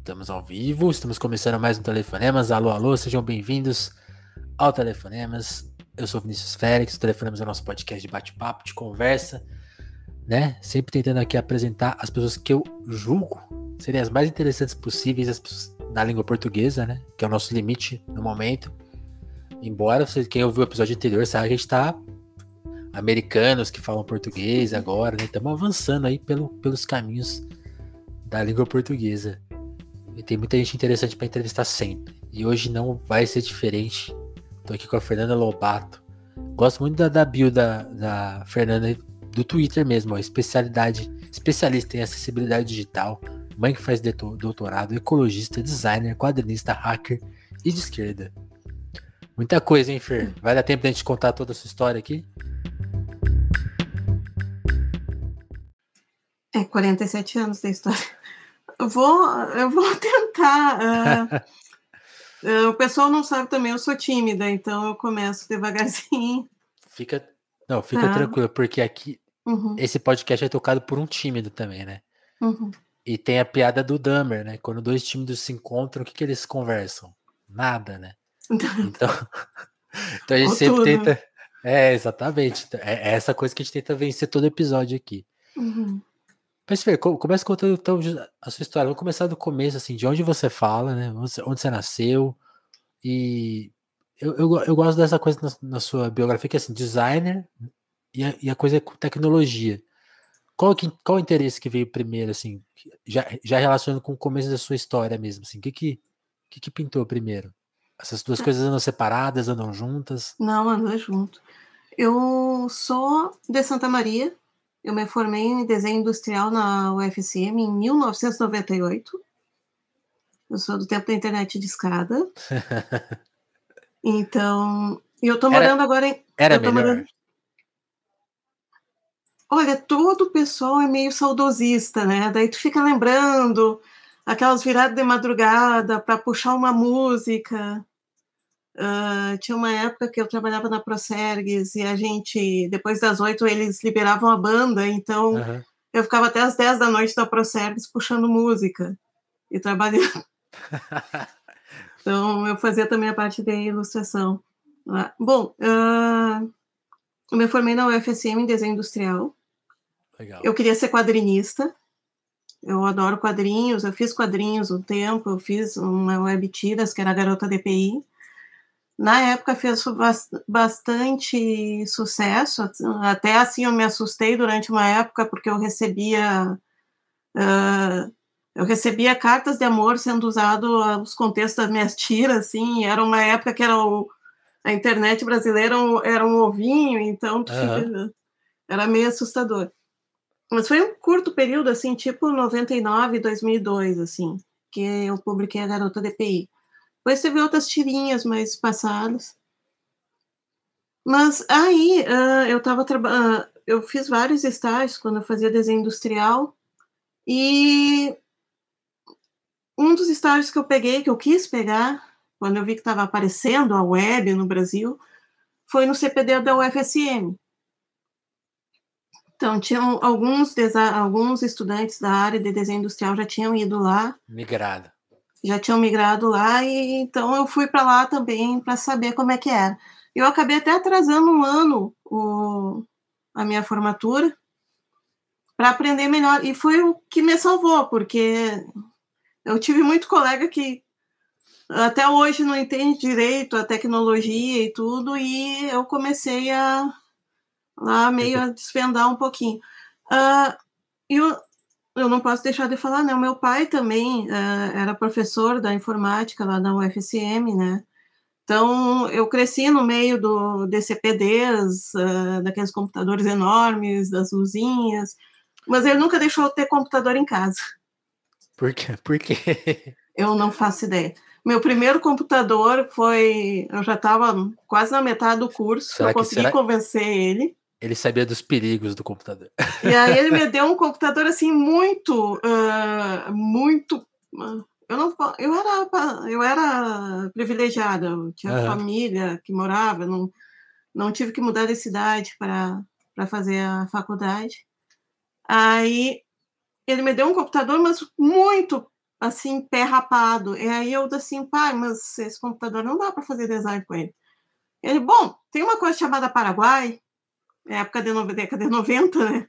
Estamos ao vivo, estamos começando mais um Telefonemas. Alô, alô, sejam bem-vindos ao Telefonemas. Eu sou Vinícius Félix, o Telefonemas é o nosso podcast de bate-papo, de conversa, né? Sempre tentando aqui apresentar as pessoas que eu julgo serem as mais interessantes possíveis as pessoas na língua portuguesa, né? Que é o nosso limite no momento. Embora você, quem ouviu o episódio anterior sabe que a gente tá americanos que falam português agora, né? Estamos avançando aí pelo, pelos caminhos da língua portuguesa. E tem muita gente interessante para entrevistar sempre. E hoje não vai ser diferente. Tô aqui com a Fernanda Lobato. Gosto muito da, da bio da, da Fernanda do Twitter mesmo, ó, especialidade, especialista em acessibilidade digital, mãe que faz doutorado, ecologista, designer, quadrinista, hacker e de esquerda. Muita coisa, hein, Fer? Vai dar tempo da gente contar toda a sua história aqui? É, 47 anos da história. Eu vou, eu vou tentar. Uh, uh, o pessoal não sabe também, eu sou tímida, então eu começo devagarzinho. Fica, não, fica tá. tranquilo, porque aqui uhum. esse podcast é tocado por um tímido também, né? Uhum. E tem a piada do Dummer, né? Quando dois tímidos se encontram, o que, que eles conversam? Nada, né? Então, então a gente sempre tudo. tenta. É, exatamente. É, é essa coisa que a gente tenta vencer todo episódio aqui. Uhum. Mas, Fer, começa contando então a sua história. Vamos começar do começo, assim, de onde você fala, né? Onde você nasceu. E eu, eu, eu gosto dessa coisa na, na, sua biografia, que é assim, designer e a, e a coisa é com tecnologia. Qual, que, qual o interesse que veio primeiro, assim, já, já relacionando com o começo da sua história mesmo, assim, o que que, que que pintou primeiro? Essas duas coisas andam separadas, andam juntas? Não, andam junto. Eu sou de Santa Maria, eu me formei em desenho industrial na UFSM em 1998. Eu sou do tempo da internet de escada. então, e eu tô morando era, agora em. Era melhor. Morando... Olha, todo o pessoal é meio saudosista, né? Daí tu fica lembrando aquelas viradas de madrugada para puxar uma música. Uh, tinha uma época que eu trabalhava na Procergues e a gente, depois das oito, eles liberavam a banda, então uhum. eu ficava até as dez da noite da Procergues puxando música e trabalhando. então eu fazia também a parte de ilustração. Uh, bom, uh, eu me formei na UFSM em desenho industrial. Legal. Eu queria ser quadrinista. Eu adoro quadrinhos, eu fiz quadrinhos um tempo, eu fiz uma web tiras, que era a Garota DPI. Na época fez bastante sucesso, até assim eu me assustei durante uma época porque eu recebia uh, eu recebia cartas de amor sendo usado os contextos das minhas tiras, assim, era uma época que era o, a internet brasileira era um ovinho, então uhum. era meio assustador. Mas foi um curto período, assim, tipo 99, 2002, assim, que eu publiquei a Garota DPI. Depois teve outras tirinhas mais passadas. Mas aí uh, eu estava trabalhando, uh, eu fiz vários estágios quando eu fazia desenho industrial e um dos estágios que eu peguei, que eu quis pegar, quando eu vi que estava aparecendo a web no Brasil, foi no CPD da UFSM. Então, tinham alguns, alguns estudantes da área de desenho industrial já tinham ido lá. Migrado já tinham migrado lá e então eu fui para lá também para saber como é que era. Eu acabei até atrasando um ano o, a minha formatura para aprender melhor e foi o que me salvou porque eu tive muito colega que até hoje não entende direito a tecnologia e tudo e eu comecei a lá meio a desvendar um pouquinho. Uh, e o, eu não posso deixar de falar, né? O meu pai também uh, era professor da informática lá na UFSM, né? Então, eu cresci no meio do DCPDs, uh, daqueles computadores enormes, das luzinhas, mas ele nunca deixou eu ter computador em casa. Por quê? Por quê? Eu não faço ideia. Meu primeiro computador foi. Eu já estava quase na metade do curso, será eu consegui será... convencer ele. Ele sabia dos perigos do computador. E aí ele me deu um computador assim muito, uh, muito. Uh, eu não, eu era, eu era privilegiada. Eu tinha uhum. família que morava, não, não tive que mudar de cidade para para fazer a faculdade. Aí ele me deu um computador, mas muito assim, pé rapado. E aí eu assim, pai, mas esse computador não dá para fazer design com ele. Ele, bom, tem uma coisa chamada Paraguai, época de década de 90, né?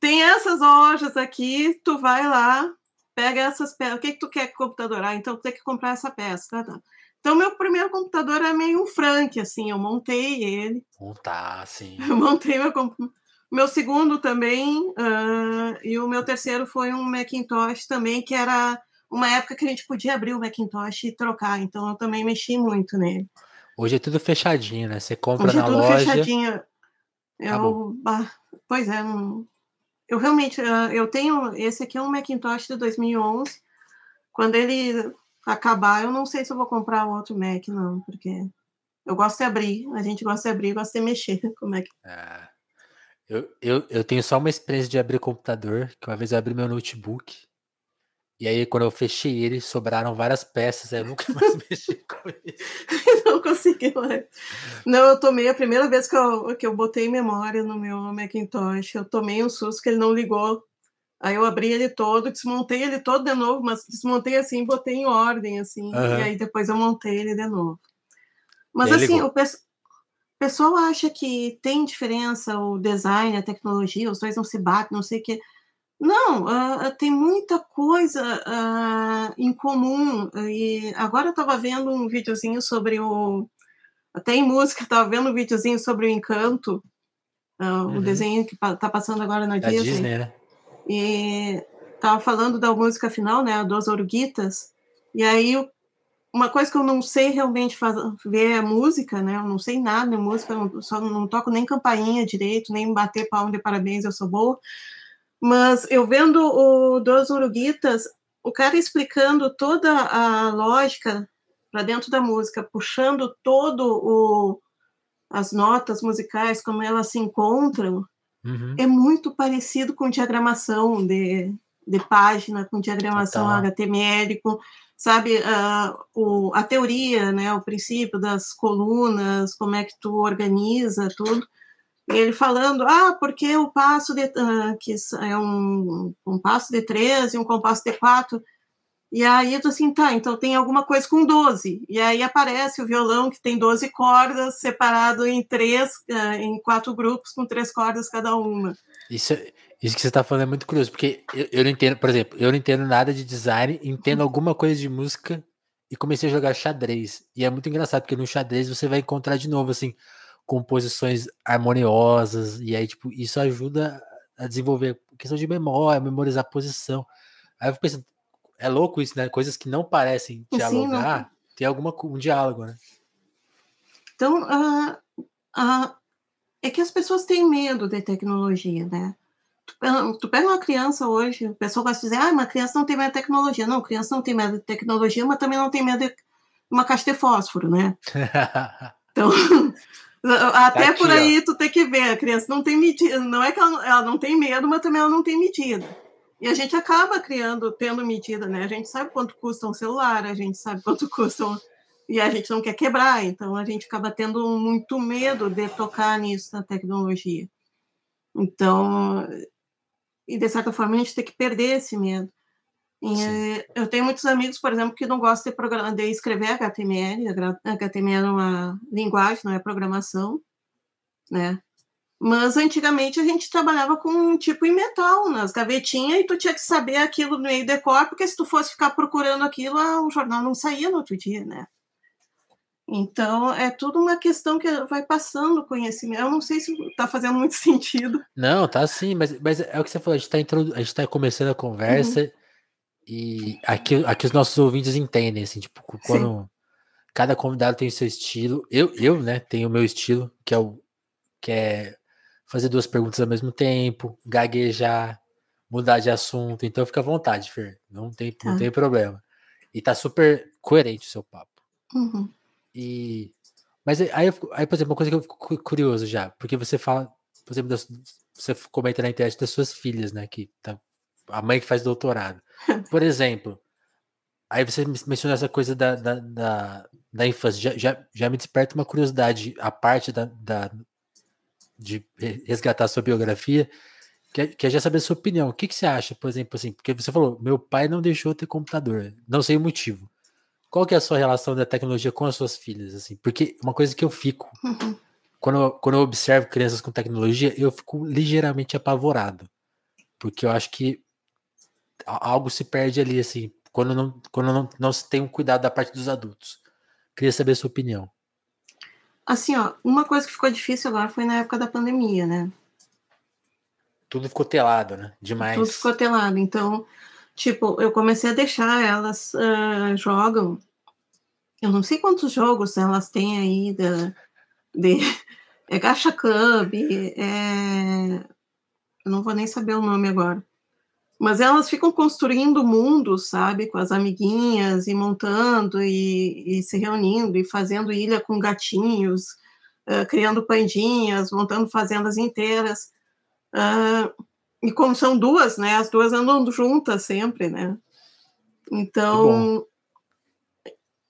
Tem essas lojas aqui, tu vai lá, pega essas peças. O que, que tu quer computador? Ah, então tu tem que comprar essa peça. Tá, tá. Então, meu primeiro computador é meio um Frank, assim, eu montei ele. Montar, sim. Eu montei meu computador. Meu segundo também, uh, e o meu terceiro foi um Macintosh também, que era uma época que a gente podia abrir o Macintosh e trocar, então eu também mexi muito nele. Hoje é tudo fechadinho, né? Você compra Hoje é na é tudo loja. Fechadinho. Eu, pois é, eu realmente, uh, eu tenho, esse aqui é um Macintosh de 2011. Quando ele acabar, eu não sei se eu vou comprar outro Mac, não, porque eu gosto de abrir, a gente gosta de abrir, gosta de mexer com o Mac. É. Eu, eu, eu tenho só uma experiência de abrir computador, que uma vez eu abri meu notebook, e aí quando eu fechei ele, sobraram várias peças, aí eu nunca mais mexi com ele. não consegui mais. Não, eu tomei a primeira vez que eu, que eu botei memória no meu Macintosh, eu tomei um susto que ele não ligou. Aí eu abri ele todo, desmontei ele todo de novo, mas desmontei assim, botei em ordem, assim, uhum. e aí depois eu montei ele de novo. Mas assim, o, pessoal pessoal acha que tem diferença o design, a tecnologia, os dois não se batem, não sei o que. Não, uh, tem muita coisa uh, em comum. E agora eu estava vendo um videozinho sobre o. Até em música, estava vendo um videozinho sobre o Encanto, uh, uhum. o desenho que está passando agora na Disney. Disney né? E estava falando da música final, né, dos Oruguitas. E aí uma coisa que eu não sei realmente fazer, ver é música, né? Eu não sei nada de música, eu só não toco nem campainha direito, nem bater palma de parabéns, eu sou boa. Mas eu vendo o Dos Uruguitas, o cara explicando toda a lógica para dentro da música, puxando todo o as notas musicais, como elas se encontram, uhum. é muito parecido com diagramação de, de página, com diagramação Total. HTML, com sabe, uh, o, a teoria, né, o princípio das colunas, como é que tu organiza tudo, ele falando, ah, porque o passo de, uh, que é um, um passo de três e um compasso de quatro, e aí tu assim, tá, então tem alguma coisa com 12, e aí aparece o violão que tem 12 cordas, separado em três, uh, em quatro grupos, com três cordas cada uma. Isso, isso que você tá falando é muito curioso, porque eu, eu, não entendo, por exemplo, eu não entendo nada de design, entendo uhum. alguma coisa de música e comecei a jogar xadrez. E é muito engraçado, porque no xadrez você vai encontrar de novo, assim, composições harmoniosas, e aí, tipo, isso ajuda a desenvolver questão de memória, memorizar posição. Aí eu fico pensando, é louco isso, né? Coisas que não parecem dialogar, Sim, tem alguma, um diálogo, né? Então, uh, uh, é que as pessoas têm medo de tecnologia, né? Tu pega uma criança hoje, o pessoal vai dizer, ah, uma criança não tem medo de tecnologia. Não, criança não tem medo de tecnologia, mas também não tem medo de uma caixa de fósforo, né? Então, até tá por aí ó. tu tem que ver, a criança não tem medida, não é que ela, ela, não tem medo, mas também ela não tem medida. E a gente acaba criando, tendo medida, né? A gente sabe quanto custa um celular, a gente sabe quanto custa um... E a gente não quer quebrar, então a gente acaba tendo muito medo de tocar nisso na tecnologia. Então, e de certa forma a gente tem que perder esse medo. E, eu tenho muitos amigos, por exemplo, que não gostam de, programa, de escrever HTML. HTML é uma linguagem, não é programação, né? Mas antigamente a gente trabalhava com um tipo em metal nas gavetinhas e tu tinha que saber aquilo no meio de cor, porque se tu fosse ficar procurando aquilo, o jornal não saía no outro dia, né? Então, é tudo uma questão que vai passando o conhecimento. Eu não sei se está fazendo muito sentido. Não, tá sim, mas, mas é o que você falou, a gente está introdu... tá começando a conversa uhum. E aqui, aqui os nossos ouvintes entendem, assim, tipo, quando sim. cada convidado tem o seu estilo. Eu, eu, né, tenho o meu estilo, que é o que é fazer duas perguntas ao mesmo tempo, gaguejar, mudar de assunto. Então fica à vontade, Fer. Não tem, tá. não tem problema. E tá super coerente o seu papo. Uhum. E. Mas aí, aí, por exemplo, uma coisa que eu fico curioso já, porque você fala, por exemplo, das, você comenta na internet das suas filhas, né? Que tá, a mãe que faz doutorado. Por exemplo, aí você mencionou essa coisa da, da, da, da infância, já, já, já, me desperta uma curiosidade, a parte da, da, de resgatar sua biografia. quer, quer já saber a sua opinião. O que, que você acha, por exemplo, assim? Porque você falou, meu pai não deixou ter computador. Não sei o motivo. Qual que é a sua relação da tecnologia com as suas filhas, assim? Porque uma coisa que eu fico, uhum. quando, eu, quando eu observo crianças com tecnologia, eu fico ligeiramente apavorado. Porque eu acho que algo se perde ali, assim, quando não, quando não, não se tem um cuidado da parte dos adultos. Queria saber a sua opinião. Assim, ó, uma coisa que ficou difícil agora foi na época da pandemia, né? Tudo ficou telado, né? Demais. Tudo ficou telado. Então, tipo, eu comecei a deixar elas uh, jogam. Eu não sei quantos jogos elas têm aí da, de, é Gacha Club, é, eu não vou nem saber o nome agora. Mas elas ficam construindo mundos, sabe, com as amiguinhas e montando e, e se reunindo e fazendo ilha com gatinhos, uh, criando pandinhas, montando fazendas inteiras. Uh, e como são duas, né, as duas andam juntas sempre, né? Então,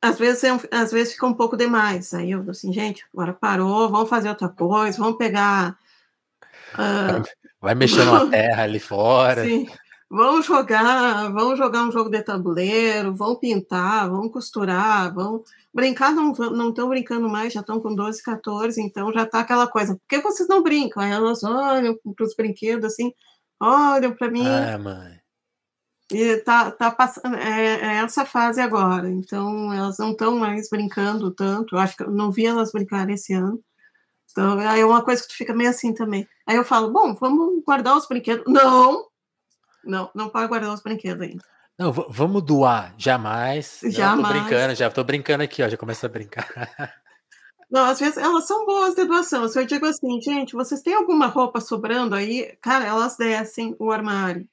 às vezes, é às vezes fica um pouco demais. Aí eu assim, gente, agora parou, vamos fazer outra coisa, vamos pegar. Uh... Vai mexer na terra ali fora. Sim. Vamos jogar, vamos jogar um jogo de tabuleiro, vão pintar, vão costurar, vão brincar, não não estão brincando mais, já estão com 12, 14, então já está aquela coisa. Por que vocês não brincam? Aí elas olham para os brinquedos assim, olham para mim. Ah, mãe. E tá, tá passando é, é, essa fase agora. Então elas não estão mais brincando tanto. Eu acho que eu não vi elas brincarem esse ano. Então, aí é uma coisa que tu fica meio assim também. Aí eu falo, bom, vamos guardar os brinquedos. Não, não, não pode guardar os brinquedos ainda. Não, vamos doar. Jamais. Jamais. Não, tô brincando, já tô brincando aqui, ó. Já começa a brincar. Não, às vezes elas são boas de doação. Se eu digo assim, gente, vocês têm alguma roupa sobrando aí? Cara, elas descem o armário,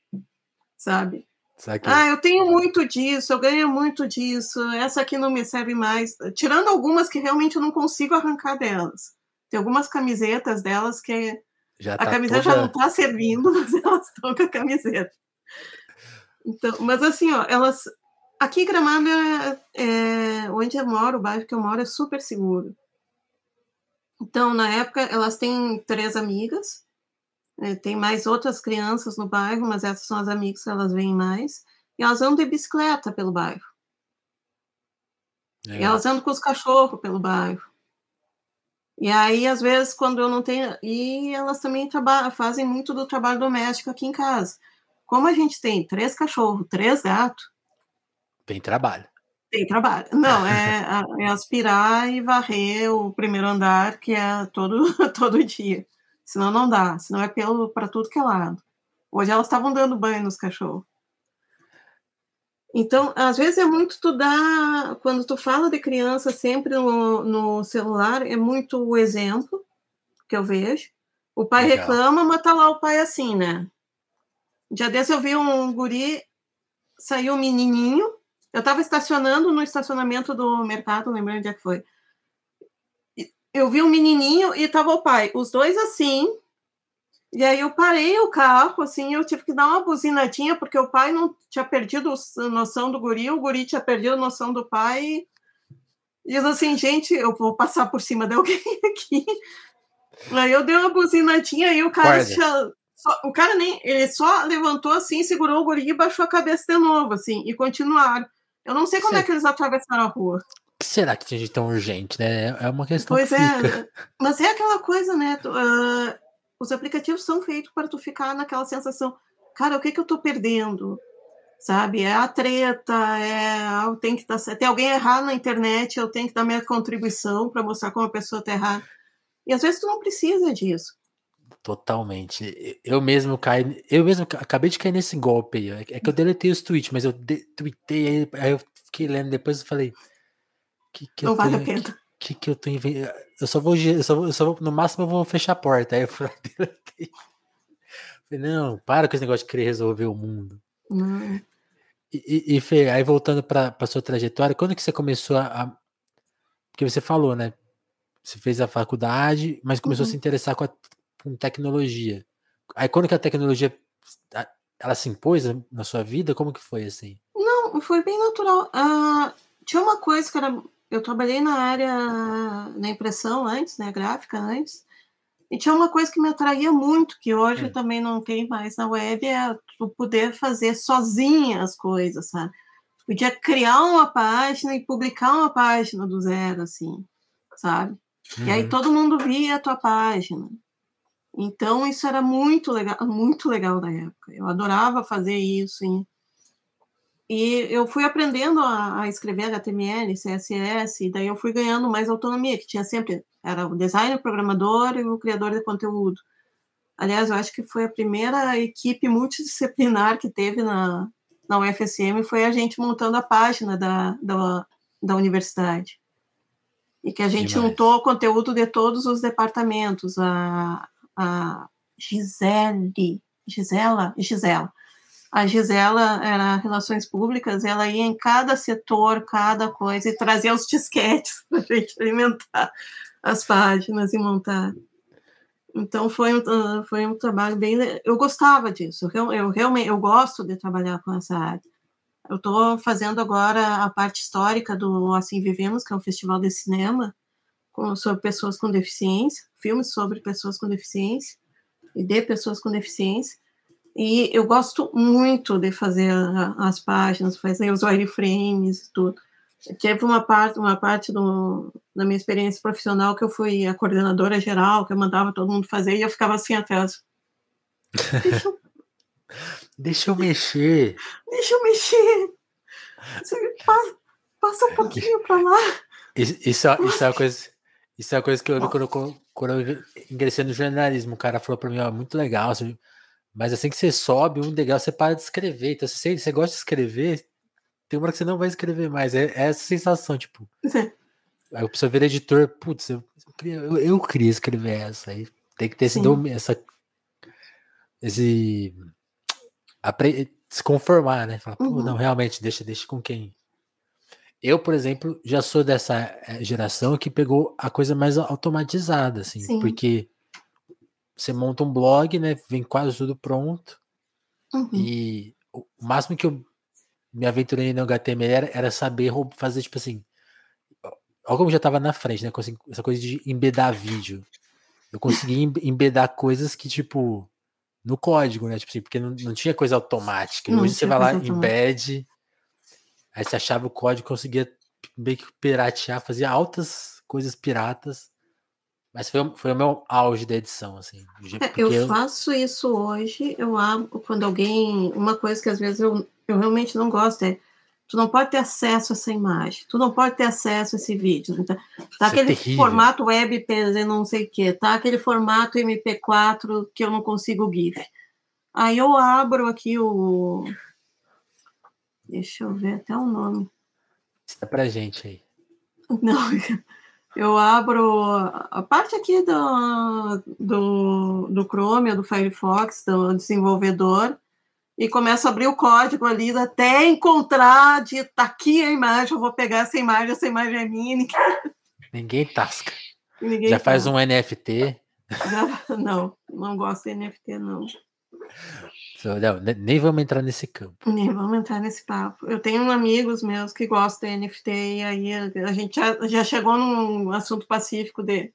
sabe? Sabe ah, eu tenho muito disso, eu ganho muito disso, essa aqui não me serve mais. Tirando algumas que realmente eu não consigo arrancar delas. Tem algumas camisetas delas que já a tá camiseta toda... já não está servindo, mas elas estão com a camiseta. Então, mas assim, ó, elas. Aqui em Gramado, é, onde eu moro, o bairro que eu moro é super seguro. Então, na época, elas têm três amigas, é, tem mais outras crianças no bairro, mas essas são as amigas que elas vêm mais. E elas andam de bicicleta pelo bairro. E elas andam com os cachorros pelo bairro. E aí, às vezes, quando eu não tenho. E elas também fazem muito do trabalho doméstico aqui em casa. Como a gente tem três cachorros, três gatos. Tem trabalho. Tem trabalho. Não, é, é aspirar e varrer o primeiro andar, que é todo, todo dia. Senão não dá. Senão é pelo para tudo que é lado. Hoje elas estavam dando banho nos cachorros. Então, às vezes é muito tu dar, quando tu fala de criança sempre no, no celular, é muito o exemplo que eu vejo. O pai Legal. reclama, mas tá lá o pai assim, né? Já desse eu vi um guri, saiu um menininho, eu estava estacionando no estacionamento do mercado, lembrando onde é que foi. Eu vi um menininho e tava o pai, os dois assim, e aí eu parei o carro, assim, eu tive que dar uma buzinadinha, porque o pai não tinha perdido a noção do guri, o guri tinha perdido a noção do pai. E eu assim, gente, eu vou passar por cima de alguém aqui. Aí eu dei uma buzinadinha e o cara só, o cara nem ele só levantou assim, segurou o guri e baixou a cabeça de novo, assim, e continuaram. Eu não sei como é que eles atravessaram a rua. será que tinha de tão urgente, né? É uma questão. Pois que é, mas é aquela coisa, né? Uh, os aplicativos são feitos para tu ficar naquela sensação, cara, o que que eu tô perdendo? Sabe? É a treta, é ah, eu tenho que dar, tem alguém errar na internet, eu tenho que dar minha contribuição para mostrar como a pessoa tá errada. E às vezes tu não precisa disso. Totalmente. Eu mesmo caí, eu mesmo acabei de cair nesse golpe aí. É que eu deletei os tweets, mas eu tweetei aí eu fiquei lendo depois e falei que, que não vale a pena que que eu tô inventando? Eu só vou, eu só eu só vou, no máximo eu vou fechar a porta. Aí eu falei, não, para com esse negócio de querer resolver o mundo. Não. E, e, e Fê, aí voltando para a sua trajetória, quando que você começou a, Porque você falou, né? Você fez a faculdade, mas começou uhum. a se interessar com, a, com tecnologia. Aí quando que a tecnologia ela se impôs na sua vida? Como que foi assim? Não, foi bem natural. Uh, tinha uma coisa que era eu trabalhei na área, na impressão antes, né, gráfica antes, E tinha uma coisa que me atraía muito, que hoje hum. também não tem mais na web, é tu poder fazer sozinha as coisas, sabe? Podia criar uma página e publicar uma página do zero, assim, sabe? Uhum. E aí uhum. todo mundo via a tua página. Então isso era muito legal, muito legal na época. Eu adorava fazer isso. Hein? E eu fui aprendendo a, a, escrever HTML, CSS, e daí eu fui ganhando mais autonomia, que tinha sempre, era o designer, o programador e o criador de conteúdo. Aliás, eu acho que foi a primeira equipe multidisciplinar que teve na, na UFSM, foi a gente montando a página da, da, da universidade e que a gente Demais. juntou o conteúdo de todos os departamentos. A, a Gisele, Gisela, Gisela. A Gisela era Relações Públicas, ela ia em cada setor, cada coisa, e trazia os disquetes para a gente alimentar as páginas e montar. Então foi um, foi um trabalho bem. Eu gostava disso, eu, eu realmente eu gosto de trabalhar com essa área. Eu estou fazendo agora a parte histórica do Assim Vivemos, que é um festival de cinema com, sobre pessoas com deficiência, filmes sobre pessoas com deficiência e de pessoas com deficiência. E eu gosto muito de fazer a, as páginas, fazer os wireframes e tudo. Teve uma parte, uma parte do, da minha experiência profissional que eu fui a coordenadora geral, que eu mandava todo mundo fazer, e eu ficava assim atrás. Deixa eu Deixa eu mexer. Deixa eu mexer. Passa, passa um pouquinho para lá. Isso, isso, é, isso, é uma coisa, isso é uma coisa que eu vi quando, quando eu ingressei no jornalismo. O cara falou para mim, ó, muito legal, mas assim que você sobe um degrau, você para de escrever. Então, se você, você gosta de escrever, tem uma hora que você não vai escrever mais. É, é essa sensação, tipo. Sim. Aí a pessoa vira editor, putz, eu, eu, eu, queria escrever essa. Aí tem que ter esse, essa, esse se conformar, né? Falar, uhum. não, realmente, deixa, deixa com quem. Eu, por exemplo, já sou dessa eh, geração que pegou a coisa mais automatizada, assim, Sim. porque você monta um blog, né? Vem quase tudo pronto. Uhum. E o máximo que eu me aventurei no HTML era, era saber fazer, tipo assim. Olha como já estava na frente, né? Essa coisa de embedar vídeo. Eu consegui embedar coisas que, tipo, no código, né? Tipo assim, porque não, não tinha coisa automática. Não, Hoje você vai lá, embed, aí você achava o código, conseguia meio que piratear, fazia altas coisas piratas. Mas foi, foi o meu auge da edição, assim. É, eu faço isso hoje, eu abro, quando alguém. Uma coisa que às vezes eu, eu realmente não gosto é Tu não pode ter acesso a essa imagem, tu não pode ter acesso a esse vídeo. Então, tá Isso é aquele é formato WebP, não sei o quê, tá aquele formato MP4 que eu não consigo GIF. Aí eu abro aqui o. Deixa eu ver até o nome. Está pra gente aí. Não, eu abro a parte aqui do, do, do Chrome, do Firefox, do desenvolvedor, e começo a abrir o código ali até encontrar de tá aqui a imagem, eu vou pegar essa imagem, essa imagem é minha. Ninguém, ninguém tasca. Ninguém Já faz um NFT. Já, não, não gosto de NFT, não. Não, nem vamos entrar nesse campo. Nem vamos entrar nesse papo. Eu tenho amigos meus que gostam de NFT e aí a gente já, já chegou num assunto pacífico de.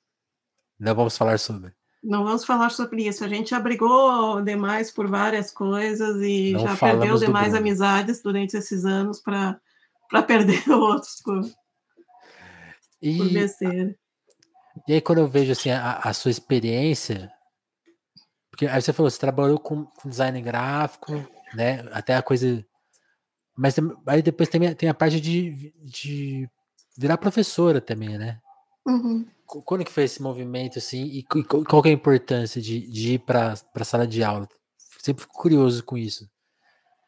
Não vamos falar sobre. Não vamos falar sobre isso. A gente abrigou demais por várias coisas e não já perdeu demais amizades durante esses anos para perder outros por, e, por besteira. E aí, quando eu vejo assim, a, a, sua experiência, porque aí você falou, você trabalhou com, com design gráfico, né? Até a coisa. Mas aí depois tem, tem a parte de, de virar professora também, né? Uhum. Quando que foi esse movimento, assim, e qual que é a importância de, de ir para a sala de aula? Sempre fico curioso com isso,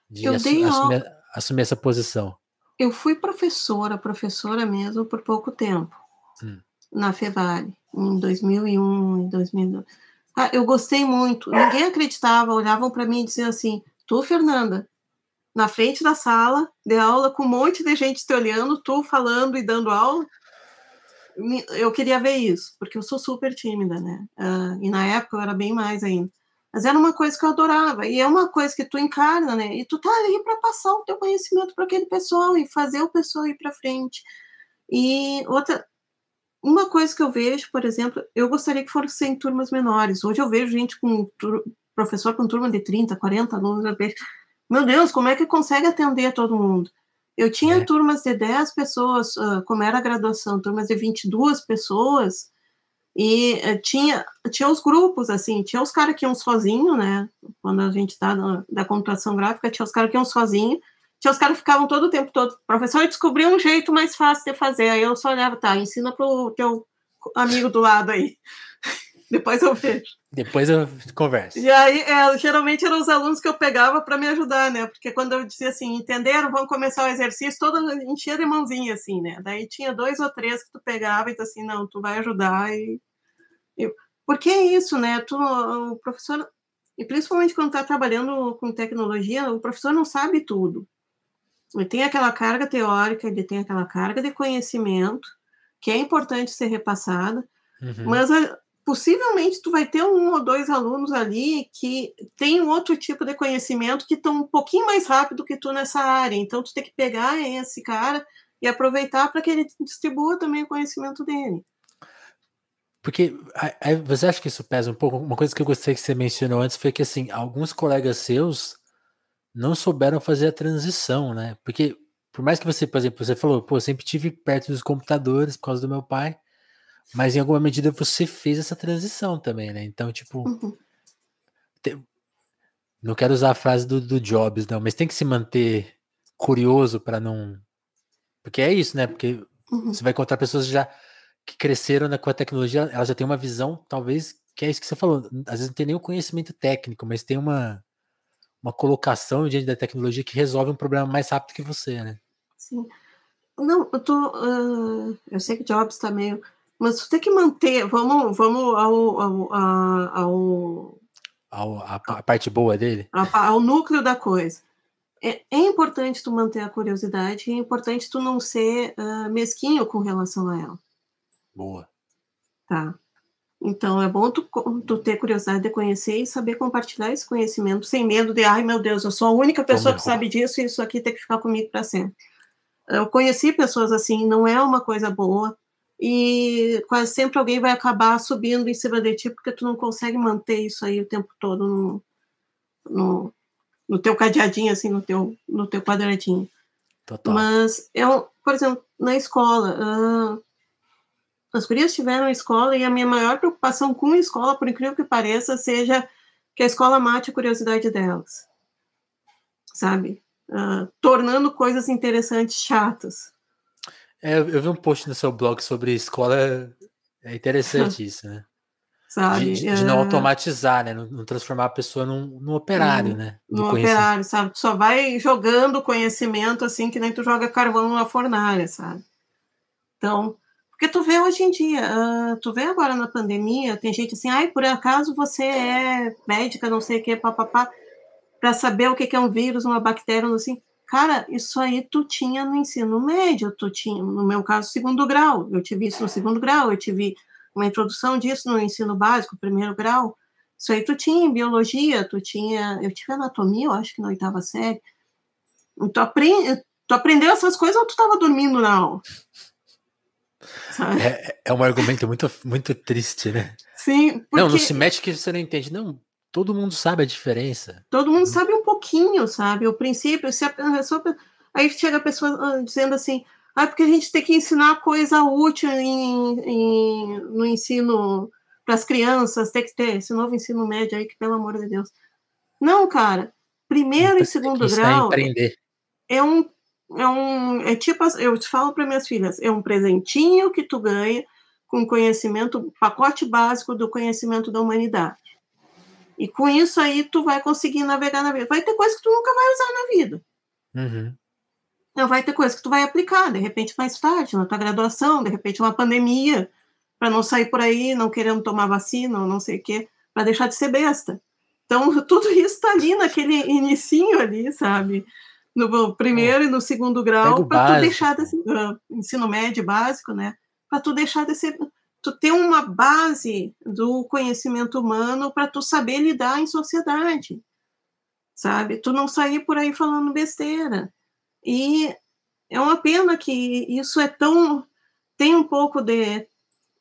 de eu assu assumir, assumir, essa posição. Eu fui professora, professora mesmo, por pouco tempo, hum. na Fevale, em 2001, em 2002. Ah, eu gostei muito, ninguém acreditava, olhavam para mim e diziam assim, tu, Fernanda, na frente da sala de aula, com um monte de gente te olhando, tu falando e dando aula, eu queria ver isso, porque eu sou super tímida, né? Uh, e na época eu era bem mais ainda. Mas era uma coisa que eu adorava, e é uma coisa que tu encarna, né? E tu tá ali para passar o teu conhecimento para aquele pessoal e fazer o pessoal ir para frente. E outra, uma coisa que eu vejo, por exemplo, eu gostaria que fossem turmas menores. Hoje eu vejo gente com professor com turma de 30, 40 alunos, meu Deus, como é que consegue atender todo mundo? Eu tinha é. turmas de 10 pessoas, uh, como era a graduação, turmas de 22 pessoas, e uh, tinha, tinha os grupos, assim, tinha os caras que iam sozinho, né? Quando a gente está da computação gráfica, tinha os caras que iam sozinho, tinha os caras ficavam todo o tempo todo. Professor, eu descobri um jeito mais fácil de fazer. Aí eu só olhava, tá, ensina pro teu amigo do lado aí. Depois eu vejo. Depois eu converso. E aí, é, geralmente eram os alunos que eu pegava para me ajudar, né? Porque quando eu dizia assim, entenderam, vamos começar o exercício, todo enchia de mãozinha, assim, né? Daí tinha dois ou três que tu pegava e tu assim, não, tu vai ajudar. E, e... Porque é isso, né? Tu, o professor, e principalmente quando está trabalhando com tecnologia, o professor não sabe tudo. Ele tem aquela carga teórica, ele tem aquela carga de conhecimento, que é importante ser repassada, uhum. mas possivelmente tu vai ter um ou dois alunos ali que tem um outro tipo de conhecimento que estão um pouquinho mais rápido que tu nessa área. Então tu tem que pegar esse cara e aproveitar para que ele distribua também o conhecimento dele. Porque você acha que isso pesa um pouco? Uma coisa que eu gostei que você mencionou antes foi que assim, alguns colegas seus não souberam fazer a transição, né? Porque por mais que você, por exemplo, você falou, pô, sempre tive perto dos computadores por causa do meu pai. Mas em alguma medida você fez essa transição também, né? Então, tipo. Uhum. Te... Não quero usar a frase do, do Jobs, não, mas tem que se manter curioso para não. Porque é isso, né? Porque uhum. você vai encontrar pessoas já que cresceram né, com a tecnologia, elas já têm uma visão, talvez, que é isso que você falou. Às vezes não tem nenhum conhecimento técnico, mas tem uma, uma colocação diante da tecnologia que resolve um problema mais rápido que você, né? Sim. Não, eu tô. Uh, eu sei que Jobs está meio mas tu tem que manter, vamos, vamos ao, ao, ao, ao a, a, parte boa dele? Ao, núcleo da coisa. É, é, importante tu manter a curiosidade, é importante tu não ser uh, mesquinho com relação a ela. Boa. Tá. Então é bom tu, tu, ter curiosidade de conhecer e saber compartilhar esse conhecimento sem medo de, ai meu Deus, eu sou a única pessoa que sabe disso e isso aqui tem que ficar comigo para sempre. Eu conheci pessoas assim, não é uma coisa boa e quase sempre alguém vai acabar subindo em cima de ti porque tu não consegue manter isso aí o tempo todo no, no, no teu cadeadinho, assim, no teu, no teu quadradinho. Total. Mas, eu, por exemplo, na escola, uh, as gurias tiveram escola e a minha maior preocupação com a escola, por incrível que pareça, seja que a escola mate a curiosidade delas, sabe? Uh, tornando coisas interessantes chatas. É, eu vi um post no seu blog sobre escola, é interessante isso, né? Sabe? De, de, não é. automatizar, né? Não, não, transformar a pessoa num, num operário, né? No operário, sabe? Tu só vai jogando conhecimento assim que nem tu joga carvão na fornalha, sabe? Então, porque tu vê hoje em dia, uh, tu vê agora na pandemia, tem gente assim, ai, por acaso você é médica, não sei o que, papapá, para saber o que é um vírus, uma bactéria, assim. Cara, isso aí tu tinha no ensino médio, tu tinha, no meu caso, segundo grau. Eu tive isso no segundo grau, eu tive uma introdução disso no ensino básico, primeiro grau. Isso aí tu tinha em biologia, tu tinha, eu tive anatomia, eu acho que na oitava série. Tu, aprende, tu aprendeu essas coisas ou tu estava dormindo na aula? É, é um argumento muito, muito triste, né? Sim. Porque... Não, não se mete que você não entende. Não, todo mundo sabe a diferença. Todo mundo sabe um pouquinho, sabe? O princípio, se a pessoa, aí chega a pessoa ah, dizendo assim, ah, porque a gente tem que ensinar coisa útil em, em no ensino para as crianças, tem que ter esse novo ensino médio aí, que pelo amor de Deus. Não, cara, primeiro e segundo grau é um, é um, é tipo, eu te falo para minhas filhas, é um presentinho que tu ganha com conhecimento, pacote básico do conhecimento da humanidade. E com isso aí tu vai conseguir navegar na vida. Vai ter coisa que tu nunca vai usar na vida. Uhum. Então vai ter coisa que tu vai aplicar, de repente mais tarde, na tua graduação, de repente uma pandemia, para não sair por aí não querendo tomar vacina ou não sei o quê, para deixar de ser besta. Então tudo isso está ali naquele inicinho ali, sabe? No primeiro e no segundo grau, para tu deixar desse uh, ensino médio básico, né? Para tu deixar de ser tu ter uma base do conhecimento humano para tu saber lidar em sociedade, sabe? Tu não sair por aí falando besteira. E é uma pena que isso é tão tem um pouco de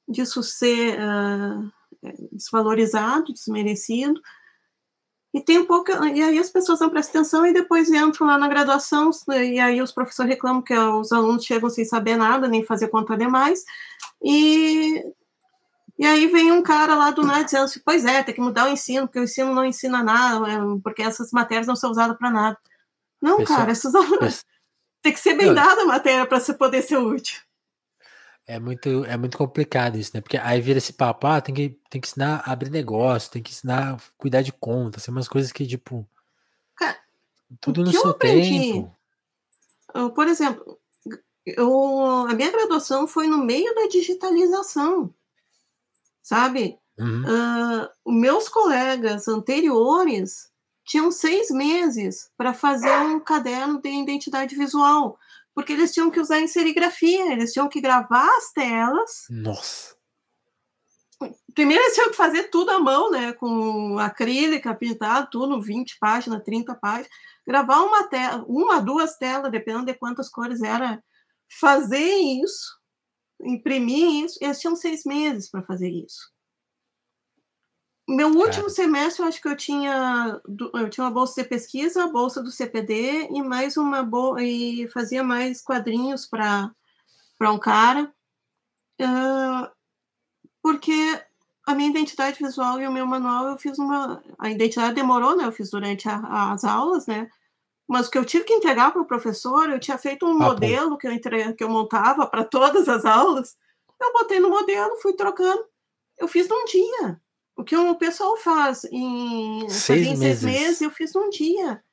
disso ser uh, desvalorizado, desmerecido. E tem um pouco, e aí as pessoas não prestam atenção e depois entram lá na graduação, e aí os professores reclamam que os alunos chegam sem saber nada, nem fazer conta demais, e, e aí vem um cara lá do nada dizendo assim, pois é, tem que mudar o ensino, porque o ensino não ensina nada, é, porque essas matérias não são usadas para nada. Não, Pessoal, cara, essas aulas... Tem que ser bem dada a matéria para você poder ser útil. É muito, é muito complicado isso, né? Porque aí vira esse papo, ah, tem que, tem que ensinar a abrir negócio, tem que ensinar a cuidar de conta, assim, umas coisas que, tipo. Cara, tudo no seu tempo. Eu, por exemplo, eu, a minha graduação foi no meio da digitalização, sabe? Uhum. Uh, meus colegas anteriores tinham seis meses para fazer um caderno de identidade visual porque eles tinham que usar em serigrafia, eles tinham que gravar as telas. Nossa. Primeiro eles tinham que fazer tudo à mão, né, com acrílica, pintado, tudo, 20 páginas, 30 páginas, gravar uma tela, uma, duas telas, dependendo de quantas cores era, fazer isso, imprimir isso, eles tinham seis meses para fazer isso. Meu último semestre, eu acho que eu tinha, eu tinha uma bolsa de pesquisa, a bolsa do CPD e mais uma bolsa, e fazia mais quadrinhos para um cara, uh, porque a minha identidade visual e o meu manual, eu fiz uma, a identidade demorou, né, eu fiz durante a, as aulas, né, mas o que eu tive que entregar para o professor, eu tinha feito um ah, modelo que eu, entre, que eu montava para todas as aulas, eu botei no modelo, fui trocando, eu fiz num dia, o que o pessoal faz em seis, meses. seis meses, eu fiz um dia.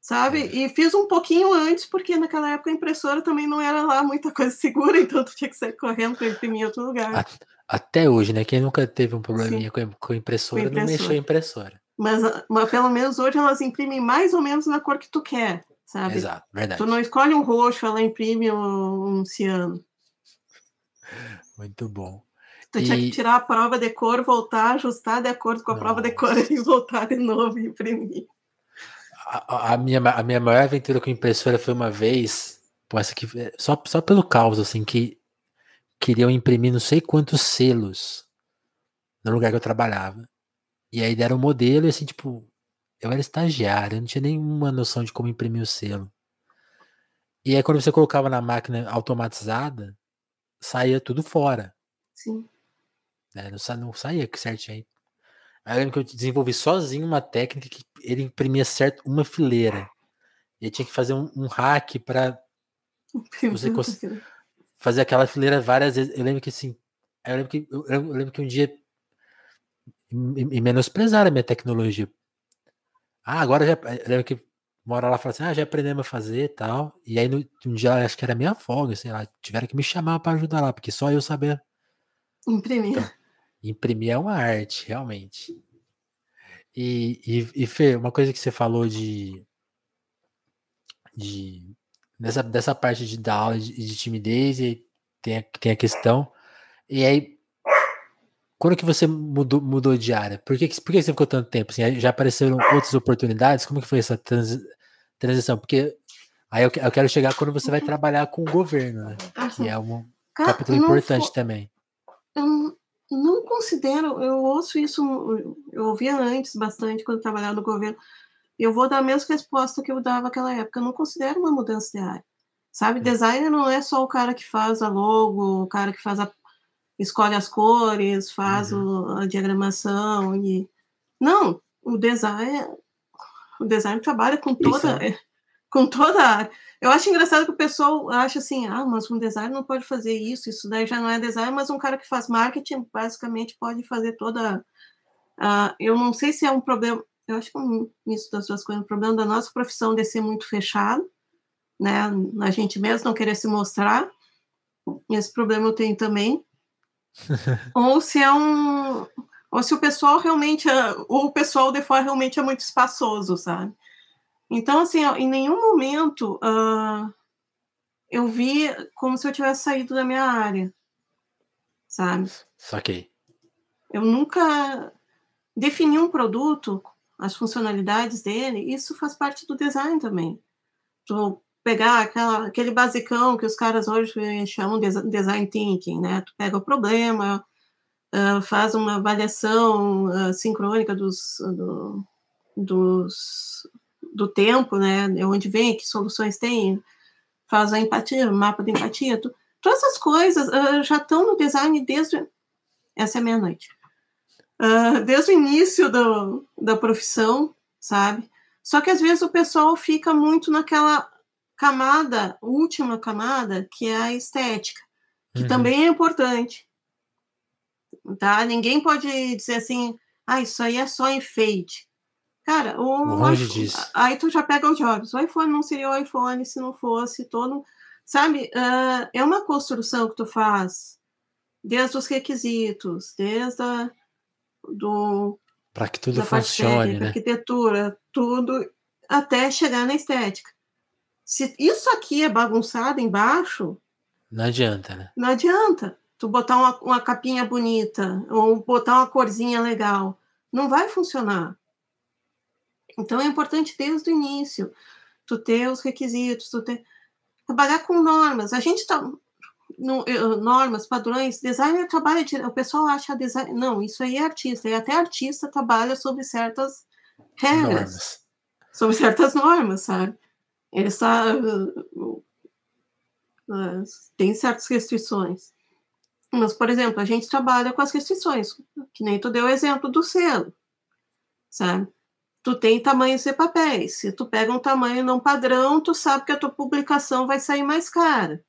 Sabe? É. E fiz um pouquinho antes, porque naquela época a impressora também não era lá muita coisa segura, então tu tinha que sair correndo para imprimir em outro lugar. Até hoje, né? Quem nunca teve um probleminha com, com impressora, impressora, não mexeu a impressora. Mas, mas pelo menos hoje elas imprimem mais ou menos na cor que tu quer, sabe? Exato, verdade. Tu não escolhe um roxo, ela imprime um, um ciano. Muito bom. Tu e... tinha que tirar a prova de cor, voltar, ajustar de acordo com a Nossa. prova de cor e voltar de novo e imprimir. A, a, minha, a minha maior aventura com impressora foi uma vez, pô, essa aqui, é, só, só pelo caos, assim, que queriam imprimir não sei quantos selos no lugar que eu trabalhava. E aí deram um modelo e assim, tipo, eu era estagiário, eu não tinha nenhuma noção de como imprimir o selo. E aí quando você colocava na máquina automatizada, saía tudo fora. Sim. Né? Não, não saía certinho. Aí eu lembro que eu desenvolvi sozinho uma técnica que ele imprimia certo uma fileira. E tinha que fazer um, um hack para você fazer aquela fileira várias vezes. Eu lembro que assim, eu lembro que, eu, eu lembro que um dia me, menosprezaram a minha tecnologia. Ah, agora já. Eu lembro que uma hora lá falou assim: ah, já aprendemos a fazer e tal. E aí no, um dia acho que era minha folga, sei lá, tiveram que me chamar para ajudar lá, porque só eu sabia Imprimir. Então, imprimir é uma arte, realmente. E, e, e Fê, uma coisa que você falou de. de dessa, dessa parte de dar aula de, de timidez, e tem a, tem a questão. E aí, quando que você mudou, mudou de área? Por que, por que você ficou tanto tempo? Assim, já apareceram outras oportunidades? Como que foi essa trans, transição? Porque aí eu, eu, quero chegar quando você vai uhum. trabalhar com o governo, né? Que é um capítulo importante for, também eu não considero, eu ouço isso, eu ouvia antes bastante quando trabalhava no governo, eu vou dar a mesma resposta que eu dava naquela época, eu não considero uma mudança de área. Sabe, é. designer não é só o cara que faz a logo, o cara que faz a escolhe as cores, faz uhum. o, a diagramação e não, o design o design trabalha com toda com toda a área. Eu acho engraçado que o pessoal acha assim, ah, mas um designer não pode fazer isso, isso daí já não é design, mas um cara que faz marketing basicamente pode fazer toda. Uh, eu não sei se é um problema, eu acho que é isso das duas coisas, um problema da nossa profissão de ser muito fechado, né? A gente mesmo não querer se mostrar, esse problema eu tenho também. ou se é um. Ou se o pessoal realmente. É, ou o pessoal de fora realmente é muito espaçoso, sabe? Então, assim, em nenhum momento uh, eu vi como se eu tivesse saído da minha área, sabe? Saquei. Eu nunca defini um produto, as funcionalidades dele, isso faz parte do design também. Tu pegar aquela, aquele basicão que os caras hoje chamam de design thinking, né? Tu pega o problema, uh, faz uma avaliação uh, sincrônica dos, do, dos, do tempo, né? De onde vem, que soluções tem, faz a empatia, o mapa de empatia, tu, todas essas coisas uh, já estão no design desde essa é meia-noite. desde o início do, da profissão, sabe? Só que às vezes o pessoal fica muito naquela camada, última camada, que é a estética, que uhum. também é importante. Tá? Ninguém pode dizer assim, ah, isso aí é só enfeite. Cara, o, iPhone, aí tu já pega os jogos. O iPhone não seria o iPhone se não fosse todo. Sabe, uh, é uma construção que tu faz desde os requisitos, desde a, do para que tudo funcione, né? Arquitetura, tudo, até chegar na estética. Se isso aqui é bagunçado embaixo. Não adianta, né? Não adianta. Tu botar uma, uma capinha bonita, ou botar uma corzinha legal. Não vai funcionar. Então é importante desde o início. Tu ter os requisitos, tu ter. Trabalhar com normas. A gente está no, normas, padrões, designer trabalha de, o pessoal acha design, não, isso aí é artista, e até artista trabalha sobre certas regras, normas. sobre certas normas, sabe? Ele está uh, uh, tem certas restrições. Mas, por exemplo, a gente trabalha com as restrições, que nem tu deu o exemplo do selo, sabe? Tu tem tamanhos de papéis. Se tu pega um tamanho não padrão, tu sabe que a tua publicação vai sair mais cara.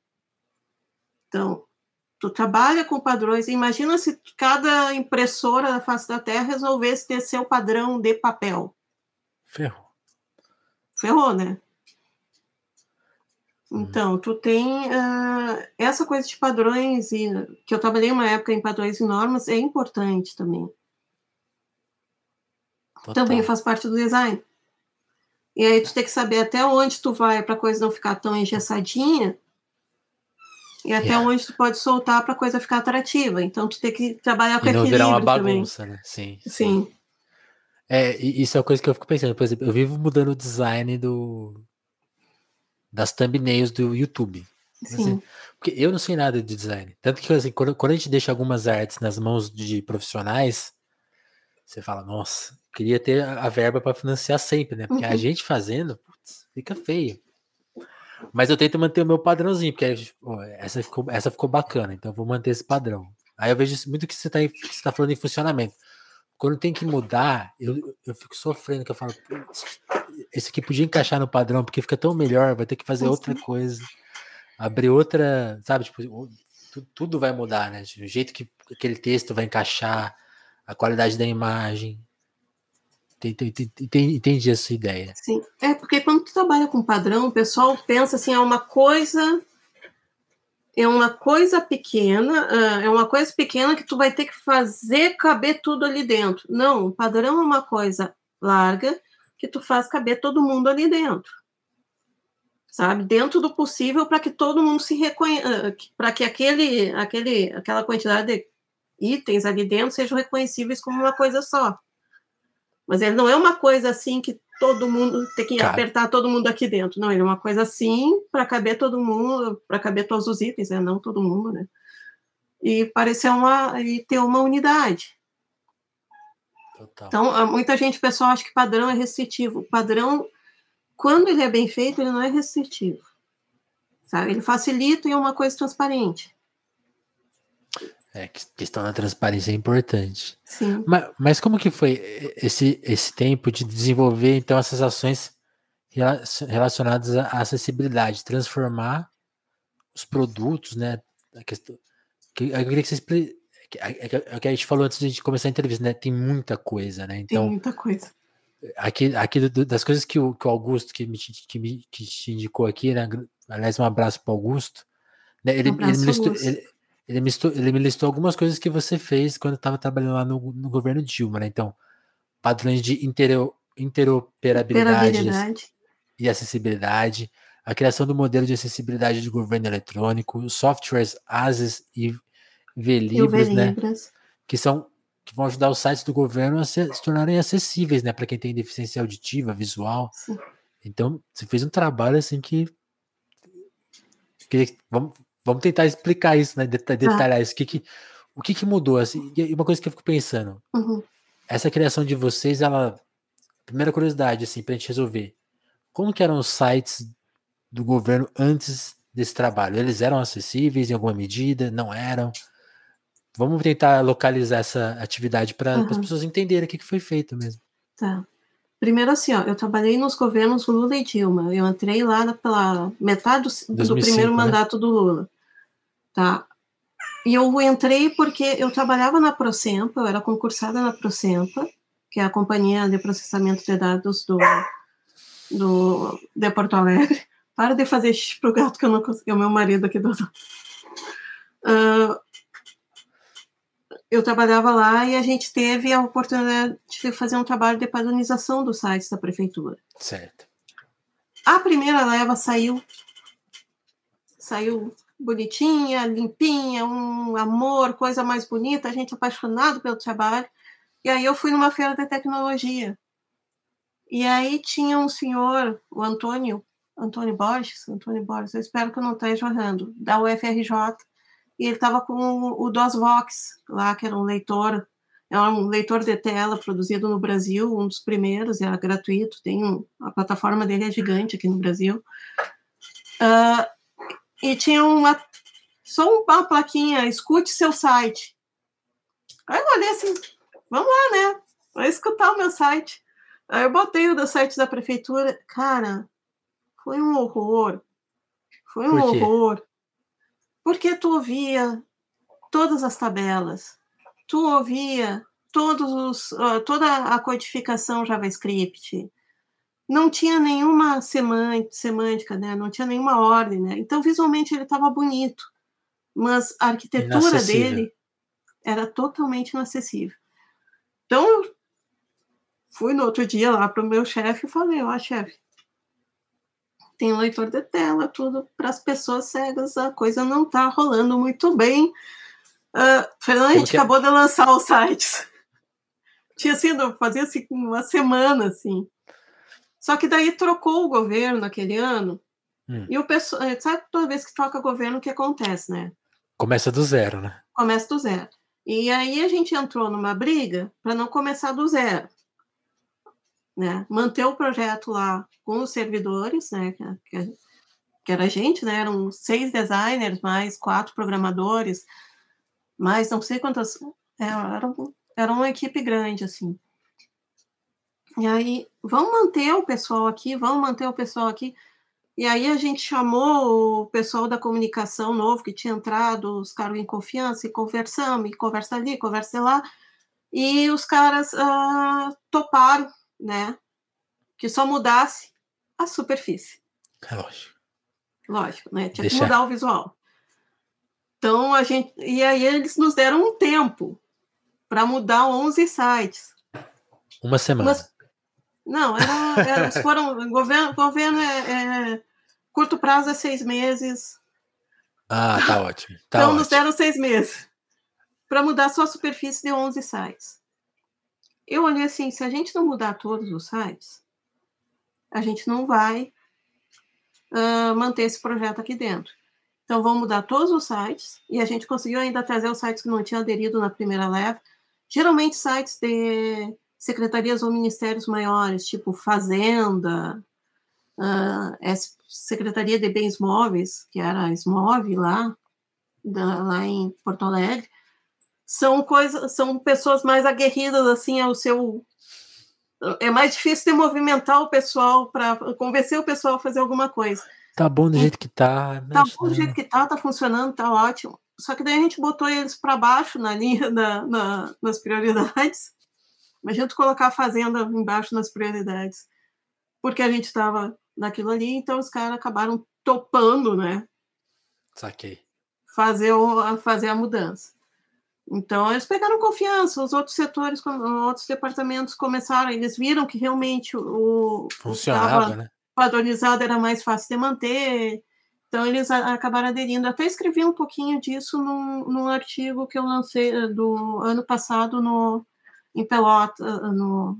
Então, tu trabalha com padrões. Imagina se cada impressora da face da Terra resolvesse ter seu padrão de papel. Ferrou. Ferrou, né? Hum. Então, tu tem uh, essa coisa de padrões, e, que eu trabalhei uma época em padrões e normas, é importante também. Total. Também faz parte do design. E aí tu tem que saber até onde tu vai para a coisa não ficar tão engessadinha e até yeah. onde tu pode soltar para a coisa ficar atrativa. Então tu tem que trabalhar com e não virar uma bagunça, também. né? Sim. Sim. sim. É, isso é uma coisa que eu fico pensando. Por exemplo, eu vivo mudando o design do das thumbnails do YouTube. Sim. Assim, porque eu não sei nada de design. Tanto que assim, quando, quando a gente deixa algumas artes nas mãos de profissionais, você fala, nossa, queria ter a verba para financiar sempre, né? Porque uhum. a gente fazendo, putz, fica feio. Mas eu tento manter o meu padrãozinho, porque essa ficou, essa ficou bacana, então eu vou manter esse padrão. Aí eu vejo muito que você está tá falando em funcionamento. Quando tem que mudar, eu, eu fico sofrendo, que eu falo, esse aqui podia encaixar no padrão, porque fica tão melhor, vai ter que fazer outra coisa, abrir outra, sabe? Tipo, tudo vai mudar, né? O jeito que aquele texto vai encaixar, a qualidade da imagem, Entendi, essa ideia. Sim, é porque quando tu trabalha com padrão, o pessoal pensa assim, é uma coisa é uma coisa pequena, ah, é uma coisa pequena que tu vai ter que fazer caber tudo ali dentro. Não, o padrão é uma coisa larga que tu faz caber todo mundo ali dentro. Sabe? Dentro do possível para que todo mundo se reconheça, ah, para que aquele, aquele, aquela quantidade de itens ali dentro sejam reconhecíveis como uma coisa só. Mas ele não é uma coisa assim que todo mundo tem que Cara. apertar todo mundo aqui dentro. Não, ele é uma coisa assim para caber todo mundo, para caber todos os itens, né? não todo mundo, né? E parecer uma e ter uma unidade. Total. Então, muita gente, pessoal, acha que padrão é restritivo. O padrão, quando ele é bem feito, ele não é restritivo. Sabe? Ele facilita e é uma coisa transparente. É, questão da transparência é importante. Sim. Mas, mas como que foi esse, esse tempo de desenvolver, então, essas ações relacionadas à acessibilidade, transformar os produtos, né? A questão, que, eu queria que você explique, é o que a gente falou antes de começar a entrevista, né? Tem muita coisa, né? Então, Tem muita coisa. Aqui, aqui das coisas que o, que o Augusto que me, que me que te indicou aqui, né? Aliás, um abraço para o Augusto. Né? Ele, um ele, listou, ele, ele me, listou, ele me listou algumas coisas que você fez quando estava trabalhando lá no, no, governo Dilma, né? Então, padrões de intero, interoperabilidade e acessibilidade, a criação do modelo de acessibilidade de governo eletrônico, softwares ASIS e VLibras, né? Que são que vão ajudar os sites do governo a se, se tornarem acessíveis, né, para quem tem deficiência auditiva, visual. Sim. Então, você fez um trabalho assim que vamos, vamos tentar explicar isso, né? Tá. Detalhar isso. O que, que, o que, que mudou? Assim, e uma coisa que eu fico pensando. Uhum. Essa criação de vocês, ela. Primeira curiosidade, assim, pra gente resolver. Como que eram os sites do governo antes desse trabalho? Eles eram acessíveis em alguma medida? Não eram? Vamos tentar localizar essa atividade para uhum. as pessoas entenderem o que, que foi feito mesmo. Tá. Primeiro assim, ó, eu trabalhei nos governos Lula e Dilma. Eu entrei lá pela metade do, 2005, do primeiro né? mandato do Lula. Tá? E eu entrei porque eu trabalhava na Procempa, eu era concursada na Procempa, que é a companhia de processamento de dados do, do de Porto Alegre. Para de fazer xixi pro gato que eu não consegui, é o meu marido aqui do uh, eu trabalhava lá e a gente teve a oportunidade de fazer um trabalho de padronização dos sites da prefeitura. Certo. A primeira leva saiu saiu bonitinha, limpinha, um amor, coisa mais bonita, a gente apaixonado pelo trabalho. E aí eu fui numa feira de tecnologia. E aí tinha um senhor, o Antônio, Antônio Borges, Antônio Borges, eu espero que eu não esteja errando, da UFRJ, e ele estava com o DOSVox lá, que era um leitor, é um leitor de tela produzido no Brasil, um dos primeiros, era gratuito, tem um, a plataforma dele é gigante aqui no Brasil. Uh, e tinha uma só uma plaquinha, escute seu site. Aí eu olhei assim, vamos lá, né? Vou escutar o meu site. Aí eu botei o do site da prefeitura. Cara, foi um horror. Foi um horror. Porque tu ouvia todas as tabelas, tu ouvia todos os, uh, toda a codificação JavaScript, não tinha nenhuma semântica, né? não tinha nenhuma ordem. Né? Então, visualmente, ele estava bonito, mas a arquitetura dele era totalmente inacessível. Então, eu fui no outro dia lá para o meu chefe e falei: Ó, oh, chefe, tem leitor de tela, tudo para as pessoas cegas, a coisa não está rolando muito bem. Uh, Fernando, a gente que... É? acabou de lançar os sites. Tinha sido, fazia assim, uma semana, assim. Só que daí trocou o governo naquele ano, hum. e o pessoal. Eh, sabe toda vez que troca governo, o que acontece, né? Começa do zero, né? Começa do zero. E aí a gente entrou numa briga para não começar do zero né, manter o projeto lá com os servidores, né, que, que era a gente, né, eram seis designers, mais quatro programadores, mais não sei quantas, é, era, era uma equipe grande, assim. E aí, vamos manter o pessoal aqui, vamos manter o pessoal aqui. E aí a gente chamou o pessoal da comunicação novo que tinha entrado, os caras em confiança, e conversamos, e conversa ali, conversa lá, e os caras uh, toparam né? Que só mudasse a superfície. É lógico. Lógico, né? Tinha Deixar. que mudar o visual. Então a gente. E aí eles nos deram um tempo para mudar 11 sites. Uma semana. Não, era, era, foram. governo, governo é, é, curto prazo é seis meses. Ah, tá ótimo. Tá então ótimo. nos deram seis meses para mudar só a superfície de 11 sites eu olhei assim, se a gente não mudar todos os sites, a gente não vai uh, manter esse projeto aqui dentro. Então, vamos mudar todos os sites, e a gente conseguiu ainda trazer os sites que não tinham aderido na primeira leva, geralmente sites de secretarias ou ministérios maiores, tipo Fazenda, uh, Secretaria de Bens Móveis, que era a SMOV lá, da, lá em Porto Alegre, são coisas, são pessoas mais aguerridas assim ao seu é mais difícil de movimentar o pessoal para convencer o pessoal a fazer alguma coisa. Tá bom do jeito que tá. Né? Tá bom do jeito que tá, tá funcionando, tá ótimo. Só que daí a gente botou eles para baixo na linha da, na, nas prioridades. Imagina tu colocar a fazenda embaixo nas prioridades. Porque a gente estava naquilo ali, então os caras acabaram topando, né? Saquei. Fazer, o, fazer a mudança. Então, eles pegaram confiança, os outros setores, outros departamentos começaram, eles viram que realmente o funcionava, né? padronizado era mais fácil de manter, então eles acabaram aderindo. Até escrevi um pouquinho disso num, num artigo que eu lancei eh, do ano passado no, em Pelota, no,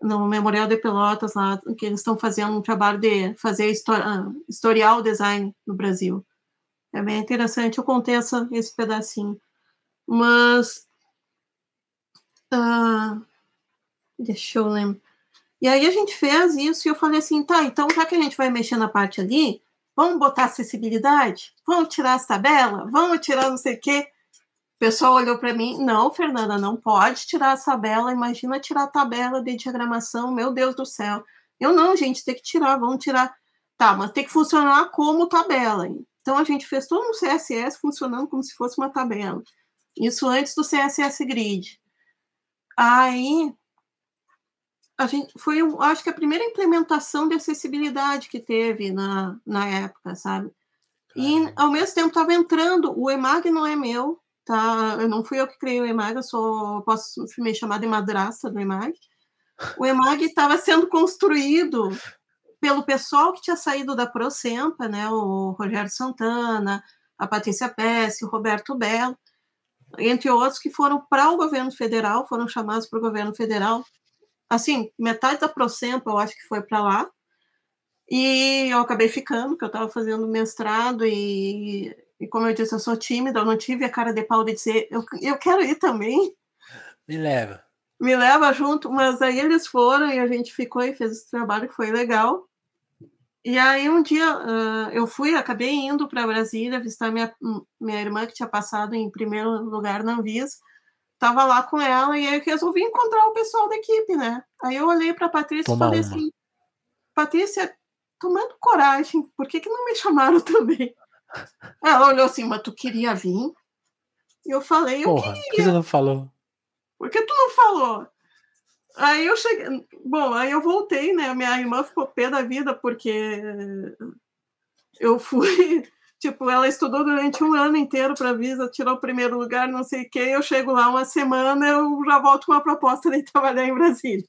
no Memorial de Pelotas, lá, que eles estão fazendo um trabalho de fazer ah, historial design no Brasil. É bem interessante, eu contei essa, esse pedacinho. Mas. Uh, deixa eu lembrar. E aí a gente fez isso e eu falei assim, tá, então já que a gente vai mexer na parte ali, vamos botar acessibilidade? Vamos tirar as tabelas? Vamos tirar não sei o quê? O pessoal olhou para mim, não, Fernanda, não pode tirar a tabela, imagina tirar a tabela de diagramação, meu Deus do céu. Eu não, gente, tem que tirar, vamos tirar. Tá, mas tem que funcionar como tabela. Então a gente fez todo um CSS funcionando como se fosse uma tabela. Isso antes do CSS Grid. Aí a gente foi, acho que a primeira implementação de acessibilidade que teve na, na época, sabe? E ao mesmo tempo estava entrando, o EMAG não é meu, tá? Eu não fui eu que criei o EMAG, eu sou, posso me chamar de madrasta do EMAG. O EMAG estava sendo construído pelo pessoal que tinha saído da Procempa, né? O Rogério Santana, a Patrícia Pesce, o Roberto Belo, entre outros que foram para o governo federal, foram chamados para o governo federal assim, metade da Procempa eu acho que foi para lá. E eu acabei ficando, porque eu estava fazendo mestrado e, e, como eu disse, eu sou tímida, eu não tive a cara de pau de dizer, eu, eu quero ir também. Me leva. Me leva junto, mas aí eles foram e a gente ficou e fez esse trabalho que foi legal. E aí um dia uh, eu fui, acabei indo para Brasília visitar minha, minha irmã que tinha passado em primeiro lugar na Anvisa tava lá com ela e aí eu resolvi encontrar o pessoal da equipe, né? Aí eu olhei para Patrícia Toma e falei uma. assim: Patrícia, tomando coragem, por que, que não me chamaram também? Ela olhou assim, mas tu queria vir? E eu falei, eu Porra, queria. Por que você não falou? Por que tu não falou? Aí eu cheguei. Bom, aí eu voltei, né? Minha irmã ficou pé da vida, porque eu fui Tipo, ela estudou durante um ano inteiro para a Visa, tirou o primeiro lugar, não sei o quê. Eu chego lá uma semana, eu já volto com uma proposta de trabalhar em Brasília.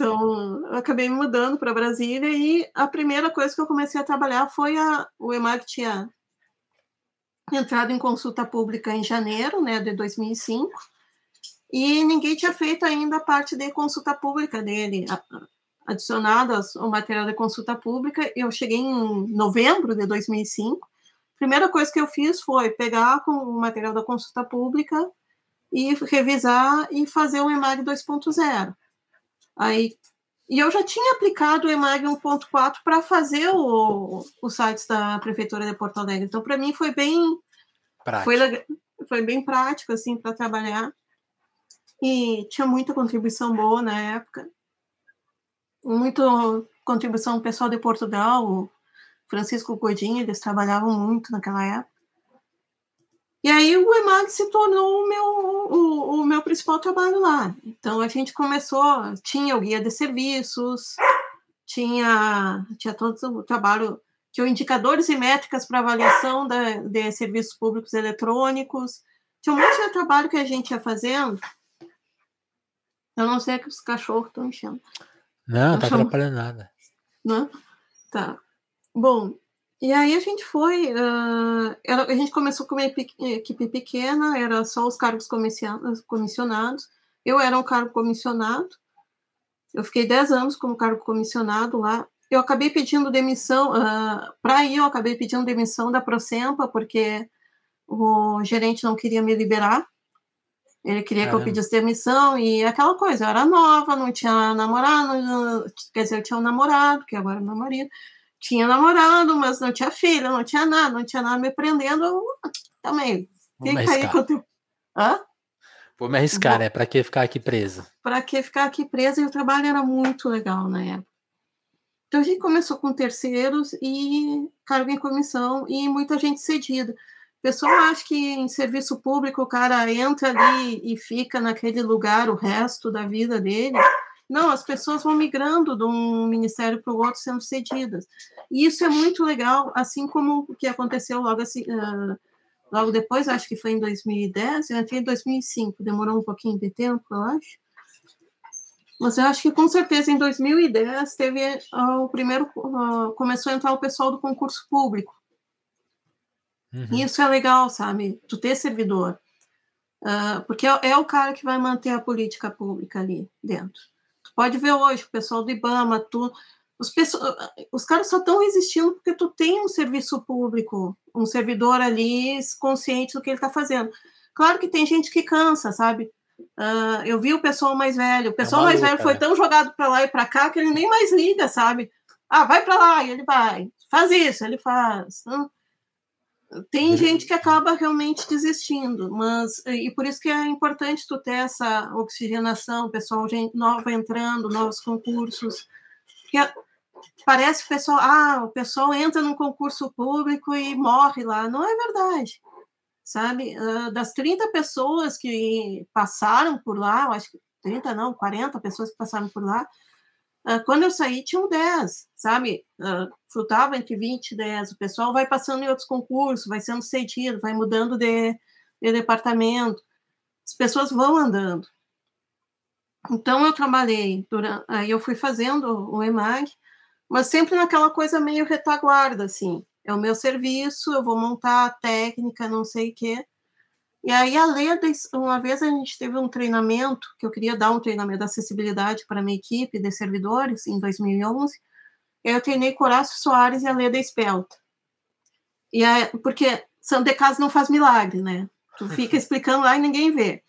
Então, eu acabei me mudando para Brasília e a primeira coisa que eu comecei a trabalhar foi a, o EMAG tinha entrado em consulta pública em janeiro né, de 2005 e ninguém tinha feito ainda a parte de consulta pública dele adicionadas ao material de consulta pública. Eu cheguei em novembro de 2005. A primeira coisa que eu fiz foi pegar com o material da consulta pública e revisar e fazer o EMAG 2.0. Aí, e eu já tinha aplicado o EMAG 1.4 para fazer o, os sites da Prefeitura de Porto Alegre. Então, para mim, foi bem... Foi, foi bem prático, assim, para trabalhar. E tinha muita contribuição boa na época muito contribuição do pessoal de Portugal, o Francisco Godinho, eles trabalhavam muito naquela época. E aí o EMAG se tornou o meu, o, o, meu principal trabalho lá. Então a gente começou, tinha o guia de serviços, tinha, tinha todo o trabalho, tinha indicadores e métricas para avaliação da, de serviços públicos eletrônicos, tinha um monte de trabalho que a gente ia fazendo. Eu não sei que os cachorros estão enchendo. Não, tá atrapalhando nada. Não? Tá. Bom, e aí a gente foi. Uh, era, a gente começou com uma equipe pequena, era só os cargos comissionados. Eu era um cargo comissionado. Eu fiquei 10 anos como cargo comissionado lá. Eu acabei pedindo demissão, uh, para ir, eu acabei pedindo demissão da Procempa, porque o gerente não queria me liberar. Ele queria Caramba. que eu pedisse demissão e aquela coisa, eu era nova, não tinha namorado, quer dizer, eu tinha um namorado, que agora é meu marido, tinha namorado, mas não tinha filha, não tinha nada, não tinha nada me prendendo, também. Fica aí com o teu... Hã? Vou me arriscar, Vou... né? Para que ficar aqui presa? Para que ficar aqui presa? E o trabalho era muito legal na época. Então a gente começou com terceiros e cargo em comissão e muita gente cedida. O pessoal acha que em serviço público o cara entra ali e fica naquele lugar o resto da vida dele. Não, as pessoas vão migrando de um ministério para o outro sendo cedidas. E isso é muito legal, assim como o que aconteceu logo, assim, uh, logo depois, acho que foi em 2010, eu entrei em 2005, demorou um pouquinho de tempo, eu acho. Mas eu acho que com certeza em 2010 teve uh, o primeiro, uh, começou a entrar o pessoal do concurso público. Uhum. Isso é legal, sabe? Tu ter servidor. Uh, porque é, é, o cara que vai manter a política pública ali dentro. Tu pode ver hoje, o pessoal do IBAMA, tu, os, pessoas, os caras só estão resistindo porque tu tem um serviço público, um servidor ali consciente do que ele está fazendo. Claro que tem gente que cansa, sabe? Uh, eu vi o pessoal mais velho. O pessoal é mais velho foi né? tão jogado para lá e para cá que ele nem mais liga, sabe? Ah, vai para lá e ele vai. Faz isso, ele faz. Tem gente que acaba realmente desistindo, mas e por isso que é importante tu ter essa oxigenação, pessoal gente nova entrando, novos concursos. Que é, parece que o pessoal, ah, o pessoal entra num concurso público e morre lá. Não é verdade sabe? Uh, das 30 pessoas que passaram por lá, eu acho que 30 não, 40 pessoas que passaram por lá, quando eu saí tinham 10, sabe? Frutava entre 20 e 10. O pessoal vai passando em outros concursos, vai sendo cedido, vai mudando de, de departamento. As pessoas vão andando. Então eu trabalhei, durante, aí eu fui fazendo o EMAG, mas sempre naquela coisa meio retaguarda, assim é o meu serviço, eu vou montar a técnica, não sei o quê. E aí a Leda, uma vez a gente teve um treinamento, que eu queria dar um treinamento de acessibilidade para minha equipe de servidores, em 2011, e eu treinei Horácio Soares e a Leda Espelta. E aí, porque Santo de Casa não faz milagre, né? Tu fica explicando lá e ninguém vê.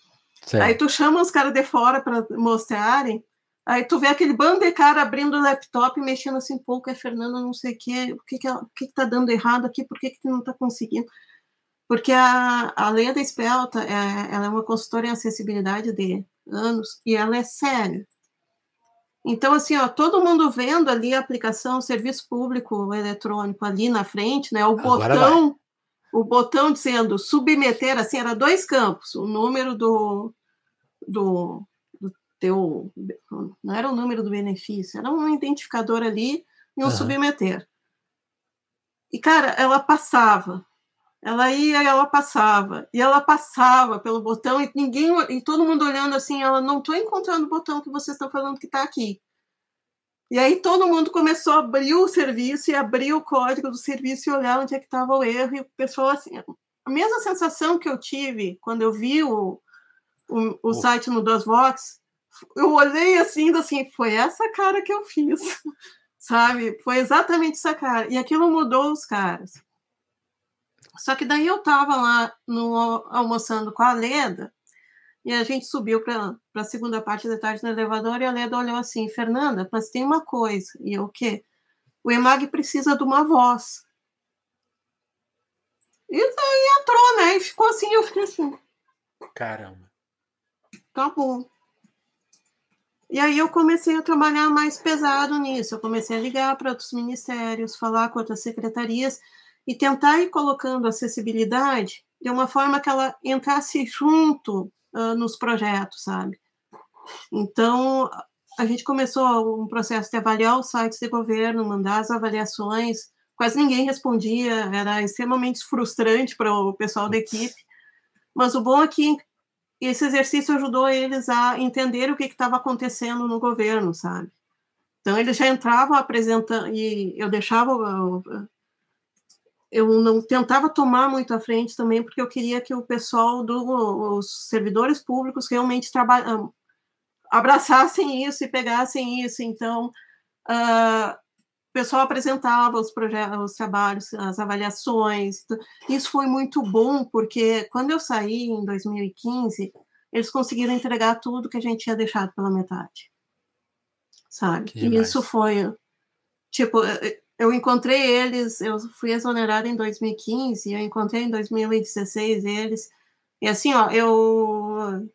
Certo. Aí tu chama os caras de fora para mostrarem, Aí tu vê aquele bando de cara abrindo o laptop, mexendo assim pouco, é Fernanda, não sei o quê, o que que, o que, que tá dando errado aqui, por que que tu não tá conseguindo? Porque a, a Leda Espelta, é, ela é uma consultora em acessibilidade de anos, e ela é séria. Então, assim, ó, todo mundo vendo ali a aplicação, o serviço público eletrônico ali na frente, né, o Agora botão, vai. o botão dizendo submeter, assim, era dois campos, o número do, do teu. Não era o número do benefício, era um identificador ali e um uhum. submeter. E, cara, ela passava. Ela ia e ela passava. E ela passava pelo botão e ninguém. E todo mundo olhando assim, ela não estou encontrando o botão que vocês estão falando que está aqui. E aí todo mundo começou a abrir o serviço e abrir o código do serviço e olhar onde é que estava o erro. E o pessoal, assim, a mesma sensação que eu tive quando eu vi o, o, o site no DOSVox, eu olhei assim, assim, foi essa cara que eu fiz, sabe? Foi exatamente essa cara. E aquilo mudou os caras. Só que daí eu tava lá no, almoçando com a Leda, e a gente subiu para a segunda parte da tarde no elevador, e a Leda olhou assim, Fernanda, mas tem uma coisa. E eu, o quê? O EMAG precisa de uma voz. E daí entrou, né? E ficou assim, eu fiquei assim. Caramba. Tá bom. E aí eu comecei a trabalhar mais pesado nisso. Eu comecei a ligar para outros ministérios, falar com outras secretarias e tentar ir colocando acessibilidade de uma forma que ela entrasse junto uh, nos projetos, sabe? Então, a gente começou um processo de avaliar os sites de governo, mandar as avaliações. Quase ninguém respondia, era extremamente frustrante para o pessoal da equipe. Mas o bom é que esse exercício ajudou eles a entender o que estava acontecendo no governo, sabe? Então, eles já entravam apresentando, e eu deixava, eu não tentava tomar muito à frente também, porque eu queria que o pessoal dos servidores públicos realmente trabalham, abraçassem isso e pegassem isso. Então, uh, o pessoal apresentava os projetos, os trabalhos, as avaliações. Isso foi muito bom, porque quando eu saí em 2015, eles conseguiram entregar tudo que a gente tinha deixado pela metade. Sabe? E isso foi tipo, eu encontrei eles, eu fui exonerada em 2015, eu encontrei em 2016 eles. E assim, ó, eu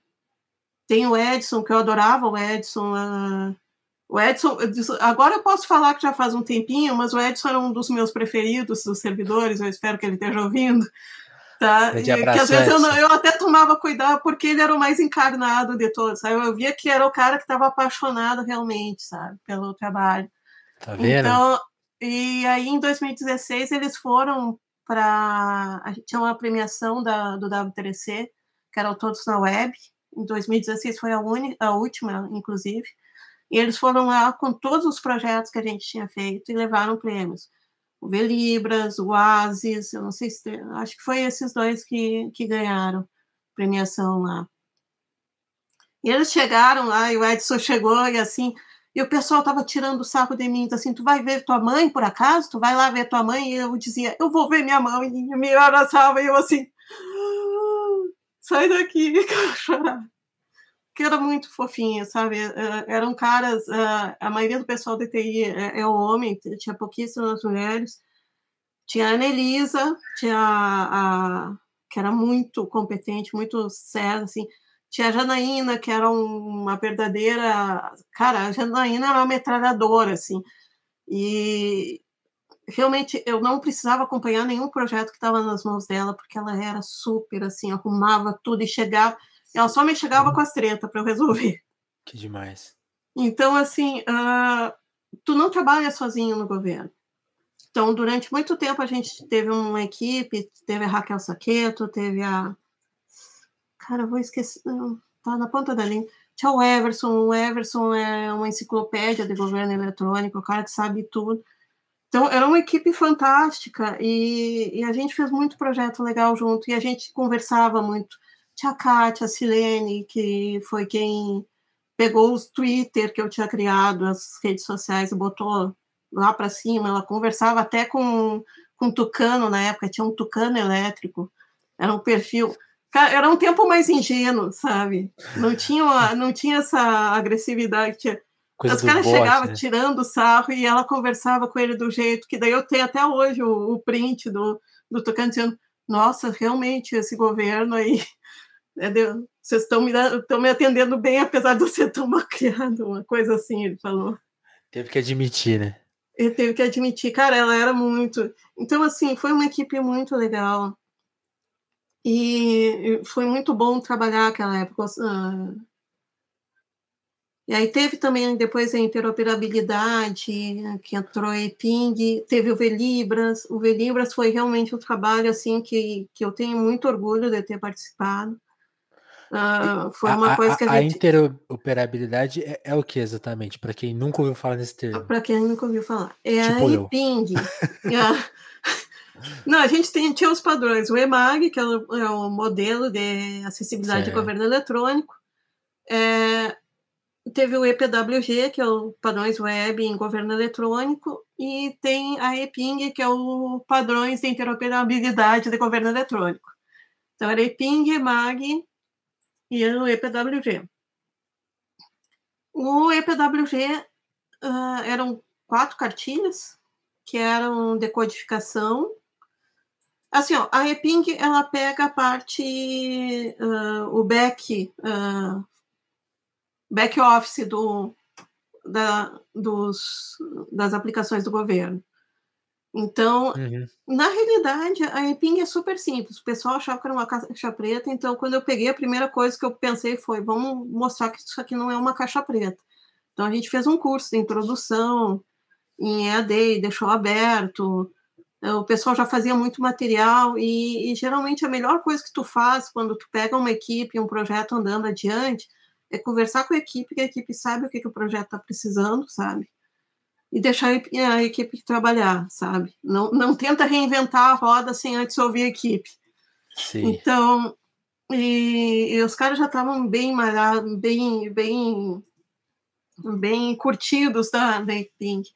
tenho o Edson, que eu adorava o Edson, uh, o Edson, agora eu posso falar que já faz um tempinho, mas o Edson era um dos meus preferidos dos servidores, eu espero que ele esteja ouvindo. Tá? E, que às vezes eu, eu, até tomava cuidado porque ele era o mais encarnado de todos, sabe? Eu via que era o cara que estava apaixonado realmente, sabe, pelo trabalho. Tá vendo? Então, e aí em 2016 eles foram para a gente tinha uma premiação da, do W3C, que era o Todos na Web. Em 2016 foi a, uni, a última, inclusive. E eles foram lá com todos os projetos que a gente tinha feito e levaram prêmios. O Velibras, o Oasis, eu não sei se. Acho que foi esses dois que, que ganharam premiação lá. E eles chegaram lá, e o Edson chegou, e assim, e o pessoal tava tirando o saco de mim, assim, tu vai ver tua mãe, por acaso? Tu vai lá ver tua mãe? E eu dizia, eu vou ver minha mãe, e me abraçava, e eu assim, ah, sai daqui, que era muito fofinha, sabe? Eh, eram caras, eh, a maioria do pessoal da TI é, é homem, tinha pouquíssimas mulheres. Tinha a Anelisa, tinha a, a que era muito competente, muito séria, assim, tinha a Janaína, que era uma verdadeira. Cara, a Janaína era uma metralhadora, assim. E realmente eu não precisava acompanhar nenhum projeto que estava nas mãos dela, porque ela era super, assim, arrumava tudo e chegava. Ela só me chegava com as tretas para eu resolver. Que demais. Então, assim, uh, tu não trabalha sozinho no governo. Então, durante muito tempo, a gente teve uma equipe, teve a Raquel Saqueto, teve a Cara, vou esquecer. Tá na ponta da língua. Tinha o Everson. O Everson é uma enciclopédia de governo eletrônico, o cara que sabe tudo. Então, era uma equipe fantástica e, e, a gente fez muito projeto legal junto e a gente conversava muito. Tinha a Kátia, a Silene, que foi quem pegou os Twitter que eu tinha criado, as redes sociais, e botou lá para cima. Ela conversava até com, com Tucano na época, tinha um Tucano elétrico. Era um perfil era um tempo mais ingênuo, sabe? Não tinha, não tinha essa agressividade. Tinha... Os caras chegavam né? tirando sarro e ela conversava com ele do jeito que daí eu tenho até hoje o, o print do, do Tocantins dizendo, nossa, realmente esse governo aí, é vocês estão me, me atendendo bem, apesar de eu ser tão maquiado, uma coisa assim, ele falou. Teve que admitir, né? Ele teve que admitir, cara, ela era muito. Então, assim, foi uma equipe muito legal. E foi muito bom trabalhar aquela época. E aí teve também depois a interoperabilidade, que entrou a EPING, teve o Velibras. O Velibras foi realmente um trabalho assim que, que eu tenho muito orgulho de ter participado. Uh, foi uma a, coisa que a, a gente... interoperabilidade é, é o que exatamente? Para quem nunca ouviu falar nesse termo. Para quem nunca ouviu falar. É tipo a EPING. Não, a gente tem, tinha os padrões. O EMAG, que é o, é o modelo de acessibilidade certo. de governo eletrônico. É, teve o EPWG, que é o padrões web em governo eletrônico. E tem a EPING, que é o padrões de interoperabilidade de governo eletrônico. Então, era EPING, EMAG e o EPWG. O EPWG uh, eram quatro cartilhas, que eram decodificação, Assim, ó, a Eping ela pega a parte, uh, o back, uh, back office do, da, dos, das aplicações do governo. Então, uhum. na realidade, a Eping é super simples. O pessoal achava que era uma caixa preta, então quando eu peguei, a primeira coisa que eu pensei foi, vamos mostrar que isso aqui não é uma caixa preta. Então a gente fez um curso de introdução em EAD deixou aberto, o pessoal já fazia muito material e, e, geralmente a melhor coisa que tu faz quando tu pega uma equipe, um projeto andando adiante, é conversar com a equipe, que a equipe sabe o que, que o projeto está precisando, sabe? E deixar a equipe trabalhar, sabe? Não, não tenta reinventar a roda sem antes ouvir a equipe. Sim. Então, e, e os caras já estavam bem malhados, bem, bem, bem curtidos da, da equipe.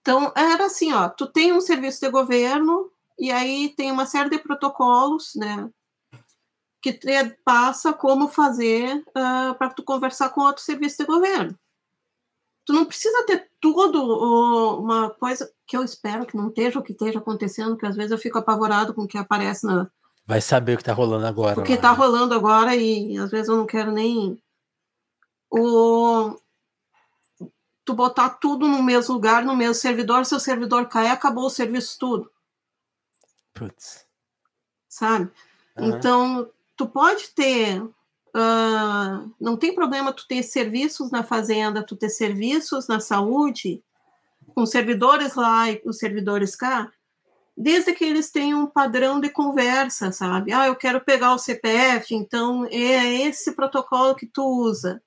Então, era assim, ó, tu tem um serviço de governo e aí tem uma série de protocolos, né, que te passa como fazer uh, ah, para tu conversar com outro serviço de governo. Tu não precisa ter tudo uh, uma coisa que eu espero que não esteja o que esteja acontecendo, que às vezes eu fico apavorado com o que aparece na. Vai saber o que está rolando agora. O que está rolando agora e às vezes eu não quero nem. O, tu botar tudo no mesmo lugar, no mesmo servidor, seu servidor cai, acabou o serviço tudo. Putz. Sabe? Uhum. Então, tu pode ter. Uh, não tem problema tu ter serviços na fazenda, tu ter serviços na saúde, com servidores lá e os servidores cá, desde que eles tenham um padrão de conversa, sabe? Ah, eu quero pegar o CPF, então é esse protocolo que tu usa.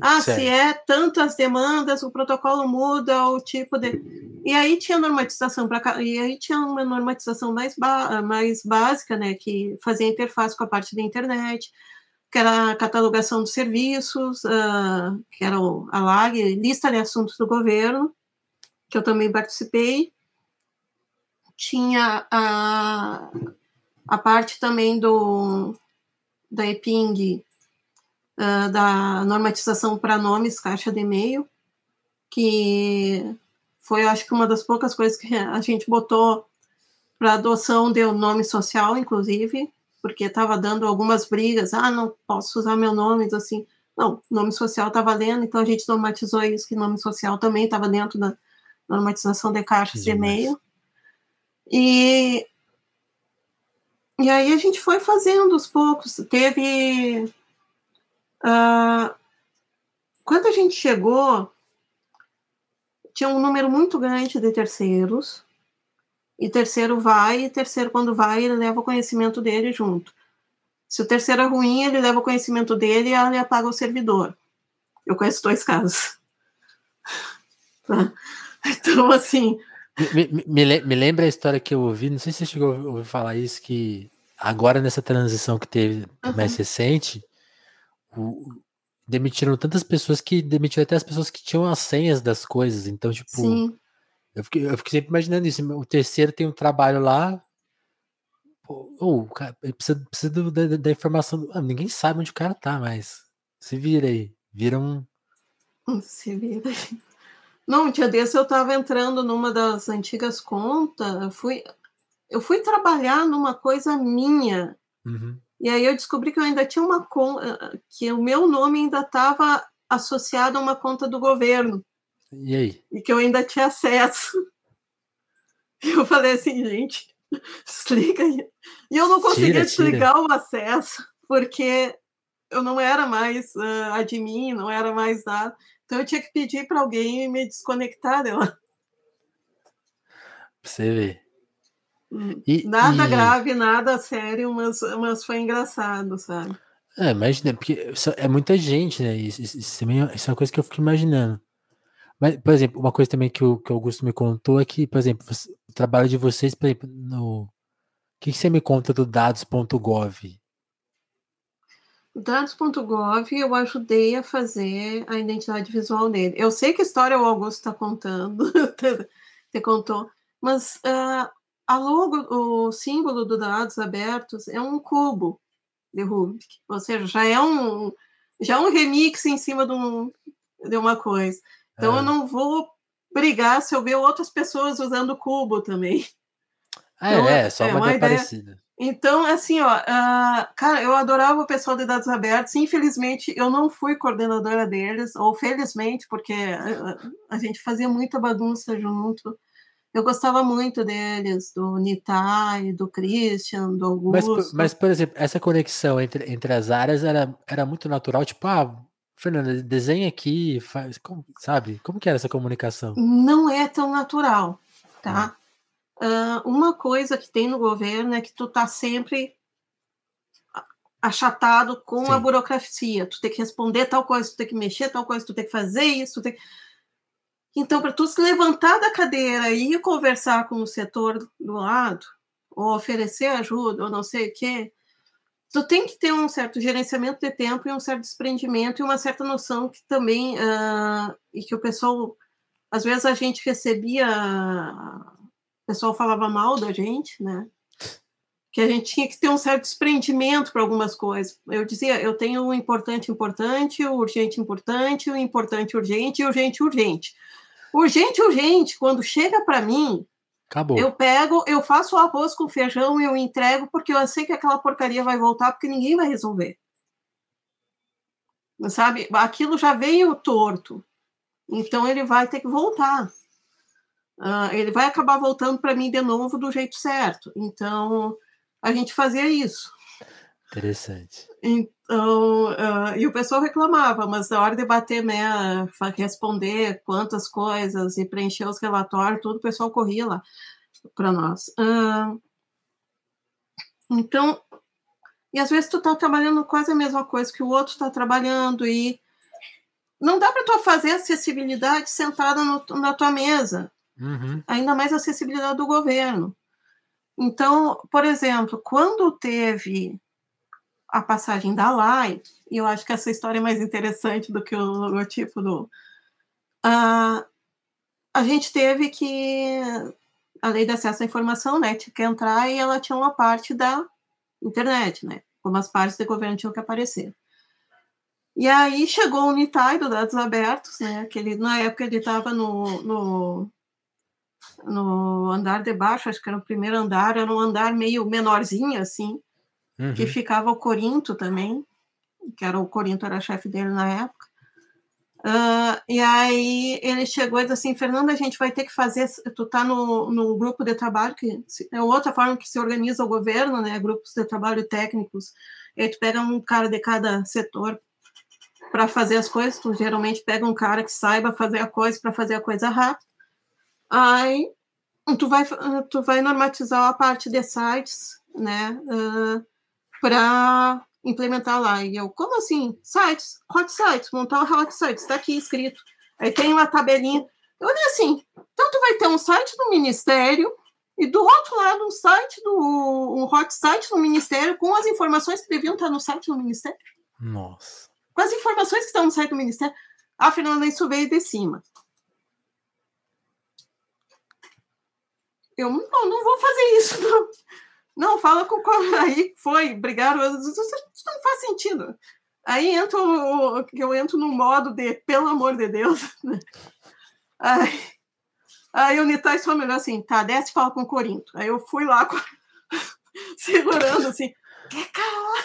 Ah, certo. se é tantas demandas, o protocolo muda o tipo de. E aí tinha normatização para e aí tinha uma normatização mais, ba... mais básica, né, que fazia interface com a parte da internet. que era a catalogação dos serviços, uh, que era a LAG, lista de assuntos do governo, que eu também participei. Tinha a, a parte também do da EPING, uh, da normatização para nomes, caixa de e-mail, que foi, acho que, uma das poucas coisas que a gente botou para adoção de nome social, inclusive, porque estava dando algumas brigas, ah, não posso usar meu nome, então, assim, não, nome social está valendo, então a gente normatizou isso, que nome social também estava dentro da normatização de caixas de e-mail. E e aí a gente foi fazendo aos poucos. Teve. Uh, quando a gente chegou, tinha um número muito grande de terceiros. E terceiro vai, e terceiro, quando vai, ele leva o conhecimento dele junto. Se o terceiro é ruim, ele leva o conhecimento dele e ele apaga o servidor. Eu conheço dois casos. Tá? Então, assim, me, me, me, lembra a história que eu ouvi, não sei se você chegou a ouvir falar isso, que agora nessa transição que teve uhum. mais recente, o, demitiram tantas pessoas que demitiram até as pessoas que tinham as senhas das coisas. Então, tipo, Sim. Eu, fiquei, eu fiquei sempre imaginando isso. O terceiro tem um trabalho lá. Ou, oh, precisa, precisa da, da, informação. Ah, ninguém sabe onde o cara tá, mas se vira aí. Vira um. Se vira aí. Não, um dia desse eu estava entrando numa das antigas contas, fui, eu fui trabalhar numa coisa minha. Uhum. E aí eu descobri que eu ainda tinha uma conta, que o meu nome ainda estava associado a uma conta do governo. E aí? E que eu ainda tinha acesso. E eu falei assim, gente, desliga aí. E eu não conseguia tira, desligar tira. o acesso, porque eu não era mais uh, admin, não era mais nada. Então eu tinha que pedir para alguém me desconectar dela. Pra você ver. E, nada e... grave, nada sério, mas, mas foi engraçado, sabe? É, imagina, porque é muita gente, né? Isso, isso, isso, é uma coisa que eu fico imaginando. Mas, por exemplo, uma coisa também que o, que o Augusto me contou é que, por exemplo, o trabalho de vocês, por exemplo, no. O que, que você me conta do dados.gov? Dados.gov eu ajudei a fazer a identidade visual dele. Eu sei que história o Augusto está contando, te contou, mas uh, a logo, o símbolo do dados abertos é um cubo de Rubik, ou seja, já é um já é um remix em cima de, um, de uma coisa. Então é. eu não vou brigar se eu ver outras pessoas usando cubo também. Ah, então, é, é, só é uma, uma ideia parecida. Então, assim, ó, uh, cara, eu adorava o pessoal de dados abertos. Infelizmente, eu não fui coordenadora deles, ou felizmente, porque a, a gente fazia muita bagunça junto. Eu gostava muito deles, do Nitai, do Christian, do Augusto. Mas, mas, por exemplo, essa conexão entre, entre as áreas era, era muito natural, tipo, ah, Fernanda, desenha aqui, faz, como, sabe? Como que era essa comunicação? Não é tão natural, tá? Uh, uma coisa que tem no governo é que tu tá sempre achatado com Sim. a burocracia. Tu tem que responder tal coisa, tu tem que mexer tal coisa, tu tem que fazer isso. Tem... Então, para tu se levantar da cadeira e conversar com o setor do lado, ou oferecer ajuda, ou não sei o quê, tu tem que ter um certo gerenciamento de tempo e um certo desprendimento e uma certa noção que também, uh, e que o pessoal, às vezes a gente recebia o pessoal falava mal da gente, né? Que a gente tinha que ter um certo desprendimento para algumas coisas. Eu dizia, eu tenho o importante, importante, o urgente, importante, o importante, urgente e o urgente, urgente. Urgente, urgente, quando chega para mim, Acabou. eu pego, eu faço o arroz com feijão e eu entrego, porque eu sei que aquela porcaria vai voltar, porque ninguém vai resolver. Sabe? Aquilo já veio torto. Então ele vai ter que voltar uh, ele vai acabar voltando para mim de novo do jeito certo. Então, a gente fazia isso. Interessante. Então, uh, e o pessoal reclamava, mas na hora de bater, né, responder quantas coisas e preencher os relatórios, tudo, o pessoal corria lá para nós. Uh, então, e às vezes tu tá trabalhando quase a mesma coisa que o outro está trabalhando e não dá para tu fazer acessibilidade sentada no, na tua mesa. Uhum. Ainda mais acessibilidade do governo. Então, por exemplo, quando teve a passagem da live, e eu acho que essa história é mais interessante do que o logotipo do. Uh, a gente teve que. A lei de acesso à informação, né? Tinha que entrar e ela tinha uma parte da internet, né? Como as partes do governo tinham que aparecer. E aí chegou o Nitai do Dados Abertos, né? Que ele, na época ele estava no, no, no, andar de baixo, acho que era o primeiro andar, era um andar meio menorzinho, assim, uhum. que ficava o Corinto também, que era o Corinto era chefe dele na época. Uh, e aí ele chegou e disse assim, Fernanda, a gente vai ter que fazer, tu tá no, no grupo de trabalho, que é outra forma que se organiza o governo, né, grupos de trabalho técnicos, e aí tu pega um cara de cada setor para fazer as coisas, tu geralmente pega um cara que saiba fazer a coisa para fazer a coisa rápido. Aí tu vai tu vai normatizar a parte de sites, né, uh, para implementar lá. E eu, como assim? Sites, hot sites, montar o hot sites, está aqui escrito. Aí tem uma tabelinha. Eu olhei assim, então tu vai ter um site do Ministério e do outro lado um site do um hot site no Ministério com as informações que deviam estar no site do Ministério. Nossa com as informações que estão no site do Ministério. Afinal, isso veio de cima. Eu não, não vou fazer isso, não. Não, fala com o aí foi, brigaram, isso não faz sentido. Aí entro, eu entro no modo de, pelo amor de Deus, né? Aí, aí o Nitai só melhor assim, tá, desce e fala com o Corinto. Aí eu fui lá segurando assim, que cara,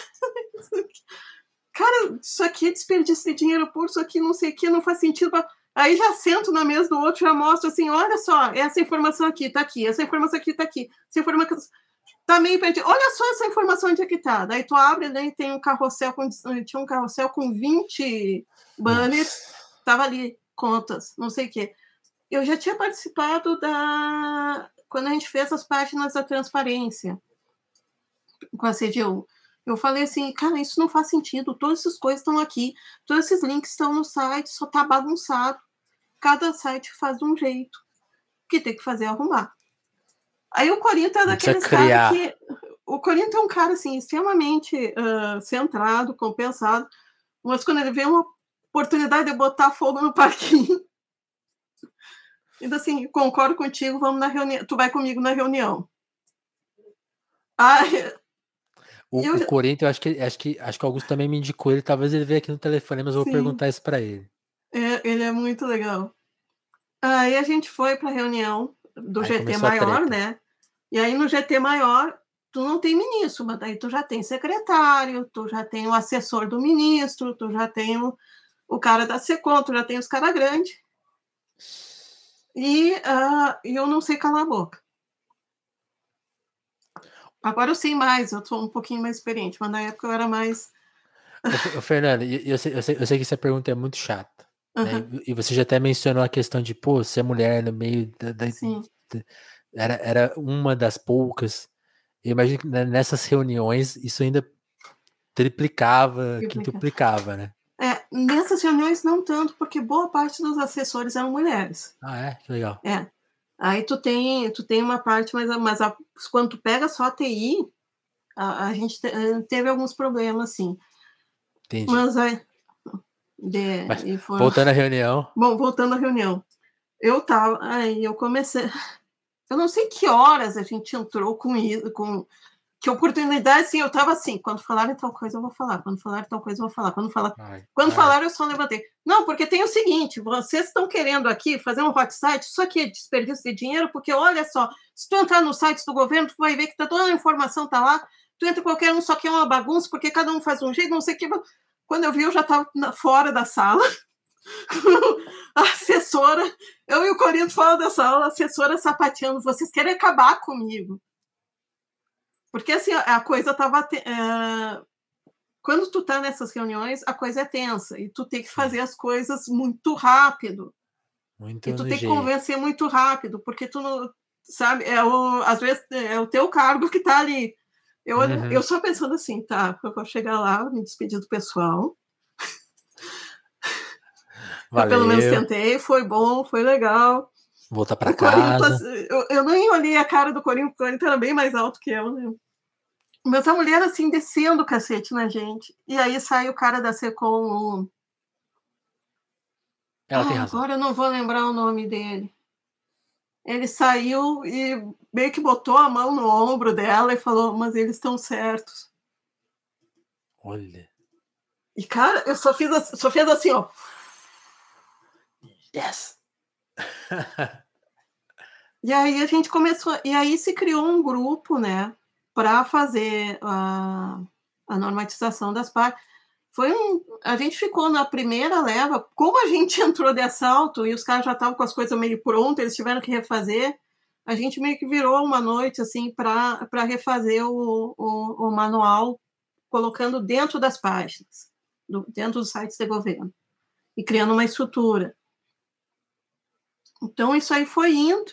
cara, isso aqui é desperdício de dinheiro puro, isso aqui não sei o que, não faz sentido. Pra... Aí já sento na mesa do outro, já mostro assim, olha só, essa informação aqui tá aqui, essa informação aqui tá aqui, essa informação tá meio perdido. Olha só essa informação onde é que tá. Daí tu abre, daí tem um carrossel com tinha um carrossel com 20 banners, tava ali contas, não sei o quê. Eu já tinha participado da quando a gente fez as páginas da transparência com a CDU. Eu falei assim, cara, isso não faz sentido. Todas essas coisas estão aqui, todos esses links estão no site, só tá bagunçado. Cada site faz de um jeito. O que tem que fazer é arrumar. Aí o Corinto é daqueles caras que. O Corinto é um cara assim, extremamente uh, centrado, compensado, mas quando ele vê uma oportunidade de botar fogo no parquinho. Ainda assim, concordo contigo, vamos na reunião. Tu vai comigo na reunião. Ah, o, eu... o Corinthians, eu acho que, acho que acho que o Augusto também me indicou ele. Talvez ele veja aqui no telefone, mas eu vou Sim. perguntar isso para ele. É, ele é muito legal. Aí a gente foi para a reunião do aí GT maior, né? E aí no GT maior, tu não tem ministro, mas daí tu já tem secretário, tu já tem o assessor do ministro, tu já tem o, o cara da SECOM, tu já tem os caras grandes. E uh, eu não sei calar a boca. Agora eu sei mais, eu sou um pouquinho mais experiente, mas na época eu era mais. Ô, Fernanda, eu sei, eu, sei, eu sei que essa pergunta é muito chata. Uhum. Né? E você já até mencionou a questão de, pô, ser mulher no meio da. da era, era uma das poucas. Eu imagino que nessas reuniões isso ainda triplicava, Triplica. quintuplicava, né? É, nessas reuniões não tanto, porque boa parte dos assessores eram mulheres. Ah, é? Que legal. É. Aí tu tem, tu tem uma parte, mas, mas a, quando tu pega só a TI, a, a gente te, teve alguns problemas, sim. Entendi. Mas. De, mas. Voltando à reunião. Bom, voltando à reunião. Eu tava, aí eu comecei. Eu não sei que horas a gente entrou com isso, com que oportunidade, assim, eu tava assim, quando falarem tal coisa eu vou falar, quando falarem tal coisa eu vou falar, quando falar, ai, quando ai. falar eu só levantei. Não, porque tem o seguinte, vocês estão querendo aqui fazer um hot site, isso aqui é desperdício de dinheiro, porque olha só, se tu entrar no site do governo, tu vai ver que tá toda a informação tá lá, tu entra qualquer um, só que é uma bagunça, porque cada um faz um jeito, não sei o que. Quando eu vi, eu já tava fora da sala. a assessora, eu e o Corinto fora da sala, a assessora sapateando, vocês querem acabar comigo. Porque assim, a coisa tava. É... Quando tu tá nessas reuniões, a coisa é tensa e tu tem que fazer as coisas muito rápido. Muito e tu tem que convencer muito rápido, porque tu não. Sabe, é o, às vezes é o teu cargo que tá ali. Eu, uhum. eu só pensando assim, tá, eu vou chegar lá, me despedir do pessoal. Valeu. Eu pelo menos tentei, foi bom, foi legal. Voltar para casa. Eu, eu nem olhei a cara do porque o Corinho era bem mais alto que eu, né? Mas a mulher, assim, descendo o cacete na gente. E aí sai o cara da Secom, o... Ela ah, tem razão. Agora eu não vou lembrar o nome dele. Ele saiu e meio que botou a mão no ombro dela e falou: Mas eles estão certos. Olha. E, cara, eu só fiz, só fiz assim, ó. Yes! e aí a gente começou. E aí se criou um grupo, né? Para fazer a, a normatização das partes foi um. A gente ficou na primeira leva, como a gente entrou de assalto e os caras já estavam com as coisas meio prontas, eles tiveram que refazer. A gente meio que virou uma noite assim para refazer o, o, o, manual, colocando dentro das páginas, do, dentro dos sites de governo, e criando uma estrutura. Então, isso aí foi indo.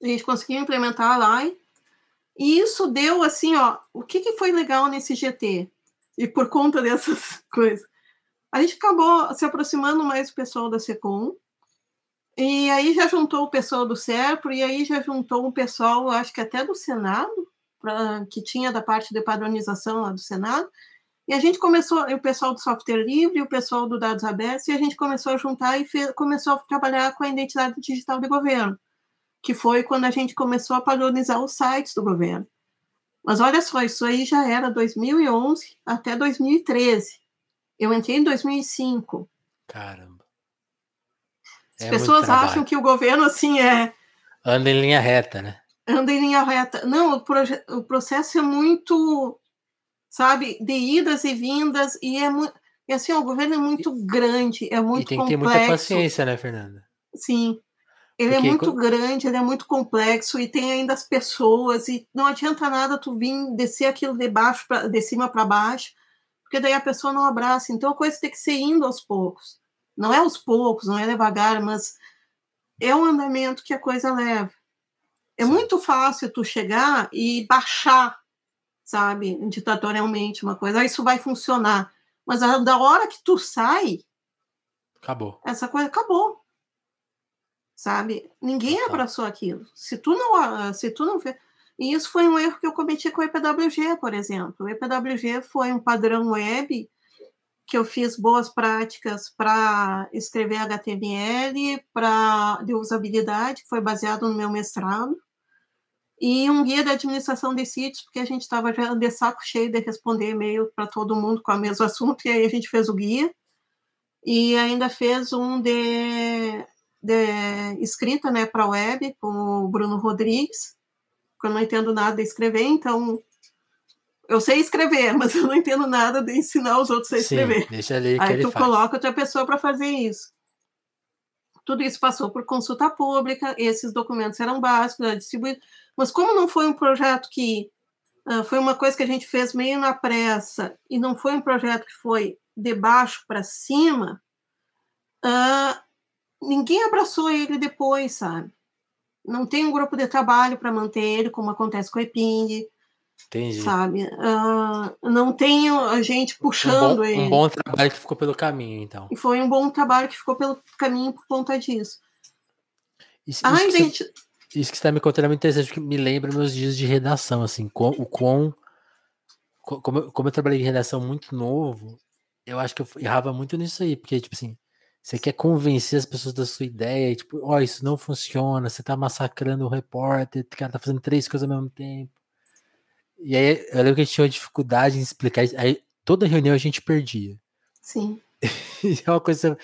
A gente conseguiu implementar lá. E isso deu assim, ó, o que, que foi legal nesse GT? E por conta dessas coisas, a gente acabou se aproximando mais do pessoal da SECOM, e aí já juntou o pessoal do SERPRO, e aí já juntou um pessoal, acho que até do Senado, pra, que tinha da parte de padronização lá do Senado, e a gente começou, o pessoal do software livre, o pessoal do dados abertos, e a gente começou a juntar e fez, começou a trabalhar com a identidade digital do governo, que foi quando a gente começou a padronizar os sites do governo. Mas olha só, isso aí já era 2011 até 2013. Eu entrei em 2005. Caramba. As é pessoas acham que o governo, assim, é. Anda em linha reta, né? Anda em linha reta. Não, o, o processo é muito, sabe, de idas e vindas, e é muito. E assim, o governo é muito grande, é muito complexo. E tem que ter muita paciência, né, Fernanda? Sim. Ele é Porque é muito grande, ele é muito complexo e tem ainda as pessoas e não adianta nada tu vir descer aquilo de baixo pra, de cima para baixo, porque daí a pessoa não abraça. Então a coisa tem que ser indo aos poucos. Não é aos poucos, não é devagar, mas é um andamento que a coisa leva. É muito fácil tu chegar e baixar, sabe, ditatorialmente uma coisa, ah, isso vai funcionar. Mas a, da hora que tu sai, acabou. Essa coisa acabou sabe? Ninguém abraçou aquilo. Se tu não, se tu não fez, e isso foi um erro que eu cometi com o EPWG, por exemplo. O EPWG foi um padrão web que eu fiz boas práticas para escrever HTML, para de usabilidade, que foi baseado no meu mestrado, e um guia de administração de sítios, porque a gente estava já de saco cheio de responder e-mail para todo mundo com o mesmo assunto, e aí a gente fez o guia, e ainda fez um de de, escrita né, para a web com o Bruno Rodrigues, porque eu não entendo nada de escrever, então eu sei escrever, mas eu não entendo nada de ensinar os outros a escrever. Sim, deixa ali Aí tu faz. coloca outra pessoa para fazer isso. Tudo isso passou por consulta pública, esses documentos eram básicos, distribuídos, mas como não foi um projeto que uh, foi uma coisa que a gente fez meio na pressa e não foi um projeto que foi de baixo para cima, uh, ninguém abraçou ele depois, sabe? Não tem um grupo de trabalho para manter ele, como acontece com o EPING. Entendi. Sabe? Uh, não tem a gente puxando um bom, ele. Um bom trabalho que ficou pelo caminho, então. E foi um bom trabalho que ficou pelo caminho por conta disso. Isso, Ai, isso gente. Que isso que você está me contando é muito interessante, porque me lembra meus dias de redação, assim, com, o quão. Como eu, como eu trabalhei em redação muito novo, eu acho que eu errava muito nisso aí, porque, tipo assim, você quer convencer as pessoas da sua ideia, e, tipo, ó, oh, isso não funciona, você tá massacrando o repórter, o cara tá fazendo três coisas ao mesmo tempo. E aí eu lembro que a gente tinha uma dificuldade em explicar isso. Aí toda reunião a gente perdia. Sim. é uma coisa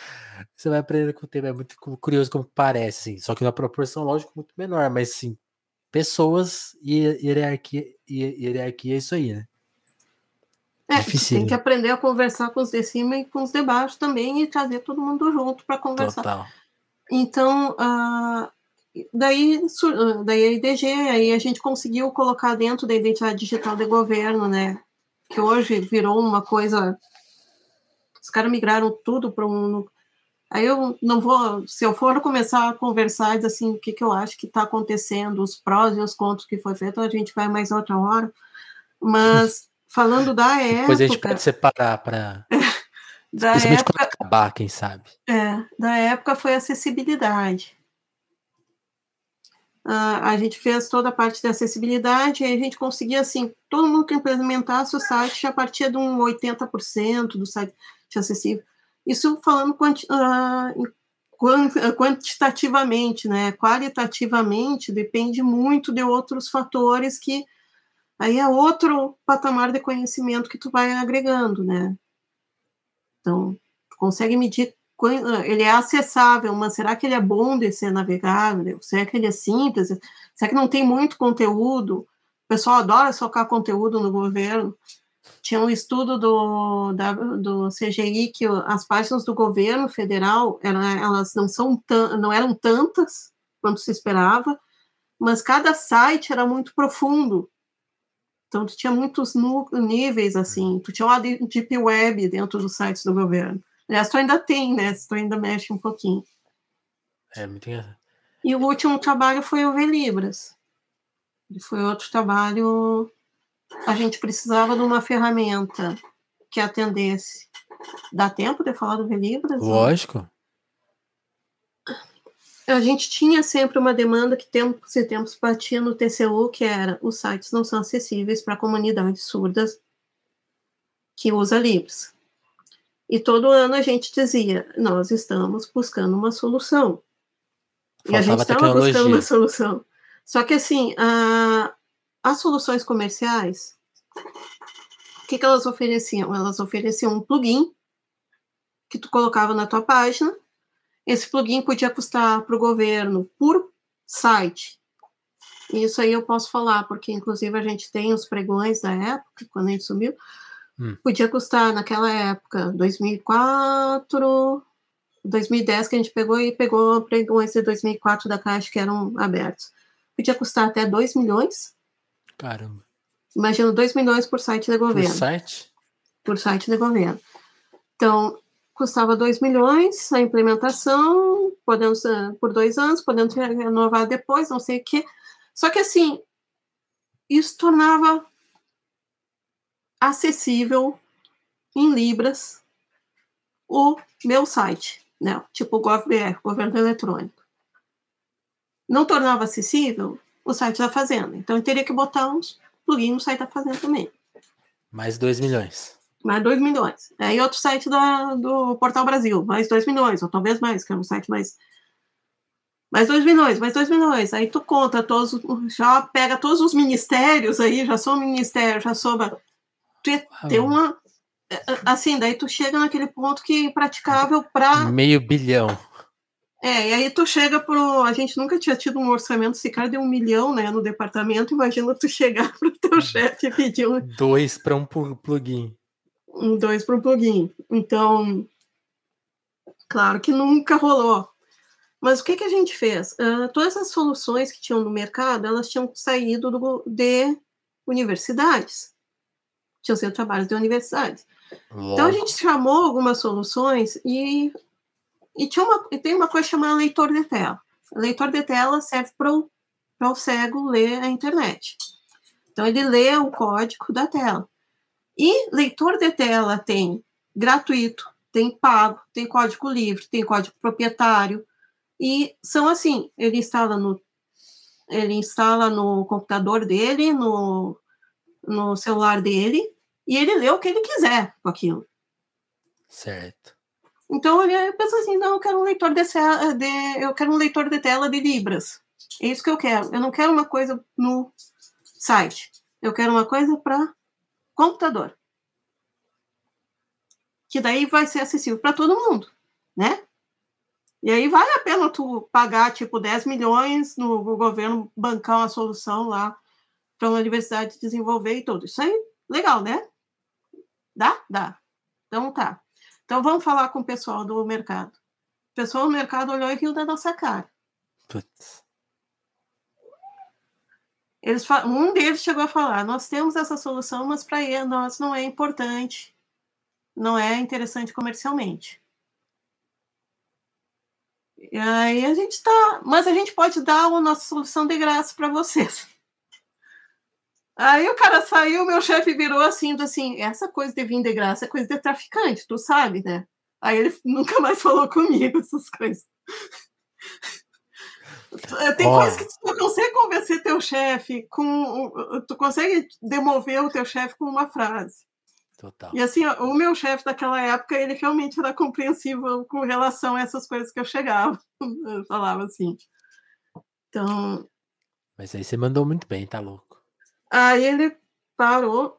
você vai aprendendo com o tempo, é muito curioso como parece, assim. Só que numa proporção, lógico, muito menor, mas sim, pessoas e hierarquia, hierarquia é isso aí, né? É, tem que aprender a conversar com os de cima e com os de baixo também e trazer todo mundo junto para conversar. Total. Então, uh, daí, daí a IDG, aí a gente conseguiu colocar dentro da identidade digital de governo, né? Que hoje virou uma coisa. Os caras migraram tudo para um. Aí eu não vou, se eu for começar a conversar assim, o que, que eu acho que está acontecendo, os prós e os contras que foi feito, a gente vai mais outra hora. Mas falando da época. Depois a gente pode separar para. da época, acabar, quem sabe. É, da época foi acessibilidade. Uh, a gente fez toda a parte de acessibilidade e a gente conseguia, assim, todo mundo que implementasse o site já partia de um 80% do site acessível. Isso falando quanti, uh, quantitativamente, né? Qualitativamente depende muito de outros fatores que aí é outro patamar de conhecimento que tu vai agregando, né? Então, consegue medir ele é acessável, mas será que ele é bom de ser navegável? Será que ele é simples? Será que não tem muito conteúdo? O pessoal adora socar conteúdo no governo. Tinha um estudo do, da, do CGI que as páginas do governo federal elas não, são não eram tantas quanto se esperava, mas cada site era muito profundo. Então, tu tinha muitos níveis, assim. Tu tinha uma deep web dentro dos sites do governo. Aliás, tu ainda tem, né? Tu ainda mexe um pouquinho. É, muito engraçado. E o último trabalho foi o Velibras. Foi outro trabalho. A gente precisava de uma ferramenta que atendesse. Dá tempo de falar do Velibras? Lógico. A gente tinha sempre uma demanda que tempos e tempos batia no TCU, que era os sites não são acessíveis para comunidades surdas que usa Libras. E todo ano a gente dizia: nós estamos buscando uma solução. Faltava e a gente estava buscando uma solução. Só que, assim, a, as soluções comerciais, o que, que elas ofereciam? Elas ofereciam um plugin que tu colocava na tua página. Esse plugin podia custar para o governo por site. Isso aí eu posso falar, porque inclusive a gente tem os pregões da época, quando a gente subiu, Hum. Podia custar naquela época, 2004, 2010 que a gente pegou e pegou pregões de 2004 da Caixa que eram abertos. Podia custar até 2 milhões. Caramba. Imagina 2 milhões por site de governo. Por site? Por site de governo. Então, custava 2 milhões a implementação, podemos eh, por dois anos, podemos renovar depois, não sei o quê. Só que assim, isso tornava acessível em libras o meu site, né? Tipo o GovBR, governo eletrônico. Não tornava acessível o site da Fazenda. Então eu teria que botar uns plugins no site da Fazenda também. Mais 2 milhões. Mais 2 milhões. Aí é, outro site da, do Portal Brasil, mais 2 milhões, ou talvez mais, que é um site mais. Mais 2 milhões, mais 2 milhões. Aí tu conta todos, já pega todos os ministérios aí, já sou ministério, já sou tu ia ter uma. É, é, assim, daí tu chega naquele ponto que é praticável para. Meio bilhão. É, e aí tu chega pro. A gente nunca tinha tido um orçamento sequer de um milhão, né, no departamento. Imagina tu chegar pro teu chefe e pedir um. Dois para um plugin. Um dois para um plugin. Então, claro que nunca rolou. Mas o que, que a gente fez? Uh, todas as soluções que tinham no mercado, elas tinham saído do, de universidades tinham sido trabalhos de universidades. Então a gente chamou algumas soluções e, e, tinha uma, e tem uma coisa chamada leitor de tela. O leitor de tela serve para o cego ler a internet. Então ele lê o código da tela. E leitor de tela tem gratuito, tem pago, tem código livre, tem código proprietário. E são assim, ele instala no ele instala no computador dele, no no celular dele e ele lê o que ele quiser com aquilo. Certo. Então ele pensa assim, não, eu quero um leitor de, de, eu quero um leitor de tela de libras. É isso que eu quero. Eu não quero uma coisa no site. Eu quero uma coisa para computador. Que daí vai ser acessível para todo mundo, né? E aí vale a pena tu pagar tipo 10 milhões no governo bancar uma solução lá para uma universidade desenvolver e tudo. Isso aí, legal, né? Dá? Dá. Então tá. Então vamos falar com o pessoal do mercado. O pessoal do mercado olhou e riu da nossa cara. Putz. Eles, um deles chegou a falar: nós temos essa solução, mas para nós não é importante, não é interessante comercialmente. E aí a gente está, mas a gente pode dar a nossa solução de graça para vocês. Aí o cara saiu, meu chefe virou assim, assim, essa coisa de vir de graça é coisa de traficante, tu sabe, né? Aí ele nunca mais falou comigo essas coisas. Tem oh. coisa que tu consegue convencer teu chefe com. Tu consegue demover o teu chefe com uma frase. Total. E assim, o meu chefe daquela época, ele realmente era compreensível com relação a essas coisas que eu chegava. Eu falava assim. Então. Mas aí você mandou muito bem, tá louco. Aí ele parou.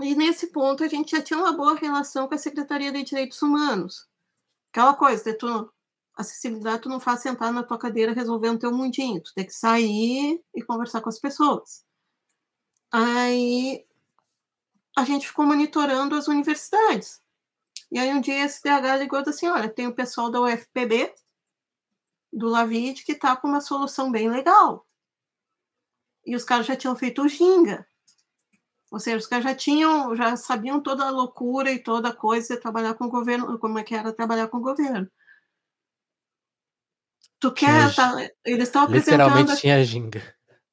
E nesse ponto a gente já tinha uma boa relação com a Secretaria de Direitos Humanos. Aquela coisa, de tu, acessibilidade tu não faz sentar na tua cadeira resolvendo teu mundinho, tu tem que sair e conversar com as pessoas. Aí a gente ficou monitorando as universidades. E aí um dia esse DH ligou assim, olha, tem o pessoal da UFPB, do Lavid, que está com uma solução bem legal. E os caras já tinham feito o Ginga. Ou seja, os caras já tinham, já sabiam toda a loucura e toda a coisa de trabalhar com o governo, como é que era trabalhar com o governo. Tu quer, tá, eles estão apresentando... Literalmente tinha ginga.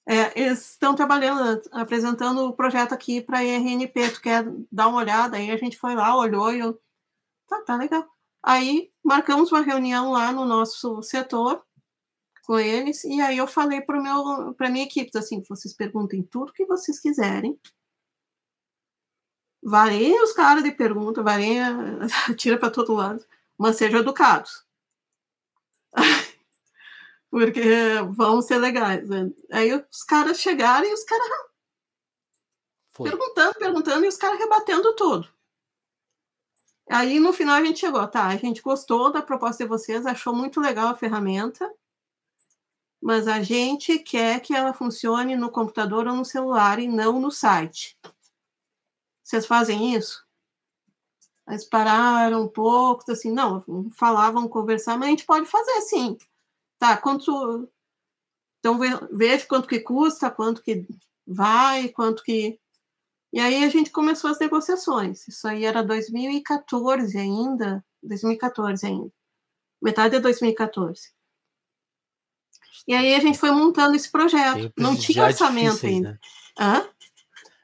É, eles estão trabalhando, apresentando o projeto aqui para a IRNP. Tu quer dar uma olhada? Aí a gente foi lá, olhou e eu... Tá, tá legal. Aí marcamos uma reunião lá no nosso setor com eles e aí eu falei para meu para minha equipe assim, vocês perguntem tudo que vocês quiserem, varei os caras de pergunta, varei, tira para todo lado, mas sejam educados. Porque vão ser legais. Né? Aí os caras chegaram e os caras perguntando, perguntando, e os caras rebatendo tudo. Aí no final a gente chegou, tá? A gente gostou da proposta de vocês, achou muito legal a ferramenta, mas a gente quer que ela funcione no computador ou no celular e não no site. Vocês fazem isso? Eles pararam um pouco, assim, não, falavam, conversar, mas a gente pode fazer sim. Tá, quanto. Então veja quanto que custa, quanto que vai, quanto que. E aí a gente começou as negociações. Isso aí era 2014 ainda, 2014 ainda. Metade de 2014. E aí a gente foi montando esse projeto. Não tinha orçamento ainda. Né? Hã?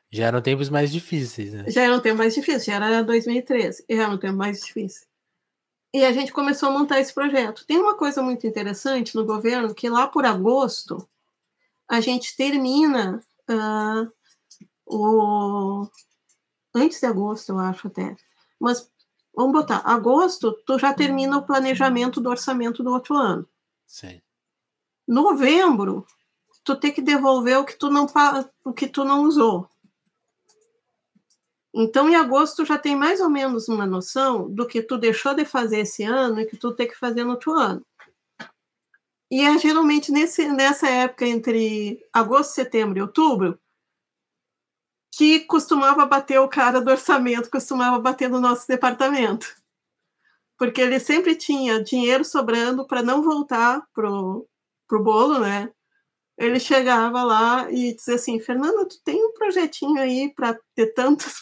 Já eram tempos mais difíceis, né? Já eram tempos mais difíceis, já era 2013, já era um tempo mais difícil. E a gente começou a montar esse projeto. Tem uma coisa muito interessante no governo, que lá por agosto, a gente termina uh, o... Antes de agosto, eu acho até. Mas, vamos botar, agosto, tu já termina o planejamento do orçamento do outro ano. Sim. Novembro, tu tem que devolver o que tu não, o que tu não usou. Então, em agosto, já tem mais ou menos uma noção do que tu deixou de fazer esse ano e que tu tem que fazer no outro ano. E é geralmente nesse, nessa época, entre agosto, setembro e outubro, que costumava bater o cara do orçamento, costumava bater no nosso departamento. Porque ele sempre tinha dinheiro sobrando para não voltar pro, pro bolo, né? Ele chegava lá e dizia assim: Fernanda, tu tem um projetinho aí para ter tantos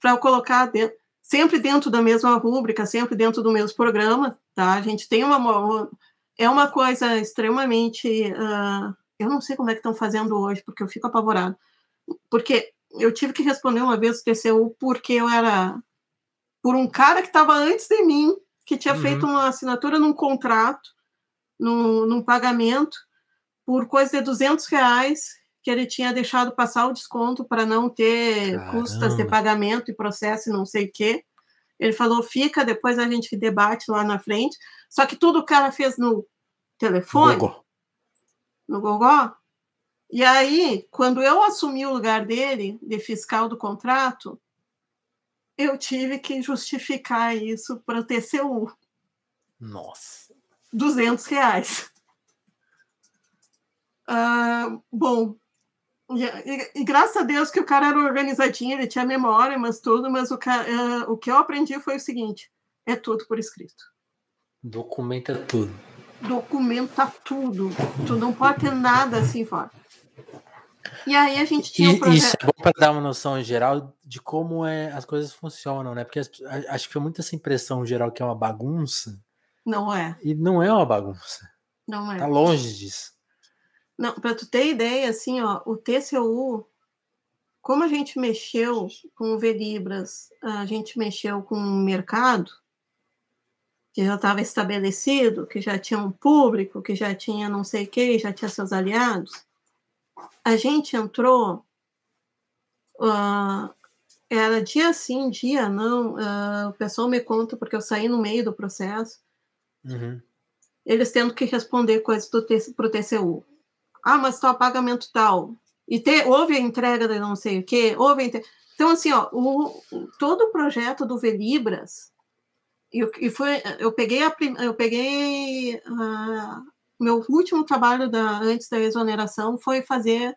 para colocar dentro, sempre dentro da mesma rúbrica, sempre dentro do mesmo programa, tá? A gente tem uma, uma é uma coisa extremamente, uh, eu não sei como é que estão fazendo hoje, porque eu fico apavorado, porque eu tive que responder uma vez o TCU porque eu era por um cara que estava antes de mim, que tinha uhum. feito uma assinatura num contrato, num, num pagamento por coisa de 200 reais que ele tinha deixado passar o desconto para não ter Caramba. custas de pagamento e processo e não sei o quê. Ele falou, fica, depois a gente debate lá na frente. Só que tudo o cara fez no telefone, Gogó. no Gogó. E aí, quando eu assumi o lugar dele, de fiscal do contrato, eu tive que justificar isso para o TCU. Nossa. 200 reais. Uh, bom, e, e, graças a Deus que o cara era organizadinho, ele tinha memória, mas tudo, mas o, uh, o que eu aprendi foi o seguinte: é tudo por escrito. Documenta tudo. Documenta tudo. Tu não pode ter nada assim fora. E aí a gente tinha um projeto... Isso é bom para dar uma noção geral de como é, as coisas funcionam, né? Porque as, acho que foi muita essa impressão geral que é uma bagunça. Não é. E não é uma bagunça. Não é. Tá longe disso. Não, para tu ter ideia, assim, ó, o TCU, como a gente mexeu com o Velibras, a gente mexeu com o mercado, que já estava estabelecido, que já tinha um público, que já tinha não sei o que, já tinha seus aliados. A gente entrou, uh, era dia sim, dia não, uh, o pessoal me conta, porque eu saí no meio do processo, uhum. eles tendo que responder coisas para o TCU. Ah, mas tal pagamento tal. E te, houve a entrega de não sei o quê, houve Então, assim, ó, o, todo o projeto do Velibras, e foi, eu peguei a eu peguei uh, meu último trabalho da, antes da exoneração foi fazer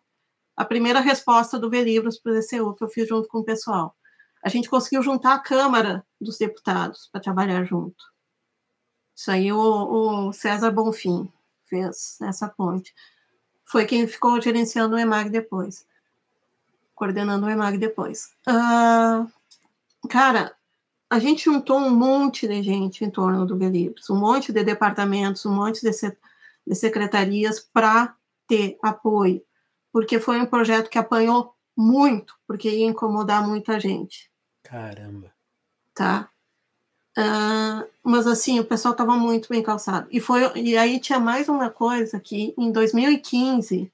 a primeira resposta do Velibras para o DCU, que eu fiz junto com o pessoal. A gente conseguiu juntar a Câmara dos Deputados para trabalhar junto. Isso aí o, o, César Bonfim fez essa ponte. Foi quem ficou gerenciando o EMAG depois, coordenando o EMAG depois. Uh, cara, a gente juntou um monte de gente em torno do Belibres, um monte de departamentos, um monte de, se, de secretarias para ter apoio, porque foi um projeto que apanhou muito, porque ia incomodar muita gente. Caramba. Tá? Uh, mas assim, o pessoal estava muito bem calçado. E, foi, e aí tinha mais uma coisa que em 2015,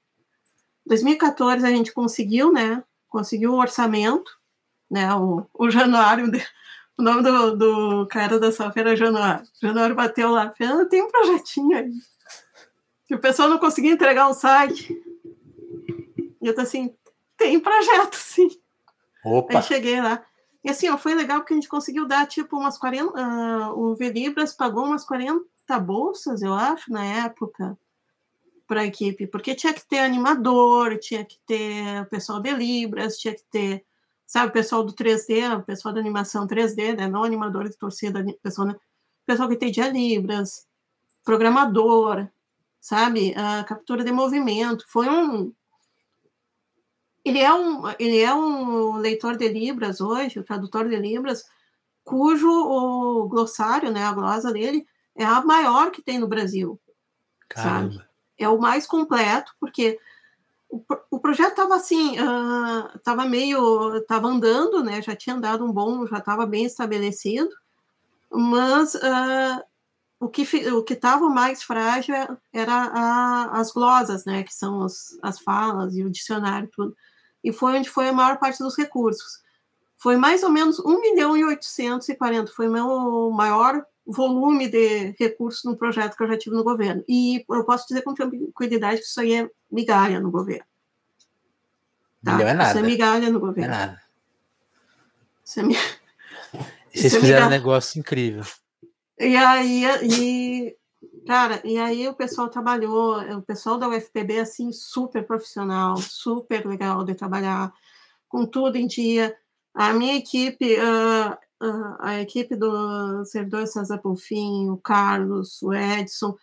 2014 a gente conseguiu, né? Conseguiu o orçamento, né? O, o Januário o nome do, do cara da software era Januário. Januário bateu lá, falou, tem um projetinho aí. Que o pessoal não conseguia entregar um site. E eu tô assim, tem projeto, sim. Opa. Aí cheguei lá. E assim, ó, foi legal porque a gente conseguiu dar, tipo, umas 40... Uh, ah, o Velibras pagou umas 40 bolsas, eu acho, na época, para a equipe. Porque tinha que ter animador, tinha que ter o pessoal de Libras, tinha que ter sabe, o pessoal do 3D, o pessoal da animação 3D, né, não animador de torcida, pessoal, né, pessoal que entendia Libras, programador, sabe, a captura de movimento, foi um ele é um ele é um leitor de Libras hoje, o tradutor de Libras, cujo o glossário, né, a glosa dele é a maior que tem no Brasil. Caramba. Sabe? É o mais completo, porque o, o projeto estava assim, estava uh, meio, estava andando, né? Já tinha andado um bom, já estava bem estabelecido, mas uh, o que o que estava mais frágil era a, as glosas, né? Que são as, as falas e o dicionário tudo. E foi onde foi a maior parte dos recursos. Foi mais ou menos 1 milhão e 840, foi o meu maior volume de recursos no projeto que eu já tive no governo. E eu posso dizer com tranquilidade que isso aí é migalha no governo. Tá? Milhão é nada. Isso é migalha no governo. É nada. Isso é mi... Vocês isso é fizeram um negócio incrível. E aí, e, cara, e aí o pessoal trabalhou, o pessoal da UFPB, assim, super profissional, super legal de trabalhar, com tudo em dia. A minha equipe, uh, a equipe do servidor César Bonfim, o Carlos, o Edson,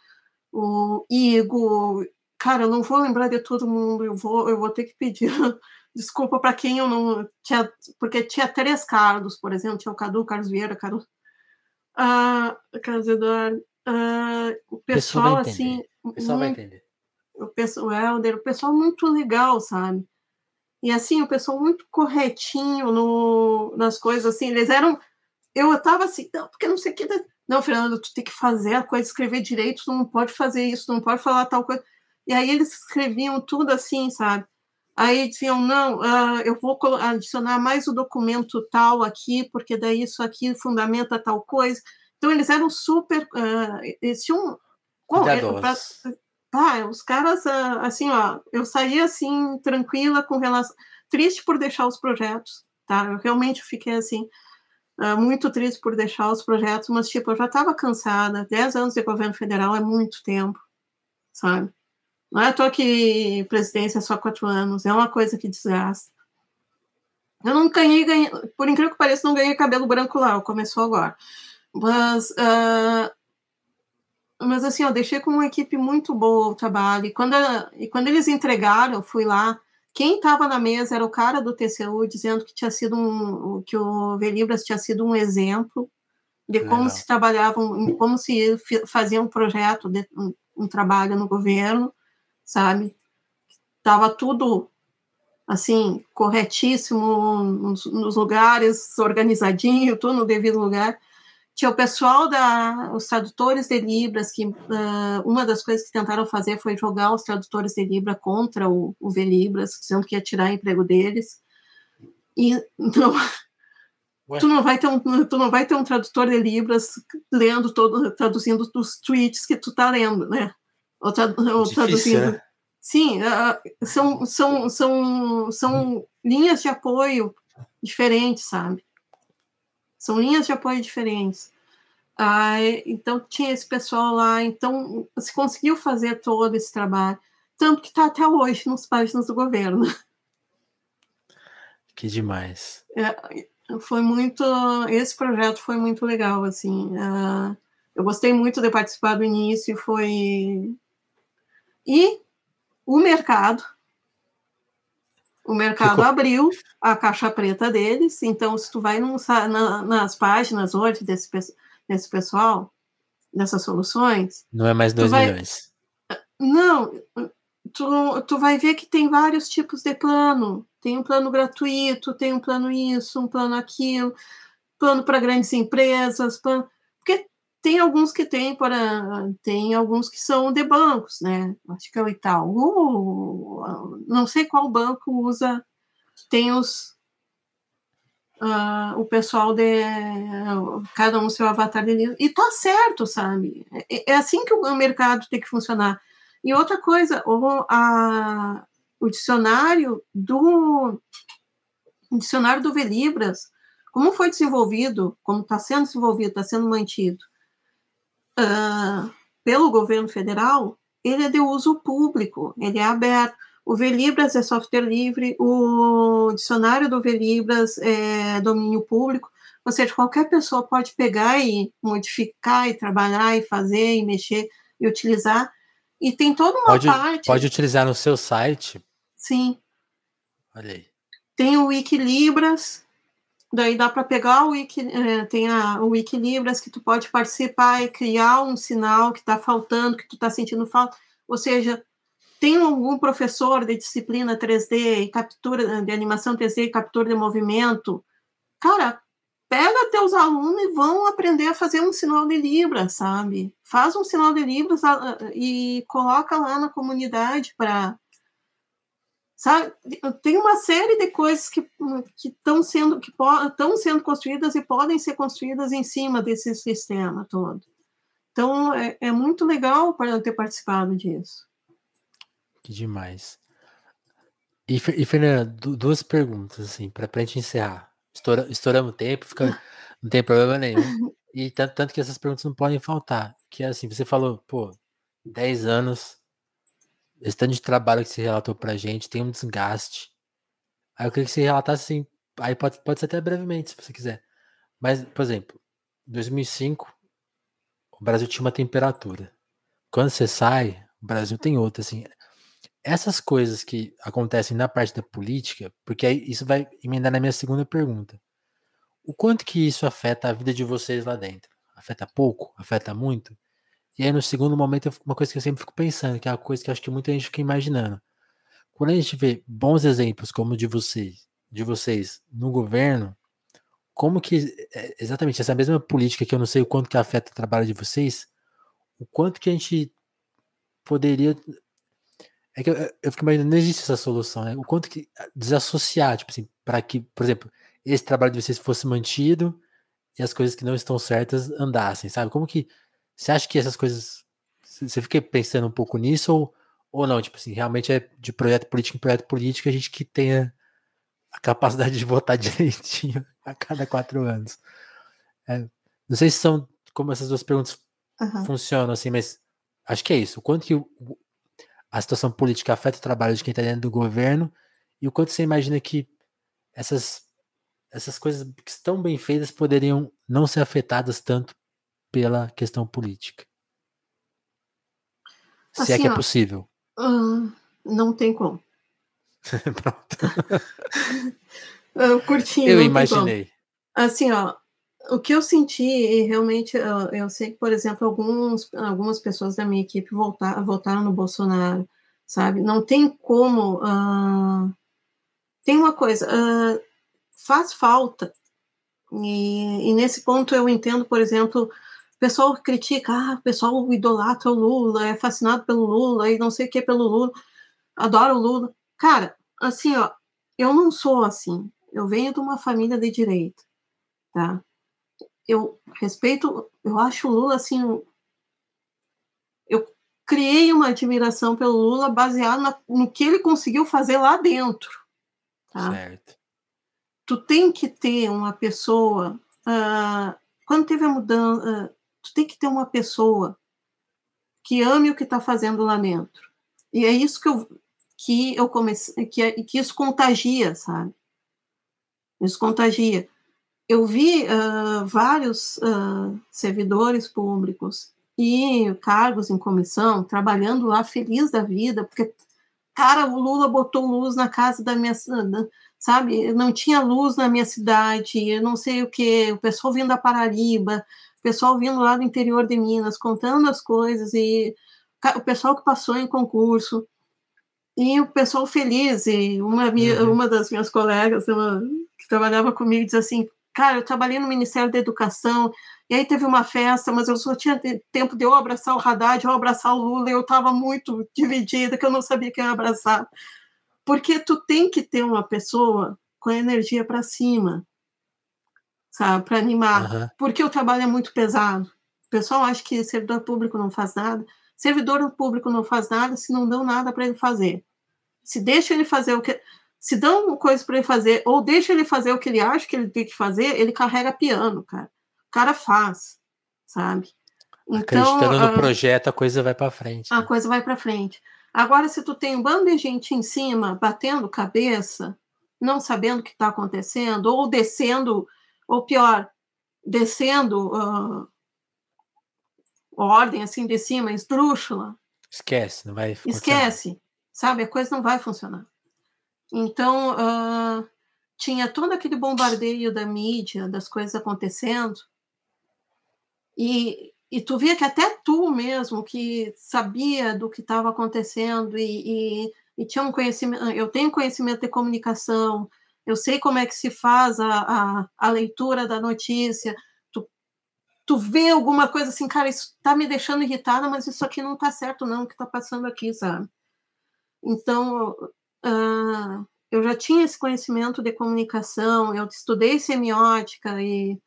o Igor, cara, eu não vou lembrar de todo mundo, eu vou, eu vou ter que pedir desculpa para quem eu não tinha, porque tinha três Carlos, por exemplo, tinha o Cadu, Carlos Vieira, Carlos, uh, Carlos Eduardo, uh, o pessoal, assim, o pessoal muito, vai entender. O pessoal, o Helder, o pessoal muito legal, sabe? E assim, o pessoal muito corretinho no, nas coisas, assim, eles eram. Eu estava assim, não, porque não sei o que. Não, Fernando, tu tem que fazer a coisa, escrever direito, tu não pode fazer isso, não pode falar tal coisa. E aí eles escreviam tudo assim, sabe? Aí diziam, não, uh, eu vou adicionar mais o documento tal aqui, porque daí isso aqui fundamenta tal coisa. Então, eles eram super. Uh, eles tinham. Bom, ah, os caras, uh, assim, ó, eu saía assim, tranquila com relação. Triste por deixar os projetos, tá? Eu realmente fiquei assim, uh, muito triste por deixar os projetos, mas, tipo, eu já estava cansada. Dez anos de governo federal é muito tempo, sabe? Não é à toa que presidência é só quatro anos, é uma coisa que desgasta. Eu não ganhei, ganhei por incrível que pareça, não ganhei cabelo branco lá, começou agora. Mas uh, mas assim, eu deixei com uma equipe muito boa o trabalho. E quando, e quando eles entregaram, eu fui lá. Quem estava na mesa era o cara do TCU dizendo que tinha sido um, que o Velibras tinha sido um exemplo de como Legal. se trabalhava, como se fazia um projeto, de, um, um trabalho no governo, sabe? Tava tudo assim corretíssimo nos, nos lugares, organizadinho, tudo no devido lugar. Tinha o pessoal da os tradutores de libras que uh, uma das coisas que tentaram fazer foi jogar os tradutores de libra contra o, o Velibras, dizendo que ia tirar emprego deles. E não, tu não vai ter um tu não vai ter um tradutor de libras lendo todo traduzindo os tweets que tu tá lendo, né? Ou, tra, ou Difícil, traduzindo. Né? Sim, uh, são, são, são, são linhas de apoio diferentes, sabe? São linhas de apoio diferentes. Ah, então tinha esse pessoal lá, então se conseguiu fazer todo esse trabalho, tanto que está até hoje nos páginas do governo. Que demais. É, foi muito, esse projeto foi muito legal, assim. Uh, eu gostei muito de participar do início, foi e o mercado o mercado Ficou... abriu a caixa preta deles, então se tu vai num, na, nas páginas hoje desse, desse pessoal, dessas soluções... Não é mais 2 vai... milhões. Não, tu, tu vai ver que tem vários tipos de plano. Tem um plano gratuito, tem um plano isso, um plano aquilo, plano para grandes empresas, plano... tem alguns que tem para tem alguns que são de bancos, né? Acho que é o Itaú, não sei qual banco usa, tem os uh, o pessoal de cada um seu avatar de e tá certo, sabe? É, é, assim que o mercado tem que funcionar. E outra coisa, o, a, o dicionário do o dicionário do Velibras, como foi desenvolvido, como está sendo desenvolvido, está sendo mantido, uh, pelo governo federal, ele é de uso público, ele é aberto. O Velibras é software livre, o dicionário do Velibras é domínio público, ou seja, qualquer pessoa pode pegar e modificar e trabalhar e fazer e mexer e utilizar. E tem toda uma pode, parte. Pode utilizar no seu site. Sim. Olha aí. Tem o Wikilibras, Daí dá para pegar o Wiki, é, tem a, o Wikilibras que tu pode participar e criar um sinal que está faltando, que tu está sentindo falta. Ou seja, tem algum professor de disciplina 3D e captura de animação 3D e captura de movimento, cara, pega teus alunos e vão aprender a fazer um sinal de Libras, sabe? Faz um sinal de Libras e coloca lá na comunidade para sabe? Tem uma série de coisas que estão sendo que estão sendo construídas e podem ser construídas em cima desse sistema todo. Então é, é muito legal para ter participado disso. Que demais. E, e Fernanda, duas perguntas assim para a gente encerrar. Estoura, estouramos o tempo, fica, não tem problema nenhum. E tanto, tanto que essas perguntas não podem faltar. Que é assim, você falou, pô, 10 anos esse tanto de trabalho que você relatou pra gente tem um desgaste. Aí eu queria que você relatasse assim, aí pode, pode ser até brevemente, se você quiser. Mas, por exemplo, em 2005, o Brasil tinha uma temperatura. Quando você sai, o Brasil tem outra, assim. Essas coisas que acontecem na parte da política, porque aí isso vai emendar na minha segunda pergunta. O quanto que isso afeta a vida de vocês lá dentro? Afeta pouco? Afeta muito? E aí, no segundo momento, uma coisa que eu sempre fico pensando, que é uma coisa que acho que muita gente fica imaginando. Quando a gente vê bons exemplos como o de vocês, de vocês no governo, como que é, exatamente essa mesma política que eu não sei o quanto que afeta o trabalho de vocês, o quanto que a gente poderia é que eu, eu fico imaginando, não existe essa solução, né? O quanto que desassociar, tipo assim, para que, por exemplo, esse trabalho de vocês fosse mantido e as coisas que não estão certas andassem, sabe? Como que você acha que essas coisas. Você fica pensando um pouco nisso ou, ou não? Tipo assim, realmente é de projeto político em projeto político a gente que tenha a capacidade de votar direitinho a cada quatro anos. É, não sei se são como essas duas perguntas uhum. funcionam, assim, mas acho que é isso. O quanto que o, a situação política afeta o trabalho de quem está dentro do governo e o quanto você imagina que essas, essas coisas que estão bem feitas poderiam não ser afetadas tanto pela questão política. Se assim, é que é possível. Uh, não tem como. Pronto. uh, curtinho. Eu imaginei. Assim, ó, o que eu senti, e realmente eu, eu, sei que, por exemplo, alguns, algumas pessoas da minha equipe voltar, votaram no Bolsonaro, sabe? Não tem como. Uh, tem uma coisa, uh, faz falta E, e, nesse ponto eu entendo, por exemplo, o pessoal critica, ah, o pessoal idolatra o Lula, é fascinado pelo Lula e não sei o que pelo Lula, adora o Lula. Cara, assim, ó, eu não sou assim. Eu venho de uma família de direita, tá? Eu respeito, eu acho o Lula assim. Eu criei uma admiração pelo Lula baseado no que ele conseguiu fazer lá dentro, tá? Certo. Tu tem que ter uma pessoa. Uh, quando teve a mudança, tu tem que ter uma pessoa que ame o que está fazendo lá dentro. E é isso que eu, que eu comecei, que, é, que isso contagia, sabe? Isso contagia. Eu vi uh, vários uh, servidores públicos e cargos em comissão trabalhando lá feliz da vida, porque, cara, o Lula botou luz na casa da minha, sabe? Não tinha luz na minha cidade, eu não sei o que, o pessoal vindo da Paraíba, pessoal vindo lá do interior de Minas, contando as coisas, e o pessoal que passou em concurso, e o pessoal feliz, e uma, uhum. uma das minhas colegas uma, que trabalhava comigo disse assim, cara, eu trabalhei no Ministério da Educação, e aí teve uma festa, mas eu só tinha tempo de eu abraçar o Haddad, eu abraçar o Lula, e eu estava muito dividida, que eu não sabia quem abraçar. Porque tu tem que ter uma pessoa com energia para cima, sabe, para animar, uhum. porque o trabalho é muito pesado. O pessoal acha que servidor público não faz nada, servidor público não faz nada se não dão nada para ele fazer. Se deixa ele fazer o que. Se dão coisa para ele fazer, ou deixa ele fazer o que ele acha que ele tem que fazer, ele carrega piano, cara. O cara faz, sabe? Então, Acreditando no uh, projeto, a coisa vai para frente. A né? coisa vai para frente. Agora, se tu tem um bando de gente em cima, batendo cabeça, não sabendo o que está acontecendo, ou descendo, ou pior, descendo uh, ordem assim de cima, esdrúxula. Esquece, não vai funcionar. Esquece sabe? A coisa não vai funcionar. Então, uh, tinha todo aquele bombardeio da mídia, das coisas acontecendo, e, e tu via que até tu mesmo, que sabia do que estava acontecendo e, e, e, tinha um conhecimento, eu tenho conhecimento de comunicação, eu sei como é que se faz a, a, a leitura da notícia, tu, tu vê alguma coisa assim, cara, isso está me deixando irritada, mas isso aqui não está certo não, o que está passando aqui, sabe? Então, uh, eu já tinha esse conhecimento de comunicação, eu estudei semiótica e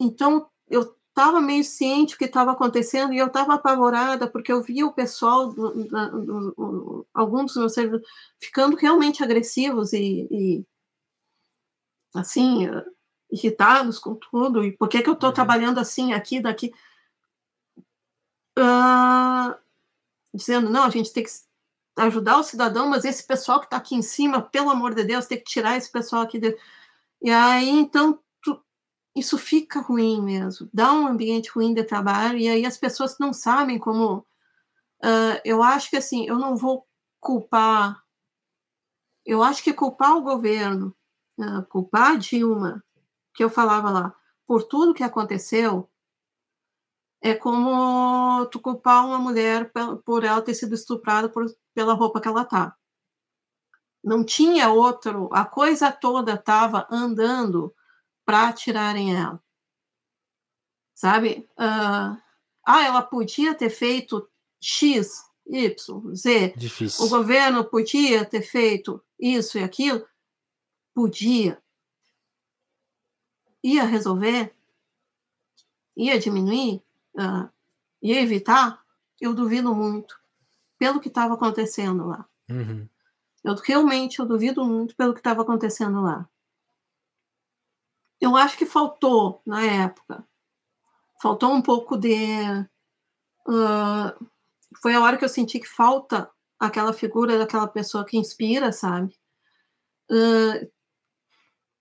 então eu estava meio ciente do que estava acontecendo e eu estava apavorada porque eu via o pessoal, do, do, do, alguns dos meus servidores, ficando realmente agressivos e, e assim irritados com tudo e por que que eu estou uhum. trabalhando assim aqui daqui uh, dizendo, não, a gente tem que ajudar o cidadão, mas esse pessoal que está aqui em cima, pelo amor de Deus, tem que tirar esse pessoal aqui. De... E aí, então. Isso fica ruim mesmo, dá um ambiente ruim de trabalho, e aí as pessoas não sabem como. Uh, eu acho que, assim, eu não vou culpar. Eu acho que culpar o governo, uh, culpar a Dilma, que eu falava lá, por tudo que aconteceu, é como tu culpar uma mulher por ela ter sido estuprada por, pela roupa que ela tá. Não tinha outro, a coisa toda estava andando para tirarem ela. Sabe? Uh, ah, ela podia ter feito X, Y, Z. Difícil. O governo podia ter feito isso e aquilo? Podia. Ia resolver? Ia diminuir? uh, ia evitar, eu duvido muito, pelo que estava acontecendo lá. Uhum. Eu realmente eu duvido muito pelo que estava acontecendo lá. Eu acho que faltou na época, faltou um pouco de. Uh, foi a hora que eu senti que falta aquela figura daquela pessoa que inspira, sabe? Uh,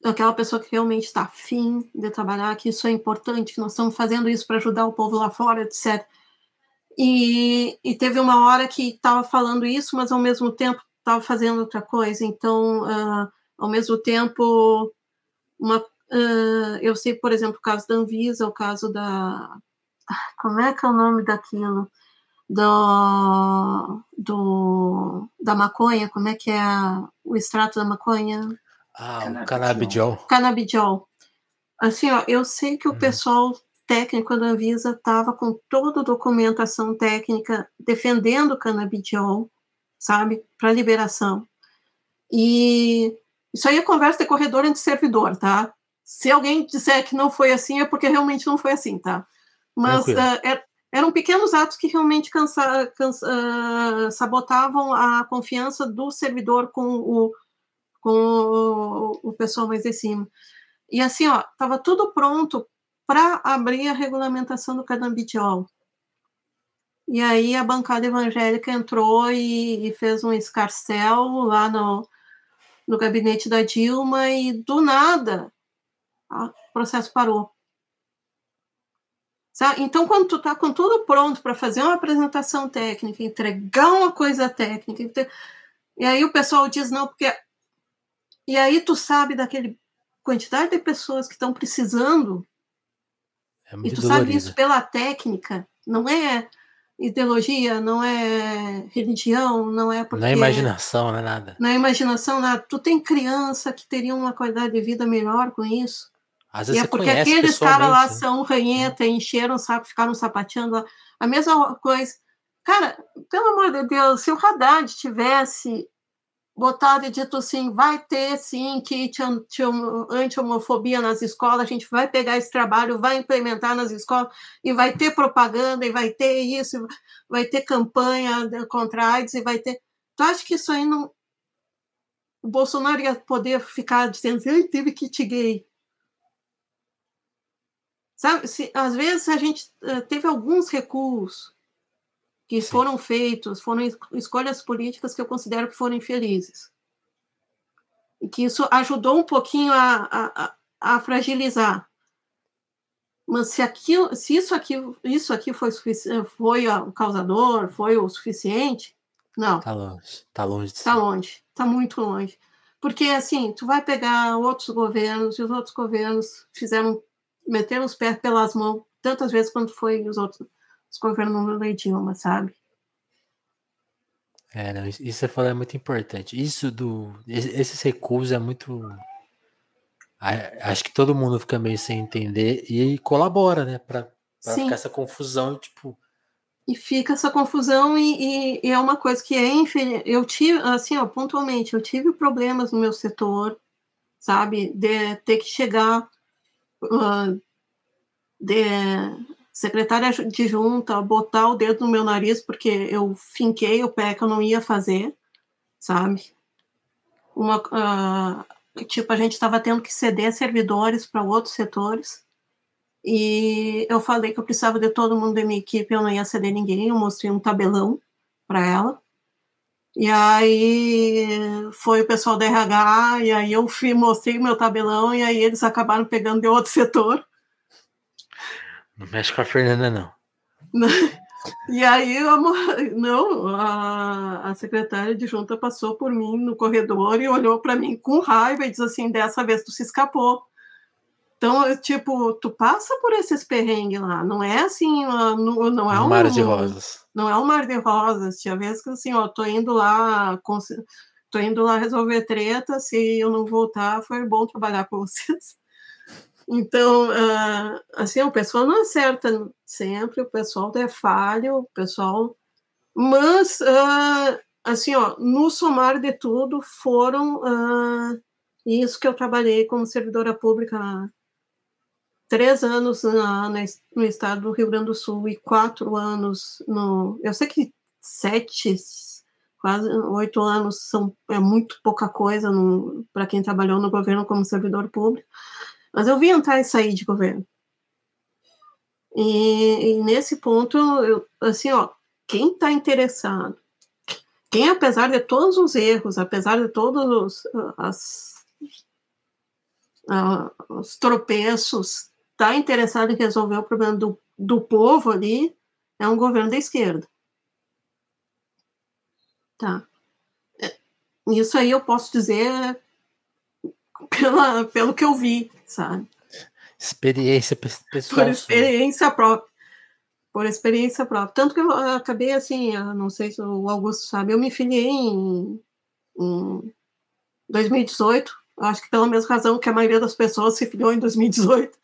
aquela pessoa que realmente está afim de trabalhar, que isso é importante, que nós estamos fazendo isso para ajudar o povo lá fora, etc. E, e teve uma hora que estava falando isso, mas ao mesmo tempo estava fazendo outra coisa. Então, uh, ao mesmo tempo, uma, uh, eu sei, por exemplo, o caso da Anvisa, o caso da. Como é que é o nome daquilo? Do, do, da maconha, como é que é a, o extrato da maconha? Ah, o canabidiol. Canabidiol. Assim, ó, eu sei que o hum. pessoal técnico da Anvisa estava com toda a documentação técnica defendendo o canabidiol, sabe, para liberação. E isso aí é conversa de corredor entre servidor, tá? Se alguém disser que não foi assim, é porque realmente não foi assim, tá? Mas uh, er, eram pequenos atos que realmente cansa, cansa, uh, sabotavam a confiança do servidor com o, com o, o pessoal mais de cima. E assim, ó, estava tudo pronto para abrir a regulamentação do canabidiol. E aí a bancada evangélica entrou e, e fez um escarcel lá no, no gabinete da Dilma e do nada o processo parou. Sabe? Então, quando tu está com tudo pronto para fazer uma apresentação técnica, entregar uma coisa técnica, e aí o pessoal diz não, porque. E aí tu sabe daquele quantidade de pessoas que estão precisando, é e tu dolorido. sabe isso pela técnica, não é ideologia, não é religião, não é porque... Não é imaginação, não é nada. Não é imaginação, nada. Tu tem criança que teria uma qualidade de vida melhor com isso. Às vezes e é porque aqueles caras lá né? são ranheta, encheram saco, ficaram sapateando lá. A mesma coisa. Cara, pelo amor de Deus, se o Haddad tivesse botado e dito assim, vai ter sim kit anti-homofobia nas escolas, a gente vai pegar esse trabalho, vai implementar nas escolas, e vai ter propaganda, e vai ter isso, vai ter campanha contra a AIDS, e vai ter... Tu acha que isso aí não... O Bolsonaro ia poder ficar dizendo, eu teve kit gay. Sabe, se, às vezes a gente uh, teve alguns recuos que Sim. foram feitos, foram escolhas políticas que eu considero que foram infelizes. E que isso ajudou um pouquinho a, a, a fragilizar. Mas se, aquilo, se isso aqui, isso aqui foi, foi o causador, foi o suficiente, não. Tá longe, tá longe. Tá longe, tá muito longe. Porque, assim, tu vai pegar outros governos, e os outros governos fizeram, meteram os pés pelas mãos tantas vezes quanto foi os outros os governos do Dilma, sabe? É, não, isso você falou é muito importante. Isso do. Esses recursos é muito. Acho que todo mundo fica meio sem entender e colabora, né? Pra, pra ficar essa confusão, tipo. E fica essa confusão, e, e, e é uma coisa que é infeliz. Eu tive, assim, ó, pontualmente, eu tive problemas no meu setor, sabe? De ter que chegar. Uh, de secretária de junta botar o dedo no meu nariz porque eu finquei o pé que eu não ia fazer, sabe? Uma, uh, tipo, a gente estava tendo que ceder servidores para outros setores e eu falei que eu precisava de todo mundo da minha equipe, eu não ia ceder ninguém, eu mostrei um tabelão para ela. E aí foi o pessoal da RH, e aí eu fui, mostrei o meu tabelão, e aí eles acabaram pegando de outro setor. Não mexe com a Fernanda, não. E aí, não, a, a secretária de junta passou por mim no corredor e olhou para mim com raiva e disse assim: dessa vez tu se escapou. Então, tipo, tu passa por esses perrengues lá, não é assim, não, não é um, mar de rosas. Não é um mar de rosas. Tinha vezes que assim, ó, tô indo lá, tô indo lá resolver treta, se eu não voltar, foi bom trabalhar com vocês. Então, uh, assim, o pessoal não acerta sempre, o pessoal é falho, o pessoal. Mas, uh, assim, ó, no somar de tudo, foram isso que eu trabalhei como servidora pública três anos na, no estado do Rio Grande do Sul e quatro anos no. Eu sei que sete, quase oito anos são, é muito pouca coisa para quem trabalhou no governo como servidor público. Mas eu vi entrar e sair de governo. E, e nesse ponto, eu, assim, ó, quem está interessado, quem, apesar de todos os erros, apesar de todos os, as, uh, os tropeços, está interessado em resolver o problema do, do povo ali, é um governo da esquerda. Tá. É, isso aí eu posso dizer pela, pelo que eu vi, sabe? Experiência pessoal. Por experiência própria. Por experiência própria. Tanto que eu acabei assim, não sei se o Augusto sabe, eu me filiei em, em 2018 Eu acho que pela mesma razão que a maioria das pessoas se filiou em 2018,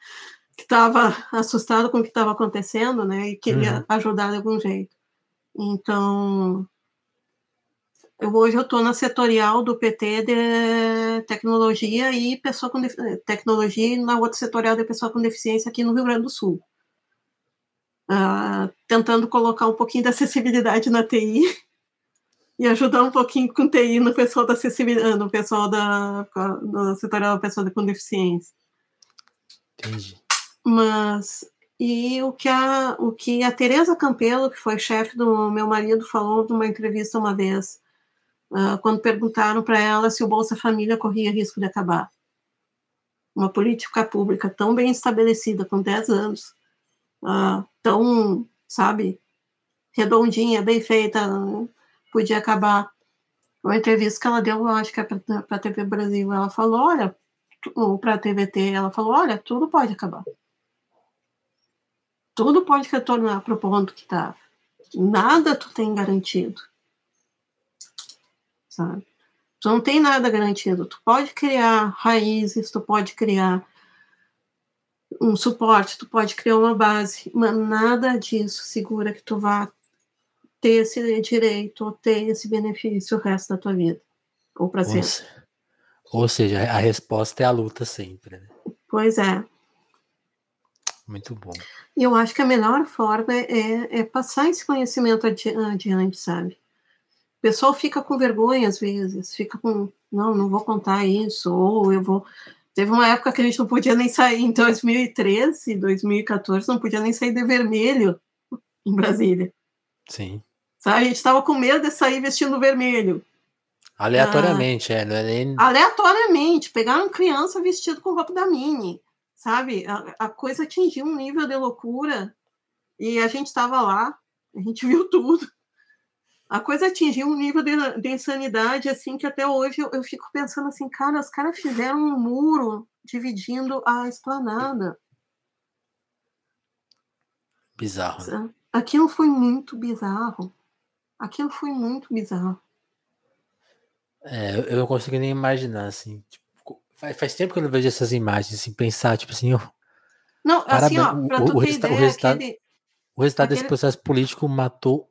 que estava assustado com o que estava acontecendo, né? E queria uhum. ajudar de algum jeito. Então, eu, hoje eu estou na setorial do PT de tecnologia e pessoa com tecnologia e na outra setorial de pessoa com deficiência aqui no Rio Grande do Sul. Uh, tentando colocar um pouquinho de acessibilidade na TI e ajudar um pouquinho com TI no pessoal da acessibilidade, no pessoal da, do setorial da pessoa com deficiência. Entendi. Mas e o que a o que a Teresa Campelo, que foi chefe do meu marido, falou numa entrevista uma vez, uh, quando perguntaram para ela se o Bolsa Família corria risco de acabar. Uma política pública tão bem estabelecida, com 10 anos, uh, tão, sabe, redondinha, bem feita, podia acabar. Uma entrevista que ela deu, acho que é para a TV Brasil, ela falou, olha, para a TVT, ela falou, olha, tudo pode acabar. Tudo pode retornar para o ponto que estava. Nada tu tem garantido. Sabe? Tu não tem nada garantido. Tu pode criar raízes, tu pode criar um suporte, tu pode criar uma base, mas nada disso segura que tu vá ter esse direito ou ter esse benefício o resto da tua vida. Ou para sempre. Ou seja, a resposta é a luta sempre. Né? Pois é. Muito bom. Eu acho que a melhor forma é, é passar esse conhecimento adi adiante, sabe? O pessoal fica com vergonha às vezes, fica com, não, não vou contar isso, ou eu vou Teve uma época que a gente não podia nem sair, em 2013, 2014, não podia nem sair de vermelho em Brasília. Sim. Sabe? A gente estava com medo de sair vestindo vermelho. Aleatoriamente, ah, é, não é nem... Aleatoriamente, pegaram criança vestido com roupa da Mini, sabe? A, a coisa atingiu um nível de loucura e a gente estava lá, a gente viu tudo a coisa atingiu um nível de, de insanidade assim que até hoje eu, eu, fico pensando assim, cara, os caras fizeram um muro dividindo a esplanada. Bizarro. Né? Aquilo foi muito bizarro. Aquilo foi muito bizarro. É, eu não consigo nem imaginar, assim. Tipo, faz, tempo que eu não vejo essas imagens, assim, pensar, tipo assim, Não, assim, ó, pra o, tu o, ter ideia, o resultado, aquele, o resultado aquele... desse processo político matou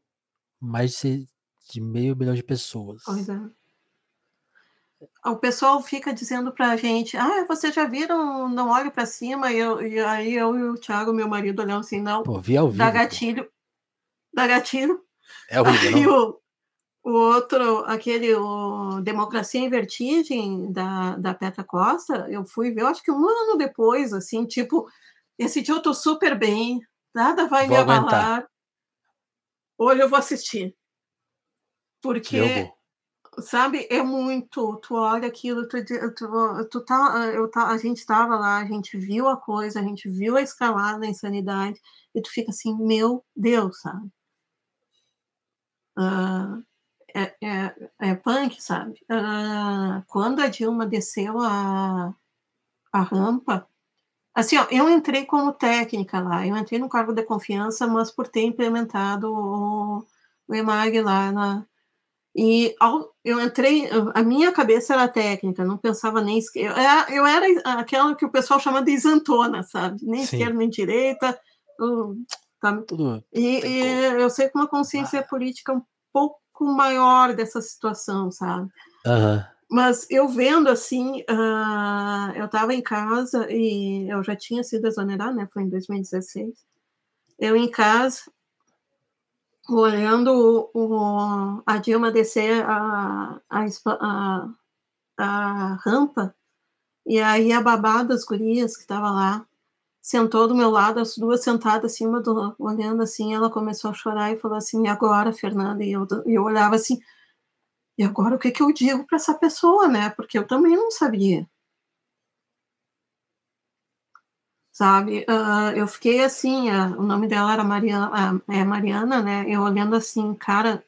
mais de, de meio milhão de pessoas. Pois é. O pessoal fica dizendo pra gente, ah, vocês já viram Não Olhe para Cima? E, eu, e, aí eu e o Thiago, meu marido, olhando assim, não. Pô, vi ao vivo. Dá gatilho. Pô. Dá gatilho. É horrível, aí o, o outro, aquele, o Democracia em Vertigem, da, da Petra Costa, eu fui ver, eu acho que um ano depois, assim, tipo, esse dia eu tô super bem, nada vai Vou me abalar. Aguentar. Hoje eu vou assistir. Porque, sabe, é muito. Tu olha aquilo, tu, tu, tu tá, eu tá, a gente estava lá, a gente viu a coisa, a gente viu a escalada da insanidade, e tu fica assim, meu Deus, sabe? Uh, é, é, é, punk, sabe? Uh, quando a Dilma desceu a, a rampa, assim, ó, eu entrei como técnica lá, eu entrei no cargo de confiança, mas por ter implementado o, o EMAG lá na, e ao, eu entrei, a minha cabeça era técnica, não pensava nem eu, é, eu era aquela que o pessoal chama de isantona, sabe? Nem Sim. esquerda nem direita. tá? E, e eu sei que uma consciência ah. política um pouco maior dessa situação, sabe? Uhum. Mas eu vendo assim, uh, eu estava em casa e eu já tinha sido exonerada, né? Foi em 2016. Eu em casa, olhando o, a Dilma descer a, a, a, a, rampa, e aí a babá das gurias que estava lá sentou do meu lado, as duas sentadas acima do, olhando assim, ela começou a chorar e falou assim, e agora, Fernanda? E eu, eu olhava assim, e agora o que, que eu digo para essa pessoa, né? Porque eu também não sabia. sabe? Uh, eu fiquei assim, uh, o nome dela era Mariana, uh, é Mariana, né? Eu olhando assim, cara,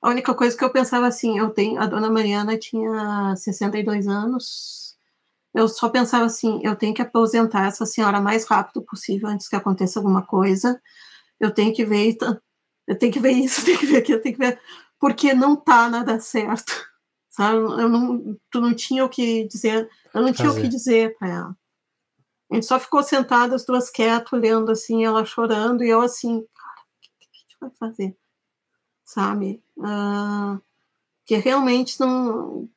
a única coisa que eu pensava assim, eu tenho, a dona Mariana tinha 62 anos, eu só pensava assim, eu tenho que aposentar essa senhora o mais rápido possível antes que aconteça alguma coisa, eu tenho que ver, eu tenho que ver isso, eu tenho que ver aquilo, eu tenho que ver, porque não tá nada certo, sabe? Eu não, tu não tinha o que dizer, eu não tinha Fazer. o que dizer para ela. A gente só ficou sentado, as duas quietas, olhando assim, ela chorando, e eu assim, cara, o que, que a gente vai fazer? Sabe? Uh, que realmente não.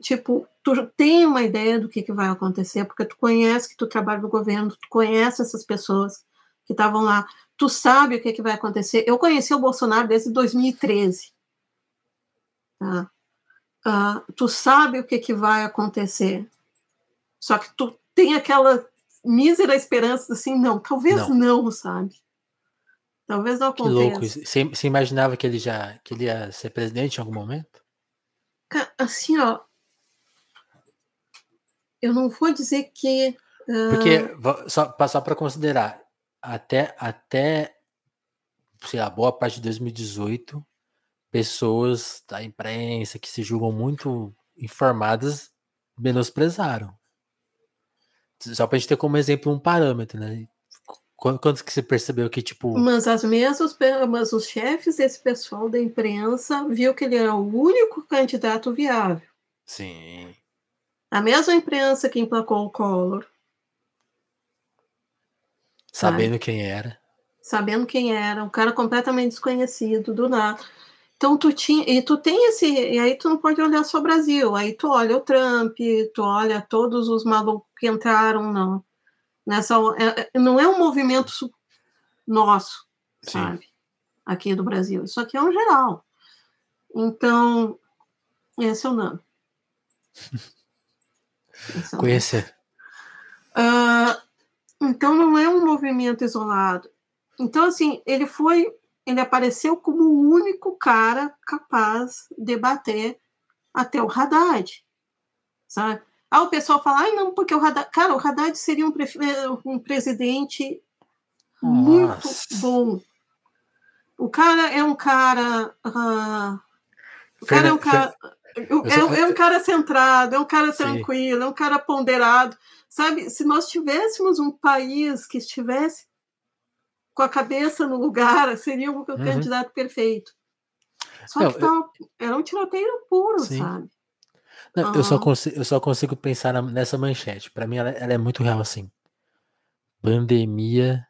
Tipo, tu tem uma ideia do que, que vai acontecer, porque tu conhece que tu trabalha no governo, tu conhece essas pessoas que estavam lá, tu sabe o que, que vai acontecer. Eu conheci o Bolsonaro desde 2013. Tá? Uh, tu sabe o que, que vai acontecer. Só que tu tem aquela mísera esperança assim, não, talvez não, não sabe? Talvez não aconteça. Que louco. Você, você imaginava que ele já que ele ia ser presidente em algum momento? Assim, ó. Eu não vou dizer que. Uh... Porque, só, só para considerar, até, até sei lá, boa parte de 2018, pessoas da imprensa que se julgam muito informadas menosprezaram. Só pra gente ter como exemplo um parâmetro, né? Quando que você percebeu que, tipo. Mas as mesmas, mas os chefes desse pessoal da imprensa viu que ele era o único candidato viável. Sim. A mesma imprensa que emplacou o Collor. Sabendo sabe? quem era. Sabendo quem era, um cara completamente desconhecido, do nada. Então tu tinha, e tu tem esse, e aí tu não pode olhar só o Brasil, aí tu olha o Trump, tu olha todos os malucos que entraram não. Nessa é, é, não é um movimento nosso, Sim. sabe? Aqui do Brasil. Isso aqui é um geral. Então, esse é o nome. Conhecer. Uh, então não é um movimento isolado. Então, assim, ele foi ele apareceu como o único cara capaz de bater até o Haddad, sabe? Ah, o pessoal fala, ai não, porque o Haddad... Cara, o Haddad seria um, pre... um presidente Nossa. muito bom. O cara é um cara... Uh... O cara é um cara... É, é, um cara centrado, é um cara tranquilo, Sim. é um cara ponderado. Sabe, se nós tivéssemos um país que estivesse com a cabeça no lugar, seria o uhum. candidato perfeito. Só não, que tá, eu... era um tiroteio puro, Sim. sabe? Não, uhum. eu, só consigo, eu só consigo pensar nessa manchete. Para mim, ela, ela, é muito real assim. Pandemia.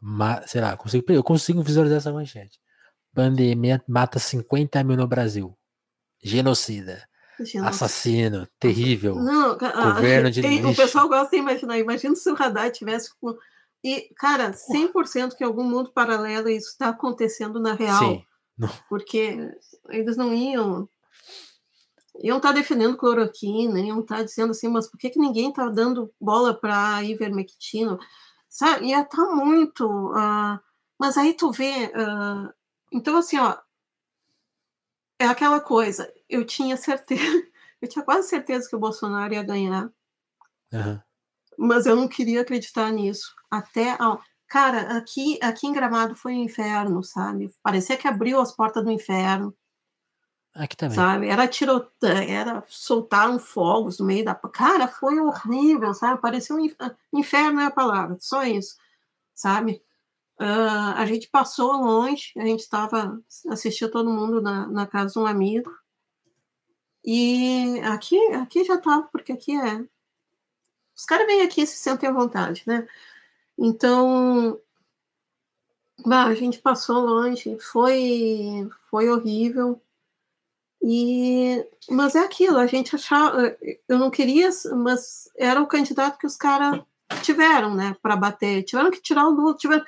Ma, sei lá, consigo, eu consigo visualizar essa manchete. Pandemia mata 50 mil no Brasil. Genocida. Genocida. Assassino, terrível. Não, governo de tem, O pessoal gosta de imaginar. Imagina se o radar tivesse com e, cara, 100% que em algum mundo paralelo isso está acontecendo na real. Sim. Porque eles não iam. Iam estar tá defendendo cloroquina, iam estar tá dizendo assim, mas por que, que ninguém está dando bola para ivermectina? Sabe? Ia estar tá muito. Uh, mas aí tu vê. Uh, então, assim, ó. É aquela coisa. Eu tinha certeza. Eu tinha quase certeza que o Bolsonaro ia ganhar. Uhum mas eu não queria acreditar nisso. Até. Cara, aqui, aqui em Gramado foi um inferno, sabe? Parecia que abriu as portas do inferno. Aqui também. Sabe? Era tiroteio, era soltaram fogos no meio da. Cara, foi horrível, sabe? Parecia um inferno é a palavra, só isso, sabe? Uh, a gente passou longe, a gente estava assistiu todo mundo na, na casa de um amigo. E aqui, aqui já estava, porque aqui é os caras vêm aqui e se sentem à vontade, né? Então, bah, a gente passou longe, foi, foi horrível. E, mas é aquilo, a gente achava, eu não queria, mas era o candidato que os caras tiveram, né, para bater. Tiveram que tirar o Lula, tiveram,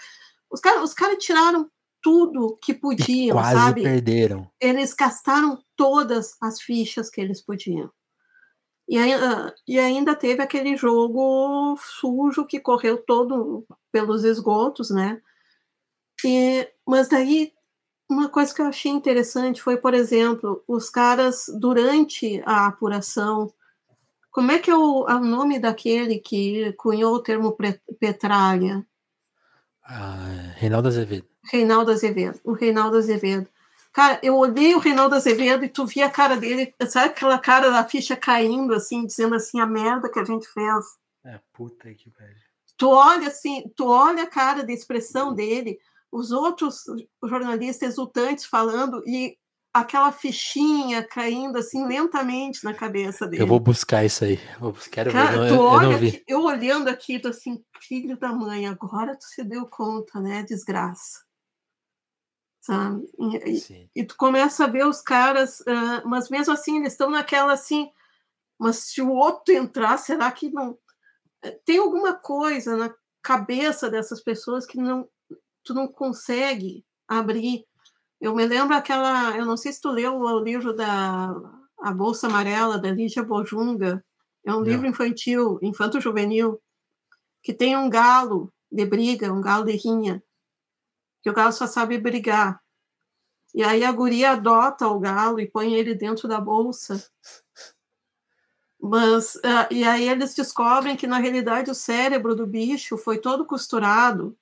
os caras os cara tiraram tudo que podiam, quase sabe? perderam. Eles gastaram todas as fichas que eles podiam. E, e ainda teve aquele jogo sujo que correu todo pelos esgotos, né? E, mas daí, uma coisa que eu achei interessante foi, por exemplo, os caras, durante a apuração, como é que é o, é o nome daquele que cunhou o termo petralha? Ah, Reinaldo Azevedo. Reinaldo Azevedo, o Reinaldo Azevedo. Cara, eu olhei o Reinaldo Azevedo e tu via a cara dele, sabe aquela cara da ficha caindo, assim, dizendo assim, a merda que a gente fez. É, puta que pariu. Tu olha assim, tu olha a cara de expressão dele, os outros jornalistas exultantes falando, e aquela fichinha caindo assim lentamente na cabeça dele. Eu vou buscar isso aí. Vou buscar, Cara, ver. tu eu, eu, aqui, eu, olhando aqui, tô assim, filho da mãe, agora tu se deu conta, né? Desgraça. Sabe? E, e tu começa a ver os caras, uh, mas mesmo assim eles estão naquela assim, mas se o outro entrar, será que não. Eh, tem alguma coisa na cabeça dessas pessoas que não tu não consegue abrir eu me lembro aquela, eu não sei se tu leu o livro da A Bolsa Amarela, da Lígia Bojunga. É um não. livro infantil, infanto-juvenil, que tem um galo de briga, um galo de rinha, que o galo só sabe brigar. E aí a guria adota o galo e põe ele dentro da bolsa. Mas, uh, e aí eles descobrem que, na realidade, o cérebro do bicho foi todo costurado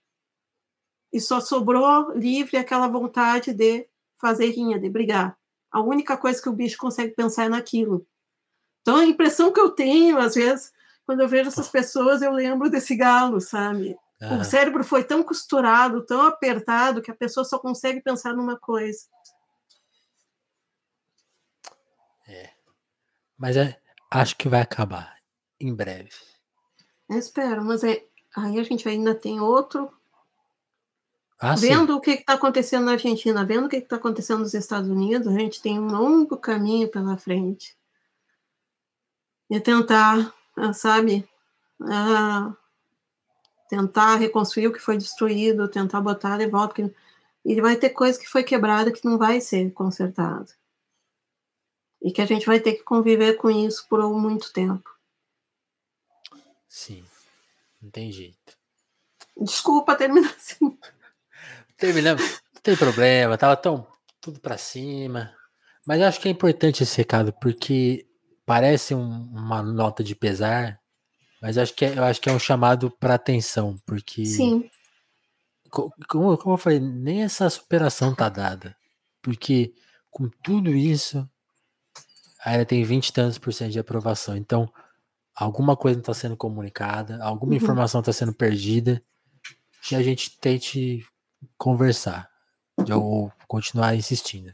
e só sobrou livre aquela vontade de fazer rinha, de brigar. A única coisa que o bicho consegue pensar é naquilo. Então, a impressão que eu tenho, às vezes, quando eu vejo essas pessoas, eu lembro desse galo, sabe? Ah. O cérebro foi tão costurado, tão apertado, que a pessoa só consegue pensar numa coisa. É. Mas é, acho que vai acabar em breve. Eu espero, mas é, aí a gente ainda tem outro ah, vendo sim. o que está acontecendo na Argentina, vendo o que está acontecendo nos Estados Unidos, a gente tem um longo caminho pela frente. E tentar, ah, sabe, uh, tentar reconstruir o que foi destruído, tentar botar de volta. Que, e vai ter coisa que foi quebrada que não vai ser consertada. E que a gente vai ter que conviver com isso por muito tempo. Sim, não tem jeito. Desculpa terminar assim. Terminamos. Não tem problema, tava tão tudo para cima. Mas acho que é importante esse recado, porque parece um, uma nota de pesar, mas acho que é, eu acho que é um chamado para atenção, porque. Sim. Como, como eu falei, nem essa superação tá dada. Porque com tudo isso, ainda tem 20 e tantos por cento de aprovação. Então, alguma coisa não está sendo comunicada, alguma uhum. informação está sendo perdida, que a gente tente conversar ou continuar insistindo.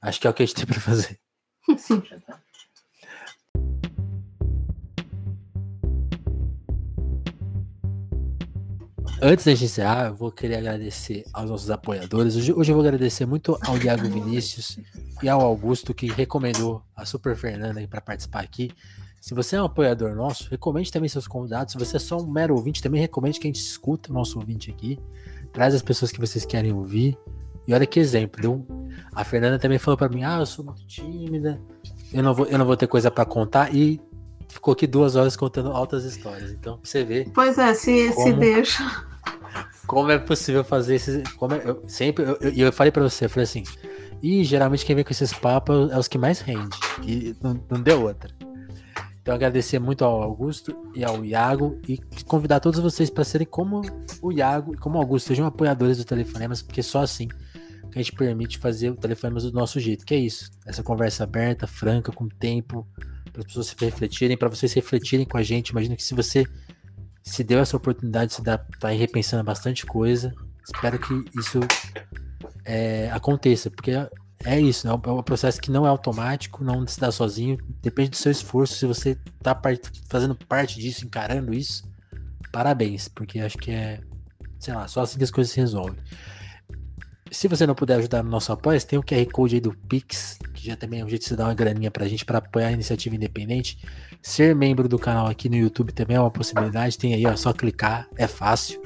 Acho que é o que a gente tem para fazer. Sim. Antes da gente encerrar, eu vou querer agradecer aos nossos apoiadores. Hoje, hoje eu vou agradecer muito ao Iago Vinícius e ao Augusto que recomendou a Super Fernanda para participar aqui. Se você é um apoiador nosso, recomende também seus convidados. Se você é só um mero ouvinte, também recomende que a gente escuta o nosso ouvinte aqui. Traz as pessoas que vocês querem ouvir. E olha que exemplo. Deu... A Fernanda também falou para mim: ah, eu sou muito tímida, eu não vou, eu não vou ter coisa para contar. E ficou aqui duas horas contando altas histórias. Então, pra você ver. Pois é, se, como, se deixa. Como é possível fazer esses. Como é, eu, sempre. Eu, eu, eu, falei para você, eu falei assim. E geralmente quem vem com esses papos é os que mais rende. E não, não deu outra. Então agradecer muito ao Augusto e ao Iago e convidar todos vocês para serem como o Iago e como o Augusto, sejam apoiadores do Telefonemas, porque só assim que a gente permite fazer o Telefonemas do nosso jeito, que é isso, essa conversa aberta, franca, com tempo, para as pessoas se refletirem, para vocês refletirem com a gente. Imagino que se você se deu essa oportunidade, você está aí repensando bastante coisa, espero que isso é, aconteça, porque é isso, né? é um processo que não é automático, não se dá sozinho, depende do seu esforço. Se você tá fazendo parte disso, encarando isso, parabéns, porque acho que é, sei lá, só assim que as coisas se resolvem. Se você não puder ajudar no nosso apoio, tem o QR Code aí do Pix, que já também é um jeito de você dar uma graninha pra gente para apoiar a iniciativa independente. Ser membro do canal aqui no YouTube também é uma possibilidade, tem aí, ó, só clicar, é fácil.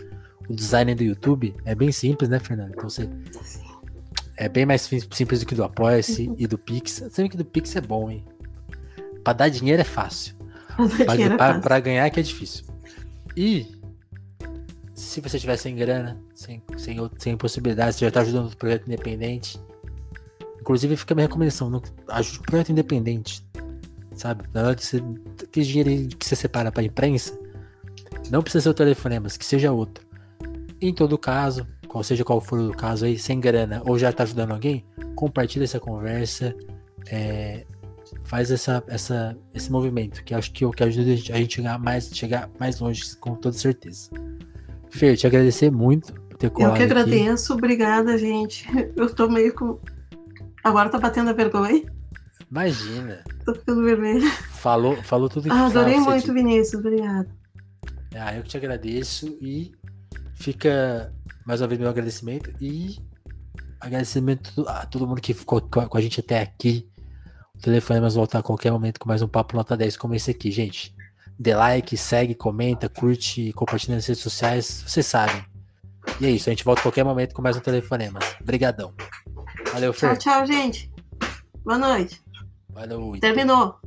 O design do YouTube é bem simples, né, Fernando? Então você é bem mais simples do que do Apoia-se uhum. e do Pix. Sabe que do Pix é bom, hein? Pra dar dinheiro é fácil. Pra, é pra, pra, ganhar que é difícil. E se você tiver sem grana, sem, sem, sem possibilidade, você já tá ajudando o projeto independente. Inclusive fica a minha recomendação, não, ajude o projeto independente. Sabe? Na hora que você. Que dinheiro que você separa pra imprensa, não precisa ser o telefonema, mas que seja outro. Em todo caso, qual seja qual for o caso aí, sem grana, ou já está ajudando alguém, compartilha essa conversa, é, faz essa, essa, esse movimento, que acho que é o que ajuda a gente chegar mais, chegar mais longe, com toda certeza. Fer, te agradecer muito por ter colado Eu que agradeço, aqui. obrigada, gente. Eu tô meio com Agora tá batendo a vergonha. Imagina. Tô ficando vermelho. Falou, falou tudo que ah, Adorei muito, Vinícius. Obrigada. Ah, eu que te agradeço e fica mais uma vez meu agradecimento e agradecimento a todo mundo que ficou com a gente até aqui. O telefone vai voltar a qualquer momento com mais um papo nota 10 como esse aqui, gente. Dê like, segue, comenta, curte, compartilha nas redes sociais, vocês sabem. E é isso, a gente volta a qualquer momento com mais um telefonema. Obrigadão. Valeu, Fer. Tchau, tchau, gente. Boa noite. Valeu. Terminou.